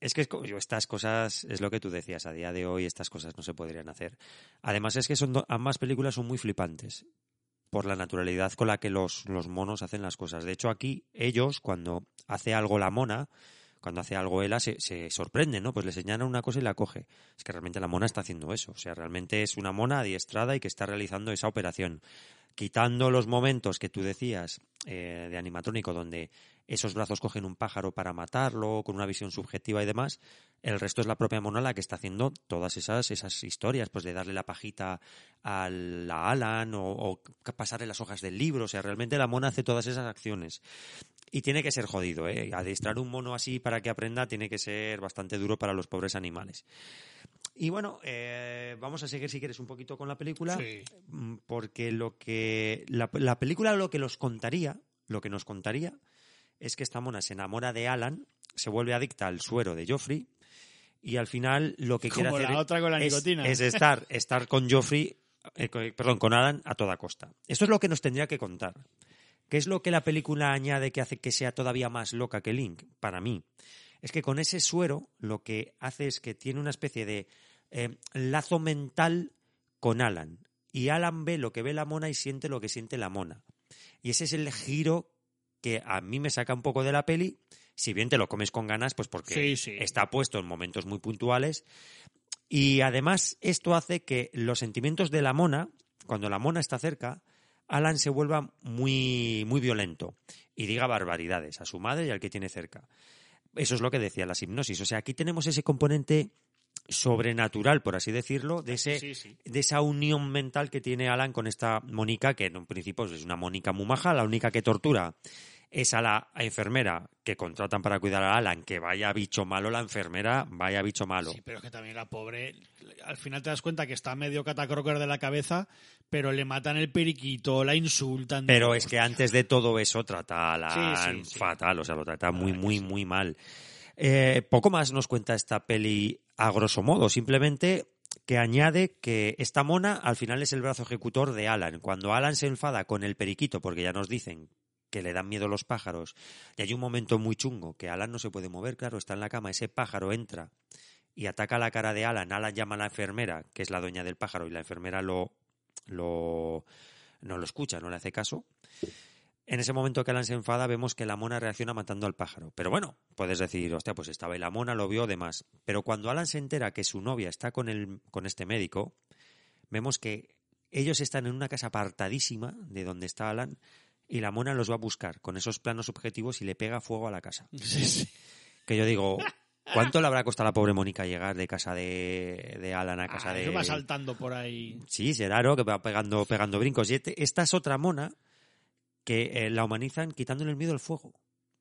es que estas cosas, es lo que tú decías, a día de hoy estas cosas no se podrían hacer. Además es que son ambas películas son muy flipantes por la naturalidad con la que los, los monos hacen las cosas. De hecho, aquí ellos, cuando hace algo la mona, cuando hace algo Ela, se, se sorprenden, ¿no? Pues le señalan una cosa y la coge. Es que realmente la mona está haciendo eso. O sea, realmente es una mona adiestrada y que está realizando esa operación. Quitando los momentos que tú decías eh, de animatrónico, donde esos brazos cogen un pájaro para matarlo, con una visión subjetiva y demás, el resto es la propia mona la que está haciendo todas esas, esas historias, pues de darle la pajita a la Alan o, o pasarle las hojas del libro. O sea, realmente la mona hace todas esas acciones. Y tiene que ser jodido, ¿eh? Adiestrar un mono así para que aprenda tiene que ser bastante duro para los pobres animales. Y bueno, eh, vamos a seguir si quieres un poquito con la película, Sí. mm, porque lo que la, la película lo que los contaría, lo que nos contaría es que esta mona se enamora de Alan, se vuelve adicta al suero de Joffrey y al final lo que quiere Como hacer la otra con la es, nicotina. es estar, estar con Joffrey, eh, perdón, con Alan a toda costa. Esto es lo que nos tendría que contar. ¿Qué es lo que la película añade que hace que sea todavía más loca que Link? Para mí. Es que con ese suero lo que hace es que tiene una especie de eh, lazo mental con Alan. Y Alan ve lo que ve la mona y siente lo que siente la mona. Y ese es el giro que a mí me saca un poco de la peli. Si bien te lo comes con ganas, pues porque Sí, sí. está puesto en momentos muy puntuales. Y además esto hace que los sentimientos de la mona, cuando la mona está cerca, Alan se vuelva muy, muy violento y diga barbaridades a su madre y al que tiene cerca. Eso es lo que decía la hipnosis. O sea, aquí tenemos ese componente sobrenatural, por así decirlo, de, ese, Sí, sí. de esa unión mental que tiene Alan con esta Mónica, que en un principio es una Mónica muy maja, la única que tortura es a la enfermera que contratan para cuidar a Alan, que vaya bicho malo la enfermera, vaya bicho malo. Sí, pero es que también la pobre, al final te das cuenta que está medio catacroker de la cabeza, pero le matan el periquito, la insultan. Pero es que antes de todo eso trata a Alan Sí, sí, sí. fatal, o sea, lo trata muy, muy, muy mal. Eh, poco más nos cuenta esta peli a grosso modo, simplemente que añade que esta mona al final es el brazo ejecutor de Alan. Cuando Alan se enfada con el periquito, porque ya nos dicen que le dan miedo los pájaros. Y hay un momento muy chungo que Alan no se puede mover, claro, está en la cama, ese pájaro entra y ataca la cara de Alan. Alan llama a la enfermera, que es la dueña del pájaro, y la enfermera lo, lo no lo escucha, no le hace caso. En ese momento que Alan se enfada, vemos que la mona reacciona matando al pájaro. Pero bueno, puedes decir, hostia, pues estaba y la mona, lo vio, demás. Pero cuando Alan se entera que su novia está con, el, con este médico, vemos que ellos están en una casa apartadísima de donde está Alan y la mona los va a buscar con esos planos objetivos y le pega fuego a la casa. Que yo digo, ¿cuánto le habrá costado a la pobre Mónica llegar de casa de, de Alan a casa Ah, de... eso va saltando por ahí. Sí, será, ¿no? Que va pegando, pegando brincos. Y este- esta es otra mona que eh, la humanizan quitándole el miedo al fuego.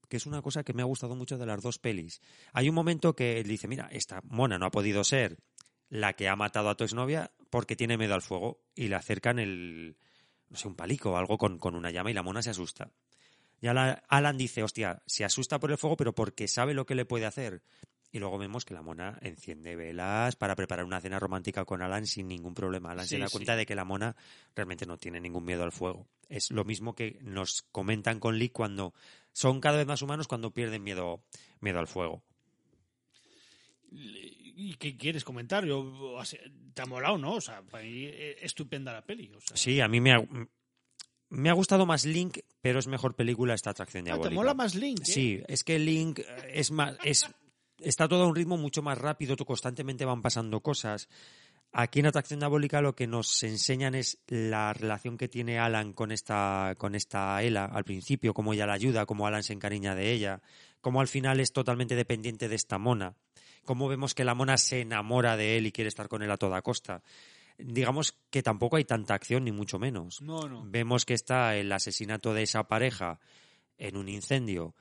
Que es una cosa que me ha gustado mucho de las dos pelis. Hay un momento que él dice, mira, esta mona no ha podido ser la que ha matado a tu exnovia porque tiene miedo al fuego. Y le acercan el, no sé, un palico o algo con, con una llama y la mona se asusta. Y Alan, Alan dice, hostia, se asusta por el fuego, pero porque sabe lo que le puede hacer. Y luego vemos que la mona enciende velas para preparar una cena romántica con Alan sin ningún problema. Alan se da sí. cuenta de que la mona realmente no tiene ningún miedo al fuego. Es lo mismo que nos comentan con Lee cuando son cada vez más humanos cuando pierden miedo, miedo al fuego. ¿Y qué quieres comentar? Yo, ¿Te ha molado, no? O sea, para mí eh, estupenda la peli. O sea. Sí, a mí me ha, me ha gustado más Link, pero es mejor película esta atracción Ah, diabólica. ¿Te mola más Link? eh? Sí, es que Link es más, es, está todo a un ritmo mucho más rápido, constantemente van pasando cosas. Aquí en Atracción Diabólica lo que nos enseñan es la relación que tiene Alan con esta, con esta Ella al principio, cómo ella la ayuda, cómo Alan se encariña de ella, cómo al final es totalmente dependiente de esta mona, cómo vemos que la mona se enamora de él y quiere estar con él a toda costa. Digamos que tampoco hay tanta acción, ni mucho menos. No, no. Vemos que está el asesinato de esa pareja en un incendio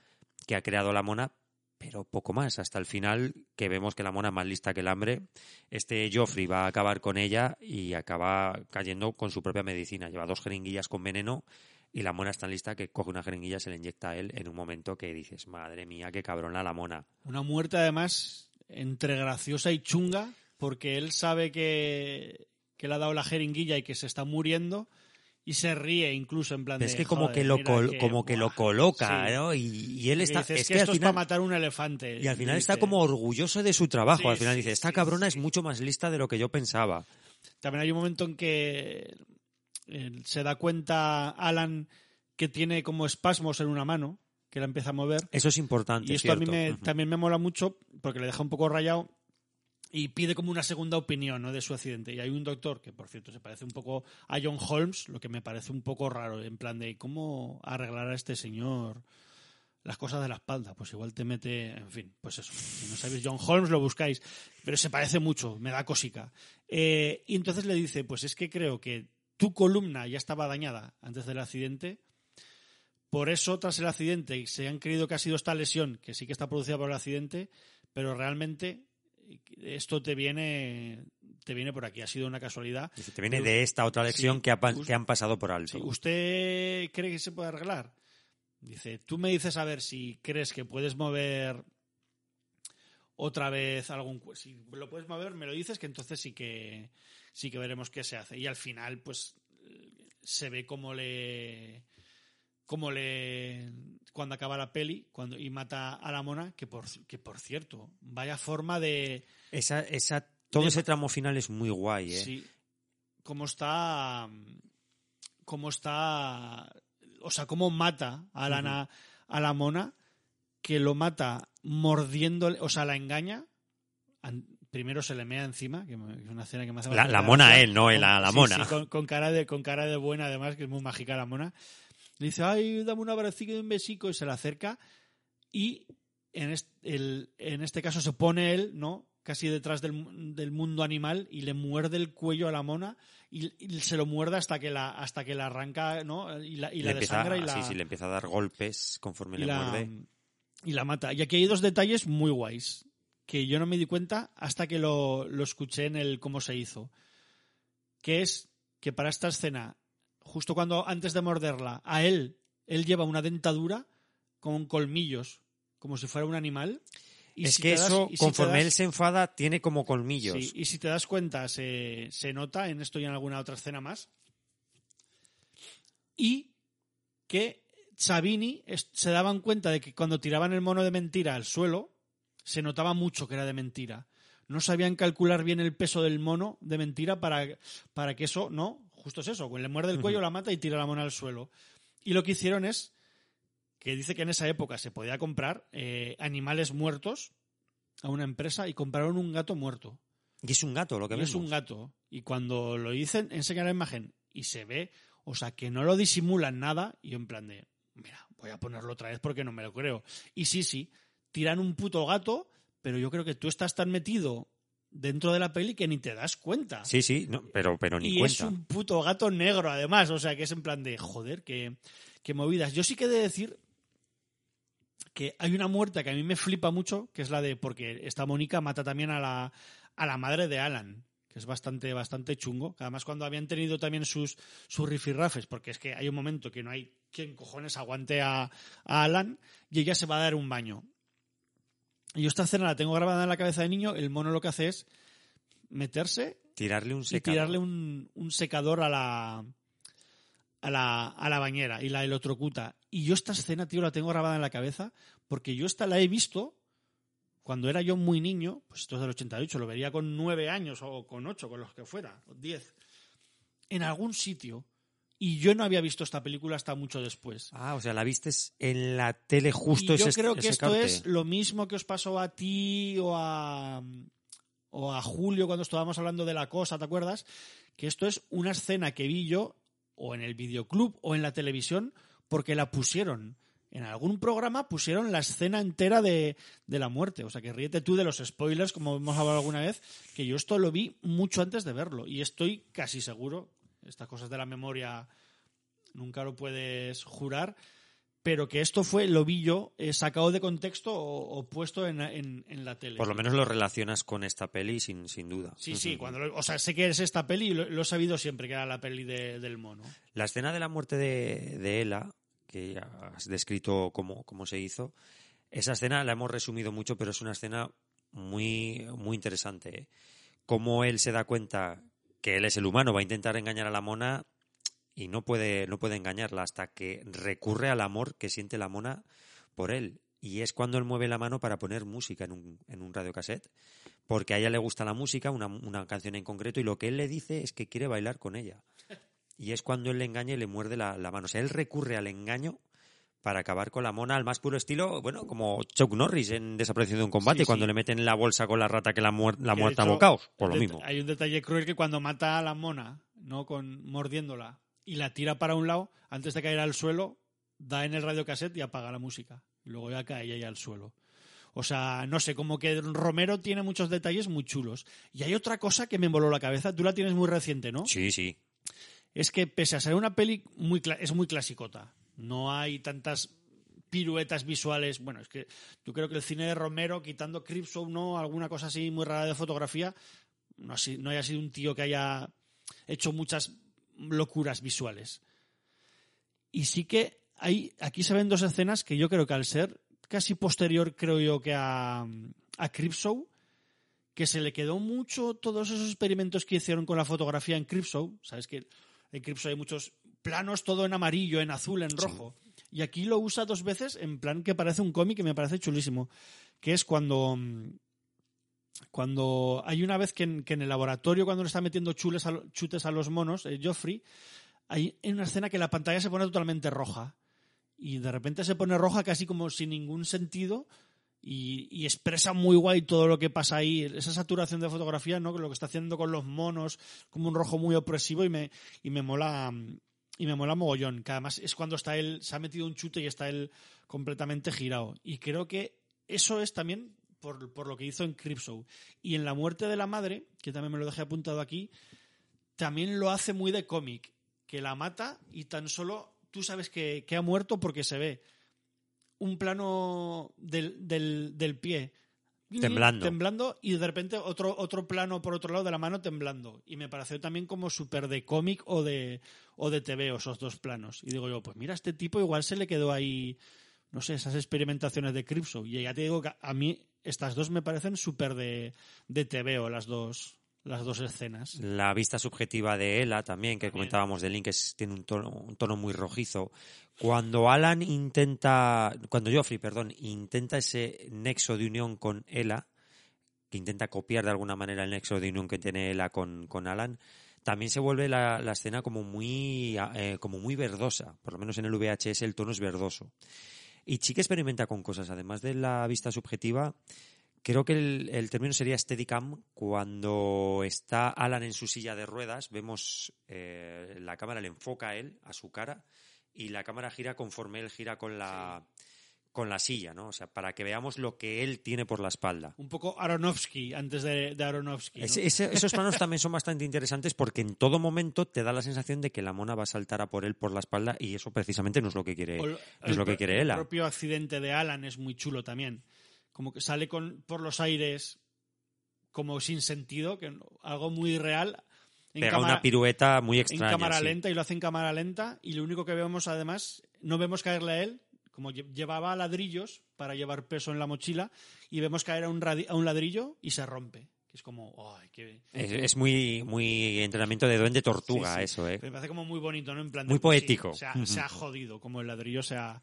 que ha creado la mona, pero poco más, hasta el final que vemos que la mona es más lista que el hambre. Este Joffrey va a acabar con ella y acaba cayendo con su propia medicina. Lleva dos jeringuillas con veneno y la mona es tan lista que coge una jeringuilla y se le inyecta a él en un momento que dices, madre mía, qué cabrona la mona. Una muerte además entre graciosa y chunga, porque él sabe que, que le ha dado la jeringuilla y que se está muriendo y se ríe incluso en plan Pero de, es que como "Joder, que lo, como que lo buah". coloca, Sí. ¿no? Y, y él Y está... dices es que, que al esto es para matar un elefante. Y al final está como orgulloso de su trabajo. Sí, al final sí, dice, esta cabrona es mucho más lista de lo que yo pensaba. También hay un momento en que eh, se da cuenta Alan que tiene como espasmos en una mano, que la empieza a mover. Eso es importante, Y esto a mí me- también me mola mucho porque le deja un poco rayado y pide como una segunda opinión ¿no? de su accidente. Y hay un doctor que, por cierto, se parece un poco a John Holmes, lo que me parece un poco raro, en plan de cómo arreglar a este señor las cosas de la espalda. Pues igual te mete, en fin, pues eso. Si no sabéis John Holmes, lo buscáis. Pero se parece mucho, me da cosica. Eh, y entonces le dice, pues es que creo que tu columna ya estaba dañada antes del accidente. Por eso, tras el accidente, se han creído que ha sido esta lesión, que sí que está producida por el accidente, pero realmente esto te viene, te viene por aquí. Ha sido una casualidad. Te viene de esta otra lección Sí, que, ha han pasado por alto. Sí, ¿Usted cree que se puede arreglar? Dice, tú me dices a ver si crees que puedes mover otra vez algún si lo puedes mover me lo dices que entonces sí que sí que veremos qué se hace y al final pues se ve cómo le cómo le cuando acaba la peli cuando y mata a la mona que por que por cierto vaya forma de Esa, esa, todo De- ese tramo final es muy guay, ¿eh? Sí. Cómo está. Cómo está. O sea, cómo mata a la, a la mona, que lo mata mordiéndole. O sea, la engaña. Primero se le mea encima, que es una escena que me hace La, la mona él, no la, la sí, mona. sí, con, con cara de, con cara de buena, además, que es muy mágica la mona. Le dice, ay, dame un abracico y un besico, y se le acerca. Y en este, el- en este caso se pone él, ¿no? Casi detrás del, del mundo animal y le muerde el cuello a la mona y, y se lo muerde hasta que la, hasta que la arranca, ¿no? Y la, y la desangra y la, sí, sí, le empieza a dar golpes conforme le la- muerde. y la mata. Y aquí hay dos detalles muy guays que yo no me di cuenta hasta que lo, lo escuché en el cómo se hizo. Que es que para esta escena, justo cuando antes de morderla, a él, él lleva una dentadura con colmillos, como si fuera un animal. Y es si que das- eso, si conforme das- él se enfada, tiene como colmillos. Sí, y si te das cuenta, se, se nota en esto y en alguna otra escena más. Y que Sabini se daban cuenta de que cuando tiraban el mono de mentira al suelo, se notaba mucho que era de mentira. No sabían calcular bien el peso del mono de mentira para, para que eso, no, justo es eso, le muerde el cuello, la mata y tira la mona al suelo. Y lo que hicieron es que dice que en esa época se podía comprar eh, animales muertos a una empresa y compraron un gato muerto. Y es un gato lo que Y vemos. es un gato. Y cuando lo dicen, enseñan la imagen y se ve, o sea, que no lo disimulan nada. Y yo en plan de, mira, voy a ponerlo otra vez porque no me lo creo. Y sí, sí, tiran un puto gato, pero yo creo que tú estás tan metido dentro de la peli que ni te das cuenta. Sí, sí, no, pero, pero ni y es cuenta. un puto gato negro, además. O sea, que es en plan de, joder, qué, qué movidas. Yo sí que he de decir que hay una muerte que a mí me flipa mucho, que es la de, porque esta Mónica mata también a la, a la madre de Alan, que es bastante, bastante chungo. Además, cuando habían tenido también sus, sus rifirrafes, porque es que hay un momento que no hay quien cojones aguante a, a Alan y ella se va a dar un baño. Y yo esta escena la tengo grabada en la cabeza de niño, el mono lo que hace es meterse Tirarle un y secador. tirarle un, un secador a la, a la a la bañera y la electrocuta. Y yo esta escena, tío, la tengo grabada en la cabeza porque yo esta la he visto cuando era yo muy niño, pues esto es del 88, lo vería con nueve años o con ocho, con los que fuera, o diez, en algún sitio. Y yo no había visto esta película hasta mucho después. Ah, o sea, la vistes en la tele justo y yo creo que esto corte. es lo mismo que os pasó a ti o a, o a Julio cuando estábamos hablando de la cosa, ¿te acuerdas? Que esto es una escena que vi yo o en el videoclub o en la televisión porque la pusieron. En algún programa pusieron la escena entera de, de la muerte. O sea, que ríete tú de los spoilers, como hemos hablado alguna vez, que yo esto lo vi mucho antes de verlo. Y estoy casi seguro, estas cosas de la memoria nunca lo puedes jurar, pero que esto fue, lo vi yo, eh, sacado de contexto o, o puesto en, en- en la tele. Por lo menos lo relacionas con esta peli sin, sin duda. Sí, sí, cuando lo- o sea, sé que es esta peli y lo, lo he sabido siempre que era la peli de- del mono. La escena de la muerte de, de Ella, que ya has descrito cómo, cómo se hizo, esa escena la hemos resumido mucho, pero es una escena muy, muy interesante. ¿eh? Cómo él se da cuenta que él es el humano, va a intentar engañar a la mona y no puede, no puede engañarla hasta que recurre al amor que siente la mona por él. Y es cuando él mueve la mano para poner música en un, en un radiocassette. Porque a ella le gusta la música, una, una canción en concreto, y lo que él le dice es que quiere bailar con ella. Y es cuando él le engaña y le muerde la, la mano. O sea, él recurre al engaño para acabar con la mona al más puro estilo, bueno, como Chuck Norris en Desaparecido de un combate, Sí, sí. cuando le meten la bolsa con la rata que la, muer- la muerta a hecho, bocaos. Por lo mismo. Hay un detalle cruel que cuando mata a la mona, ¿no? Con, mordiéndola, y la tira para un lado, antes de caer al suelo, da en el radiocassette y apaga la música. Y luego ya cae ella al suelo. O sea, no sé, como que Romero tiene muchos detalles muy chulos. Y hay otra cosa que me voló la cabeza, tú la tienes muy reciente, ¿no? Sí, sí. es que pese a ser una peli muy es muy clasicota. No hay tantas piruetas visuales. Bueno, es que yo creo que el cine de Romero, quitando Cripshow, no, alguna cosa así muy rara de fotografía, no, no haya sido un tío que haya hecho muchas locuras visuales. Y sí que hay, aquí se ven dos escenas que yo creo que al ser casi posterior, creo yo, que a, a Cripshow, que se le quedó mucho todos esos experimentos que hicieron con la fotografía en Cripshow. Sabes que en Cripshow hay muchos planos, todo en amarillo, en azul, en rojo. Y aquí lo usa dos veces en plan que parece un cómic que me parece chulísimo. Que es cuando. mm, Cuando hay una vez que en, que en el laboratorio, cuando le está metiendo chules a chutes a los monos, eh, Joffrey, hay en una escena que la pantalla se pone totalmente roja. Y de repente se pone roja casi como sin ningún sentido y, y expresa muy guay todo lo que pasa ahí. Esa saturación de fotografía, ¿no? Lo que está haciendo con los monos, como un rojo muy opresivo y me, y me mola. Y me mola mogollón, que además es cuando está él, se ha metido un chute y está él completamente girado. Y creo que eso es también por, por lo que hizo en Cripshow. Y en La muerte de la madre, que también me lo dejé apuntado aquí, también lo hace muy de cómic, que la mata y tan solo tú sabes que, que ha muerto porque se ve un plano del, del, del pie Temblando. temblando y de repente otro, otro plano por otro lado de la mano temblando. Y me pareció también como súper de cómic o de, o de TV esos dos planos. Y digo yo, pues mira, este tipo igual se le quedó ahí, no sé, esas experimentaciones de Cripso. Y ya te digo que a mí estas dos me parecen súper de, de TV o las dos, las dos escenas. La vista subjetiva de Ella también, que comentábamos de Link, es- tiene un tono, un tono muy rojizo. Cuando Alan intenta, cuando Joffrey, perdón, intenta ese nexo de unión con Ella, que intenta copiar de alguna manera el nexo de unión que tiene Ella con, con Alan, también se vuelve la, la escena como muy, eh, como muy verdosa. Por lo menos en el VHS el tono es verdoso. Y sí que experimenta con cosas, además de la vista subjetiva. Creo que el, el término sería Steadicam. Cuando está Alan en su silla de ruedas, vemos eh, la cámara le enfoca a él, a su cara, y la cámara gira conforme él gira con la, con la silla, ¿no? O sea, para que veamos lo que él tiene por la espalda. Un poco Aronofsky, antes de, de Aronofsky. esos planos también son bastante interesantes porque en todo momento te da la sensación de que la mona va a saltar a por él por la espalda y eso precisamente no es lo que quiere, O no el- es lo que el quiere Ella. propio accidente de Alan es muy chulo también. Como que sale con, por los aires como sin sentido, que algo muy real. En Pega cámara- una pirueta muy en extraña. cámara sí. lenta y lo hace en cámara lenta y lo único que vemos además no vemos caerle a él como lle- llevaba ladrillos para llevar peso en la mochila y vemos caer a un, a un ladrillo y se rompe que es como ay, qué- Es, es muy, muy entrenamiento de duende tortuga Sí, sí. eso, ¿eh? me parece como muy bonito no en plan de, Muy poético. sí, se, ha, se ha jodido como el ladrillo se ha,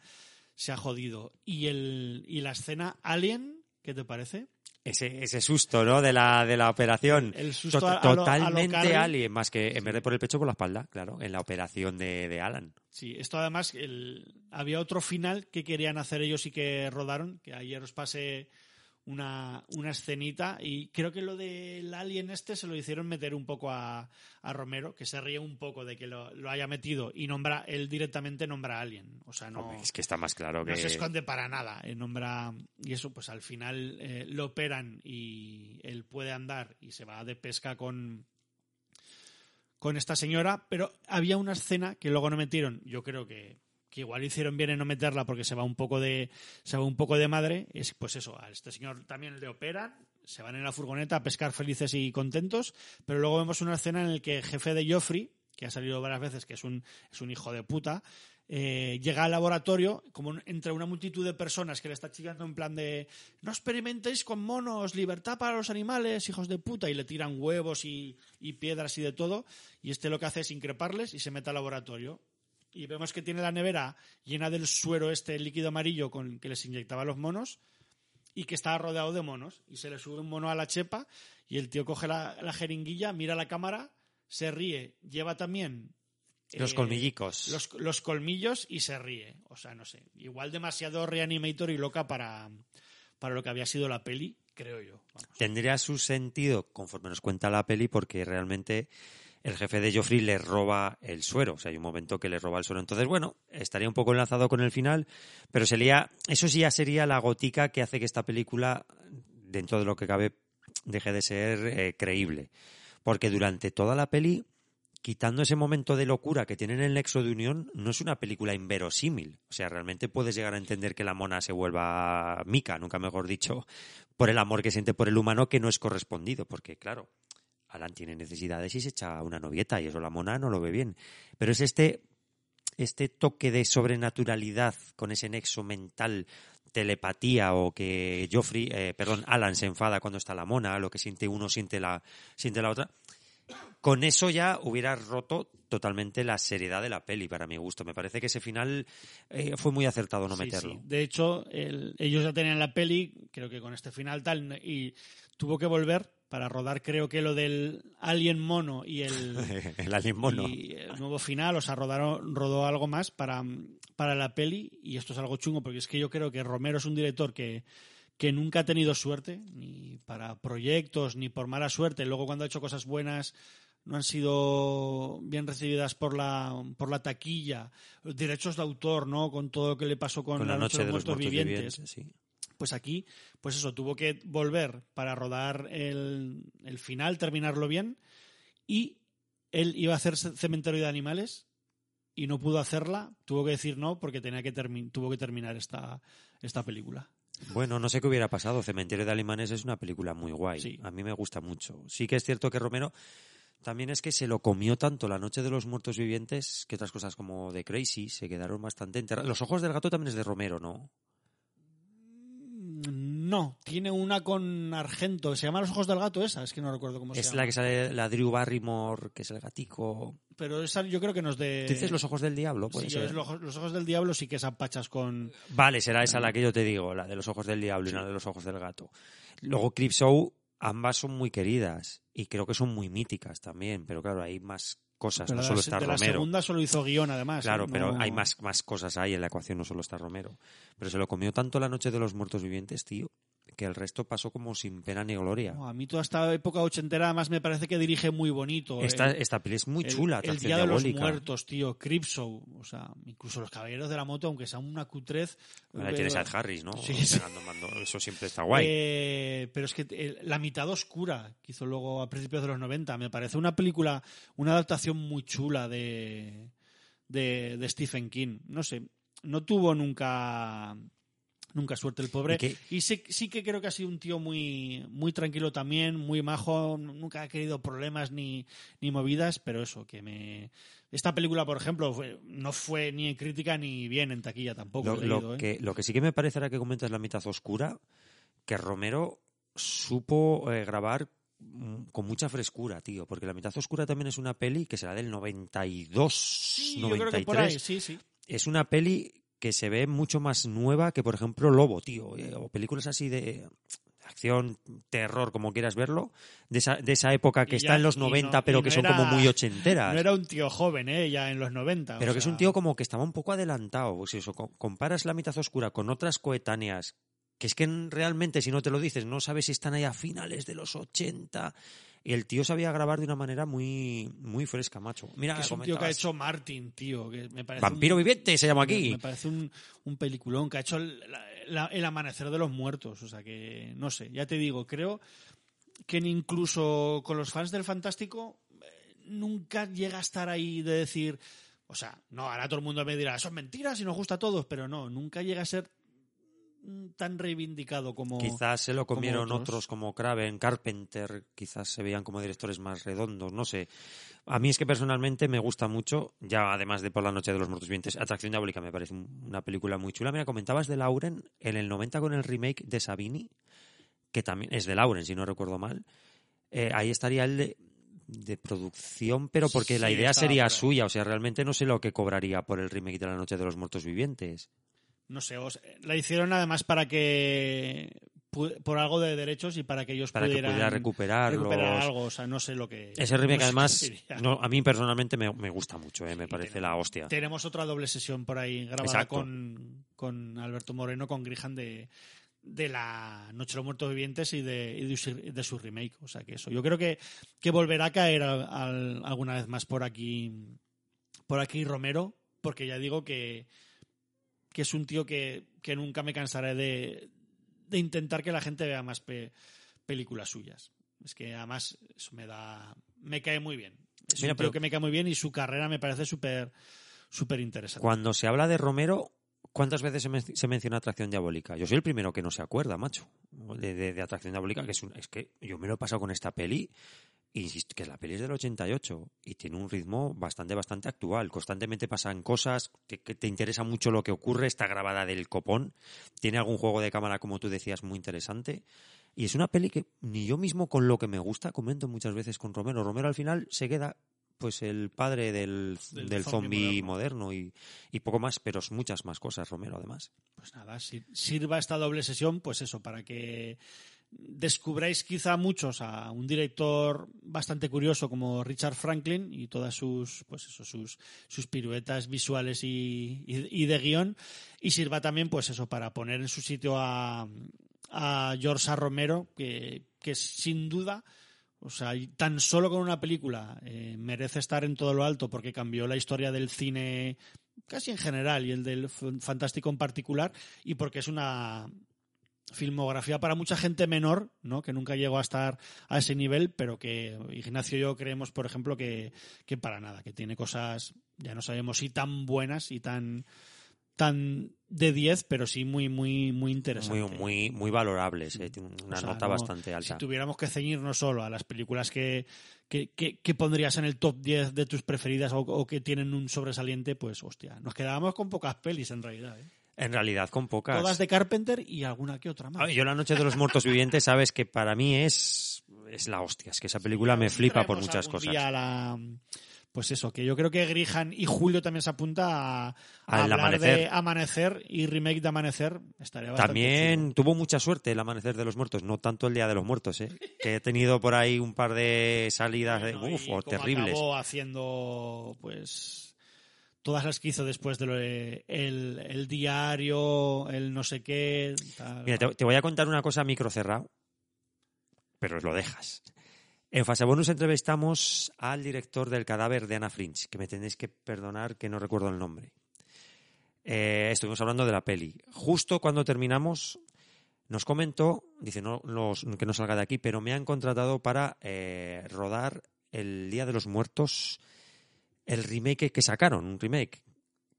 se ha jodido y el y la escena Alien ¿qué te parece? Ese, ese susto, ¿no? De la, de la operación. El susto To- a- a lo- a lo totalmente alien, más que en vez de por el pecho, por la espalda, claro, en la operación de, de Alan. Sí, esto además, el- había otro final que querían hacer ellos y que rodaron, que ayer os pasé una, una escenita y creo que lo del alien este se lo hicieron meter un poco a, a Romero, que se ríe un poco de que lo, lo haya metido y nombra, él directamente nombra a Alien. O sea, no, es que está más claro que... no se esconde para nada. eh, nombra, y eso, pues al final eh, lo operan y él puede andar y se va de pesca con, con esta señora. Pero había una escena que luego no metieron. Yo creo que, que igual hicieron bien en no meterla porque se va un poco de, se va un poco de madre. Es pues eso, a este señor también le operan. Se van en la furgoneta a pescar felices y contentos, pero luego vemos una escena en la que el jefe de Joffrey, que ha salido varias veces, que es un, es un hijo de puta, eh, llega al laboratorio como entre una multitud de personas que le está chillando en plan de no experimentéis con monos, libertad para los animales, hijos de puta, y le tiran huevos y, y piedras y de todo, y este lo que hace es increparles y se mete al laboratorio. Y vemos que tiene la nevera llena del suero este líquido amarillo con que les inyectaba a los monos y que está rodeado de monos. Y se le sube un mono a la chepa y el tío coge la, la jeringuilla, mira la cámara, se ríe, lleva también Los eh, colmillicos. los, los colmillos y se ríe. O sea, no sé. Igual demasiado reanimator y loca para, para lo que había sido la peli, creo yo. Vamos. Tendría su sentido conforme nos cuenta la peli porque realmente el jefe de Joffrey le roba el suero. O sea, hay un momento que le roba el suero. Entonces, bueno, estaría un poco enlazado con el final, pero sería, eso sí ya sería la gotica que hace que esta película, dentro de lo que cabe, deje de ser eh, creíble. Porque durante toda la peli, quitando ese momento de locura que tiene en el nexo de unión, no es una película inverosímil. O sea, realmente puedes llegar a entender que la mona se vuelva mica, nunca mejor dicho, por el amor que siente por el humano que no es correspondido. Porque, claro, Alan tiene necesidades y se echa una novieta y eso la mona no lo ve bien. Pero es este, este toque de sobrenaturalidad con ese nexo mental, telepatía o que Joffrey, eh, perdón, Alan se enfada cuando está la mona, lo que siente uno siente la, siente la otra. Con eso ya hubiera roto totalmente la seriedad de la peli, para mi gusto. Me parece que ese final eh, fue muy acertado no Sí, meterlo. sí. De hecho, el- ellos ya tenían la peli, creo que con este final tal, y tuvo que volver para rodar, creo que lo del Alien Mono y el, el alien mono. y el nuevo final, o sea, rodaron, rodó algo más para, para la peli, y esto es algo chungo, porque es que yo creo que Romero es un director que, que nunca ha tenido suerte, ni para proyectos, ni por mala suerte. Luego, cuando ha hecho cosas buenas, no han sido bien recibidas por la, por la taquilla. Derechos de autor, ¿no? Con todo lo que le pasó con, con la noche de los muertos muertos vivientes. vivientes, sí. Pues aquí, pues eso, tuvo que volver para rodar el, el final, terminarlo bien. Y él iba a hacer ce- Cementerio de Animales y no pudo hacerla. Tuvo que decir no porque tenía que tuvo que terminar esta, esta película. Bueno, no sé qué hubiera pasado. Cementerio de Alemanes es una película muy guay. Sí. A mí me gusta mucho. Sí que es cierto que Romero también es que se lo comió tanto la noche de los muertos vivientes que otras cosas como de Crazy se quedaron bastante enterradas. Los ojos del gato también es de Romero, ¿no? No, tiene una con Argento. Se llama Los Ojos del Gato esa, es que no recuerdo cómo se Es llama. la que sale la Drew Barrymore, que es el gatico. Pero esa yo creo que nos de... ¿Tú dices Los Ojos del Diablo? Puede Sí, ser. es los, ojos- los Ojos del Diablo sí que es a pachas con... Vale, será esa la que yo te digo, la de los ojos del diablo y la de los ojos del gato. Luego Creepshow, ambas son muy queridas y creo que son muy míticas también, pero claro, hay más cosas, Pero no solo la- está de la Romero. segunda solo hizo guion, además. Claro, ¿eh? pero hay más, más cosas ahí en la ecuación, no solo está Romero. Pero se lo comió tanto la noche de los muertos vivientes, tío, que el resto pasó como sin pena ni gloria. No, a mí toda esta época ochentera además me parece que dirige muy bonito. Esta, El- esta peli es muy el- chula, El, Día de los. Muertos, tío, Creepshow, o sea, incluso los Caballeros de la Moto, aunque sea una cutrez... Ahora eh, tienes a Ed Harris, ¿no? Sí. Eso siempre está guay. Eh, pero es que eh, La mitad oscura, que hizo luego a principios de los 90, me parece una película, una adaptación muy chula de, de, de Stephen King. No sé, no tuvo nunca nunca suerte el pobre. ¿Y qué? Y sí, sí que creo que ha sido un tío muy, muy tranquilo también, muy majo, nunca ha querido problemas ni, ni movidas, pero eso, que me... Esta película, por ejemplo, fue- no fue ni en crítica ni bien en taquilla tampoco. Lo, ¿eh? que, lo que sí que me parece ahora que comentas la mitad oscura, que Romero supo eh, grabar mm, con mucha frescura, tío, porque la mitad oscura también es una peli que será del 92, Sí, yo 93. creo que por ahí, sí, sí. Es una peli que se ve mucho más nueva que, por ejemplo, Lobo, tío, eh, o películas así de acción, terror, como quieras verlo, de esa, de esa época que está en los y no- 90, y pero no que son era- como muy ochenteras. No era un tío joven, ¿eh? Ya en los 90. o Pero que es un tío como que estaba un poco adelantado. Pues eso, co- comparas la mitad oscura con otras coetáneas, que es que realmente, si no te lo dices, no sabes si están ahí a finales de los 80. Y el tío sabía grabar de una manera muy, muy fresca, macho. Mira, que es un tío que ha hecho Martin, tío. Que me parece Vampiro un- viviente se llama aquí. me parece un, un peliculón que ha hecho el, la- el amanecer de los muertos. O sea que, no sé, ya te digo, creo que incluso con los fans del Fantástico eh, nunca llega a estar ahí de decir. O sea, no, ahora todo el mundo me dirá, son mentiras y nos gusta a todos, pero no, nunca llega a ser tan reivindicado como. Quizás se lo como comieron otros. otros como Craven, Carpenter, quizás se veían como directores más redondos, no sé. A mí es que personalmente me gusta mucho, ya además de Por la noche de los muertos vivientes, Atracción Diabólica me parece un- una película muy chula. Mira, comentabas de Lauren en el 90 con el remake de Sabini, que también es de Lauren, si no recuerdo mal. Eh, ahí estaría el de, de producción, pero porque la idea sería suya, o sea, realmente no sé lo que cobraría por el remake de La noche de los muertos vivientes. No sé, o sea, la hicieron además para que. por algo de derechos y para que ellos Para que pudieran pudiera recuperarlos. recuperar algo. O sea, no sé lo que. Ese remake, no además, no, a mí personalmente me, me gusta mucho, eh, me Y parece tenemos- la hostia. Tenemos otra doble sesión por ahí grabada con, con Alberto Moreno, con Grijan de, de la Noche de los Muertos Vivientes y de, y de, su, de su remake. O sea que eso. Yo creo que, que volverá a caer al- al- alguna vez más por aquí, por aquí Romero, porque ya digo que, que es un tío que, que nunca me cansaré de, de intentar que la gente vea más pe- películas suyas. Es que además eso me da. me cae muy bien. Es Mira, un tío pero- que me cae muy bien y su carrera me parece súper súper interesante. Cuando se habla de Romero, ¿cuántas veces se, men- se menciona Atracción Diabólica? Yo soy el primero que no se acuerda, macho, de, de- de Atracción Diabólica, que es, un- es que yo me lo he pasado con esta peli, insisto, que la peli es del 88 y tiene un ritmo bastante, bastante actual. Constantemente pasan cosas, te, que te interesa mucho lo que ocurre, está grabada del copón, tiene algún juego de cámara, como tú decías, muy interesante. Y es una peli que ni yo mismo con lo que me gusta comento muchas veces con Romero. Romero al final se queda pues el padre del, Del del zombi zombie moderno, y, y poco más, pero es muchas más cosas, Romero, además. Pues nada, si- sirva esta doble sesión, pues eso, para que descubráis quizá muchos a un director bastante curioso como Richard Franklin y todas sus pues eso, sus, sus piruetas visuales y, y- de guion y sirva también pues eso para poner en su sitio a, a George. Romero que, que sin duda o sea, tan solo con una película eh, merece estar en todo lo alto porque cambió la historia del cine casi en general y el del fantástico en particular y porque es una filmografía para mucha gente menor, ¿no? Que nunca llegó a estar a ese nivel, pero que Ignacio y yo creemos, por ejemplo, que, que para nada, que tiene cosas, ya no sabemos si tan buenas y tan tan de 10, pero sí muy muy muy Muy, interesante. muy, muy valorables, eh, una O sea, nota no- bastante alta. Si tuviéramos que ceñirnos solo a las películas que, que, que- que pondrías en el top 10 de tus preferidas o, o que tienen un sobresaliente, pues hostia, nos quedábamos con pocas pelis en realidad. ¿eh? En realidad, con pocas. Todas de Carpenter y alguna que otra más. ver, yo La Noche de los Muertos Vivientes, sabes que para mí es, es la hostia. Es que esa película me flipa por muchas cosas. la- pues eso, que yo creo que Grihan y Julio también se apunta a, a hablar Amanecer. de Amanecer y remake de Amanecer. Estaría bastante También tuvo mucha suerte el Amanecer de los Muertos, no tanto el Día de los Muertos, ¿eh? que he tenido por ahí un par de salidas de, Bueno, uf, y terribles. acabó haciendo, pues, todas las que hizo después de lo el, el diario, el no sé qué. Mira, te, voy a contar una cosa micro cerrado, pero lo dejas. En Fase Bonus entrevistamos al director del cadáver de Anna Fringe, que me tenéis que perdonar que no recuerdo el nombre. Eh, estuvimos hablando de la peli. Justo cuando terminamos, nos comentó, dice no, que no salga de aquí, pero me han contratado para eh, rodar el Día de los Muertos, el remake que sacaron, un remake,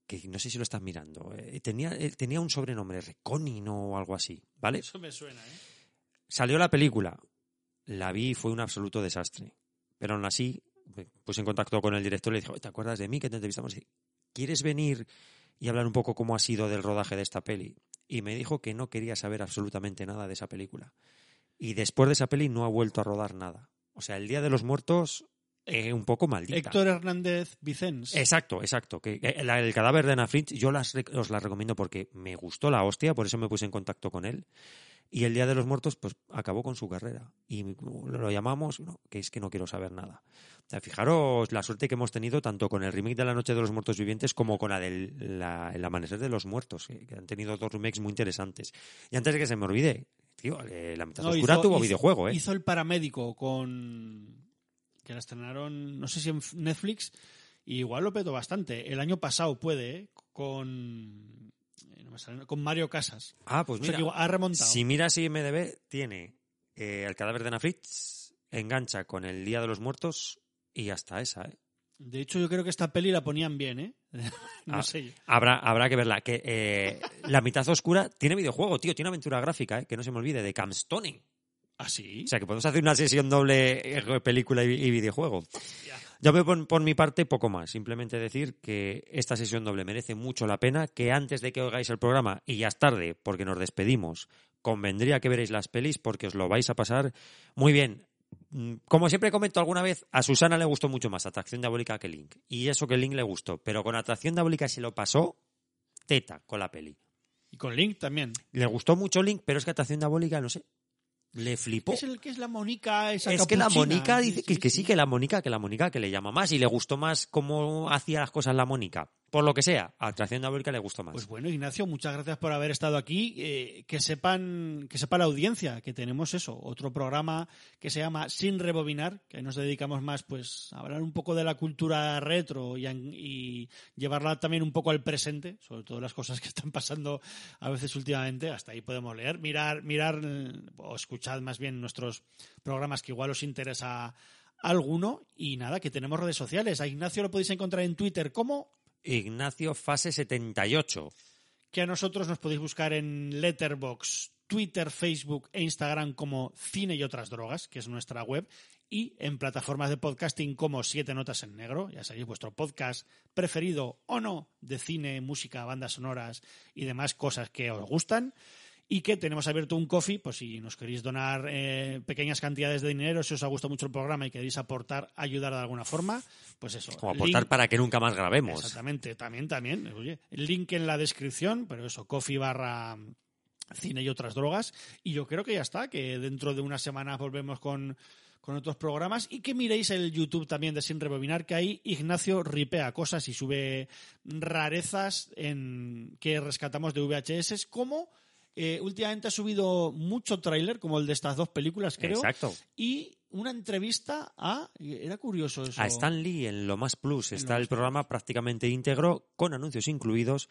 que no sé si lo estás mirando. eh, tenía, eh, tenía un sobrenombre, Reconin o algo así, ¿vale? Eso me suena, ¿eh? Salió la película, la vi y fue un absoluto desastre. Pero aún así, me puse en contacto con el director y le dije, "Oye, ¿te acuerdas de mí que te entrevistamos? ¿Quieres venir y hablar un poco cómo ha sido del rodaje de esta peli? Y me dijo que no quería saber absolutamente nada de esa película. Y después de esa peli no ha vuelto a rodar nada. O sea, el Día de los Muertos, eh, un poco maldita. Héctor Hernández Vicens. Exacto, exacto. Que, el cadáver de Fringe, yo las, os la recomiendo porque me gustó la hostia, por eso me puse en contacto con él. Y el Día de los Muertos, pues acabó con su carrera. Y lo llamamos, no, que es que no quiero saber nada. O sea, fijaros la suerte que hemos tenido tanto con el remake de La Noche de los Muertos Vivientes como con la del la- El Amanecer de los Muertos, que, que han tenido dos remakes muy interesantes. Y antes de que se me olvide, tío, eh, La Mitad No, Oscura hizo- tuvo hizo- videojuego, ¿eh? Hizo el paramédico con. Que la estrenaron, no sé si en Netflix, y igual lo petó bastante. El año pasado puede, ¿eh? con. eh, no me sale- con Mario Casas. Ah, pues O sea mira. ha remontado. Si miras IMDB, tiene eh, el cadáver de Anna Fritz, engancha con el Día de los Muertos y hasta esa, ¿eh? De hecho, yo creo que esta peli la ponían bien, ¿eh? no Ah, sé. Habrá, habrá que verla. Que eh, La mitad oscura tiene videojuego, tío, tiene aventura gráfica, ¿eh? que no se me olvide, de Camstone. ¿Ah, sí? O sea, que podemos hacer una sesión doble eh, película y, videojuego. Yo veo por, por mi parte poco más. Simplemente decir que esta sesión doble merece mucho la pena, que antes de que oigáis el programa, y ya es tarde, porque nos despedimos, convendría que veréis las pelis porque os lo vais a pasar muy bien. Mm, Como siempre comento alguna vez, a Susana le gustó mucho más Atracción Diabólica que Link. Y eso que Link le gustó. Pero con Atracción Diabólica se lo pasó teta con la peli. Y con Link también. Le gustó mucho Link, pero es que Atracción Diabólica, no sé, le flipó. Es el que es la Mónica esa Es que la. Mónica dice Sí, que, sí, que sí. que la Mónica, que la Mónica que le llama más y le gustó más cómo hacía las cosas la Mónica. Por lo que sea, Atracción Diabólica le gustó más. Pues bueno, Ignacio, muchas gracias por haber estado aquí. Eh, que sepan, que sepa la audiencia que tenemos eso, otro programa que se llama Sin Rebobinar, que nos dedicamos más pues a hablar un poco de la cultura retro y, y llevarla también un poco al presente, sobre todo las cosas que están pasando a veces últimamente. Hasta ahí podemos leer, mirar, mirar o escuchar más bien nuestros programas que igual os interesa alguno. Y nada, que tenemos redes sociales. A Ignacio lo podéis encontrar en Twitter como Ignacio Fase 78. que a nosotros nos podéis buscar en Letterbox, Twitter, Facebook e Instagram como Cine y otras drogas, que es nuestra web, y en plataformas de podcasting como Siete Notas en Negro, ya sabéis, vuestro podcast preferido o no de cine, música, bandas sonoras y demás cosas que os gustan. Y que tenemos abierto un coffee, pues si nos queréis donar eh, pequeñas cantidades de dinero, si os ha gustado mucho el programa y queréis aportar, ayudar de alguna forma, pues eso. Como aportar link- para que nunca más grabemos. Exactamente, también, también. Oye, el link en la descripción, pero eso, coffee barra cine y otras drogas. Y yo creo que ya está, que dentro de unas semanas volvemos con, con otros programas y que miréis el YouTube también de Sin Rebobinar, que ahí Ignacio ripea cosas y sube rarezas en que rescatamos de VHS, como eh, últimamente ha subido mucho tráiler, como el de estas dos películas, creo. Exacto. Y una entrevista a... Era curioso eso. A Stan Lee en Lo Más Plus está Más el programa prácticamente íntegro, con anuncios incluidos,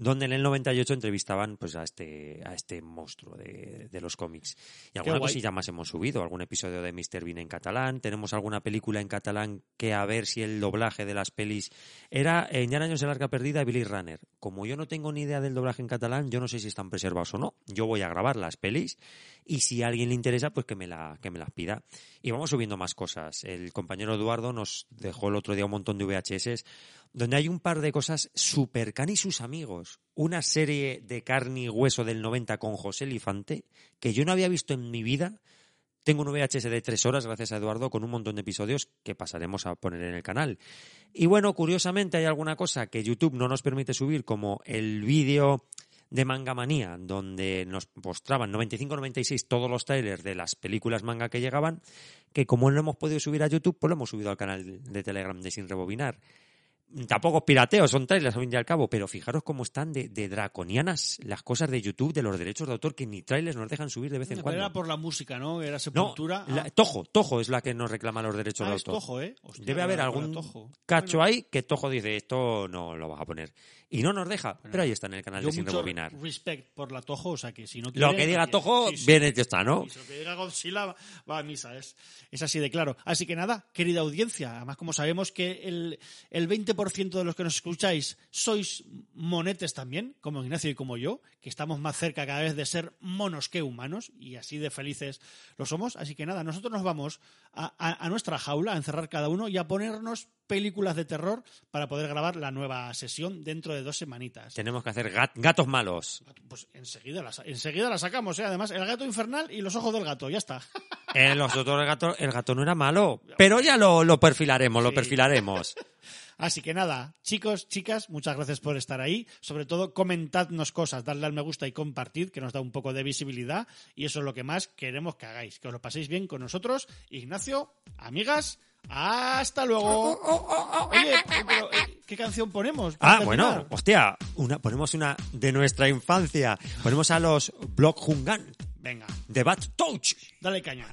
donde en el 98 entrevistaban pues a este, a este monstruo de, de los cómics. Y alguna cosilla más hemos subido, algún episodio de Mr. Bean en catalán, tenemos alguna película en catalán que a ver si el doblaje de las pelis era en Ya en años de larga perdida Billy Runner. Como yo no tengo ni idea del doblaje en catalán, yo no sé si están preservados o no. Yo voy a grabar las pelis y si a alguien le interesa, pues que me, la, que me las pida. Y vamos subiendo más cosas. El compañero Eduardo nos dejó el otro día un montón de VHS donde hay un par de cosas super can y sus amigos. Una serie de carne y hueso del 90 con José Elifante que yo no había visto en mi vida. Tengo un VHS de tres horas, gracias a Eduardo, con un montón de episodios que pasaremos a poner en el canal. Y bueno, curiosamente hay alguna cosa que YouTube no nos permite subir, como el vídeo de Manga Manía, donde nos mostraban 95-96 todos los trailers de las películas manga que llegaban, que como no hemos podido subir a YouTube, pues lo hemos subido al canal de Telegram de Sin Rebobinar tampoco pirateo, son trailers al fin y al cabo, pero fijaros cómo están de, de, draconianas las cosas de YouTube, de los derechos de autor, que ni trailers nos dejan subir de vez en cuando. Era por la música, ¿no? Era Sepultura. No, la, Tojo, Tojo es la que nos reclama los derechos ah, de es autor. Tojo, ¿eh? Hostia, Debe haber algún tojo. cacho bueno. ahí que Tojo dice, esto no lo vas a poner. Y no nos deja, bueno, pero ahí está en el canal yo de Sin mucho Rebobinar. respect por la Tojo, o sea que si no Lo que diga Tojo, sí, sí. bien hecho está, ¿no? Y si lo que diga Godzilla va a misa, es, es así de claro. Así que nada, querida audiencia, además como sabemos que el, el 20% de los que nos escucháis sois monetes también, como Ignacio y como yo, que estamos más cerca cada vez de ser monos que humanos, y así de felices lo somos. Así que nada, nosotros nos vamos a, a, a nuestra jaula, a encerrar cada uno y a ponernos películas de terror para poder grabar la nueva sesión dentro de dos semanitas. Tenemos que hacer gat gatos malos. Pues enseguida la, enseguida la sacamos, ¿eh? además, el gato infernal y los ojos del gato, ya está. Eh, los otros, el, gato, el gato no era malo, pero ya lo, lo perfilaremos, sí. lo perfilaremos. Así que nada, chicos, chicas, muchas gracias por estar ahí. Sobre todo, comentadnos cosas, darle al me gusta y compartid, que nos da un poco de visibilidad. Y eso es lo que más queremos que hagáis, que os lo paséis bien con nosotros. Ignacio, amigas, hasta luego. Oye, pero, ¿qué canción ponemos? Ah, bueno, hostia, una, ponemos una de nuestra infancia. Ponemos a los Block Hungan. Venga. De Bad Touch. Dale caña.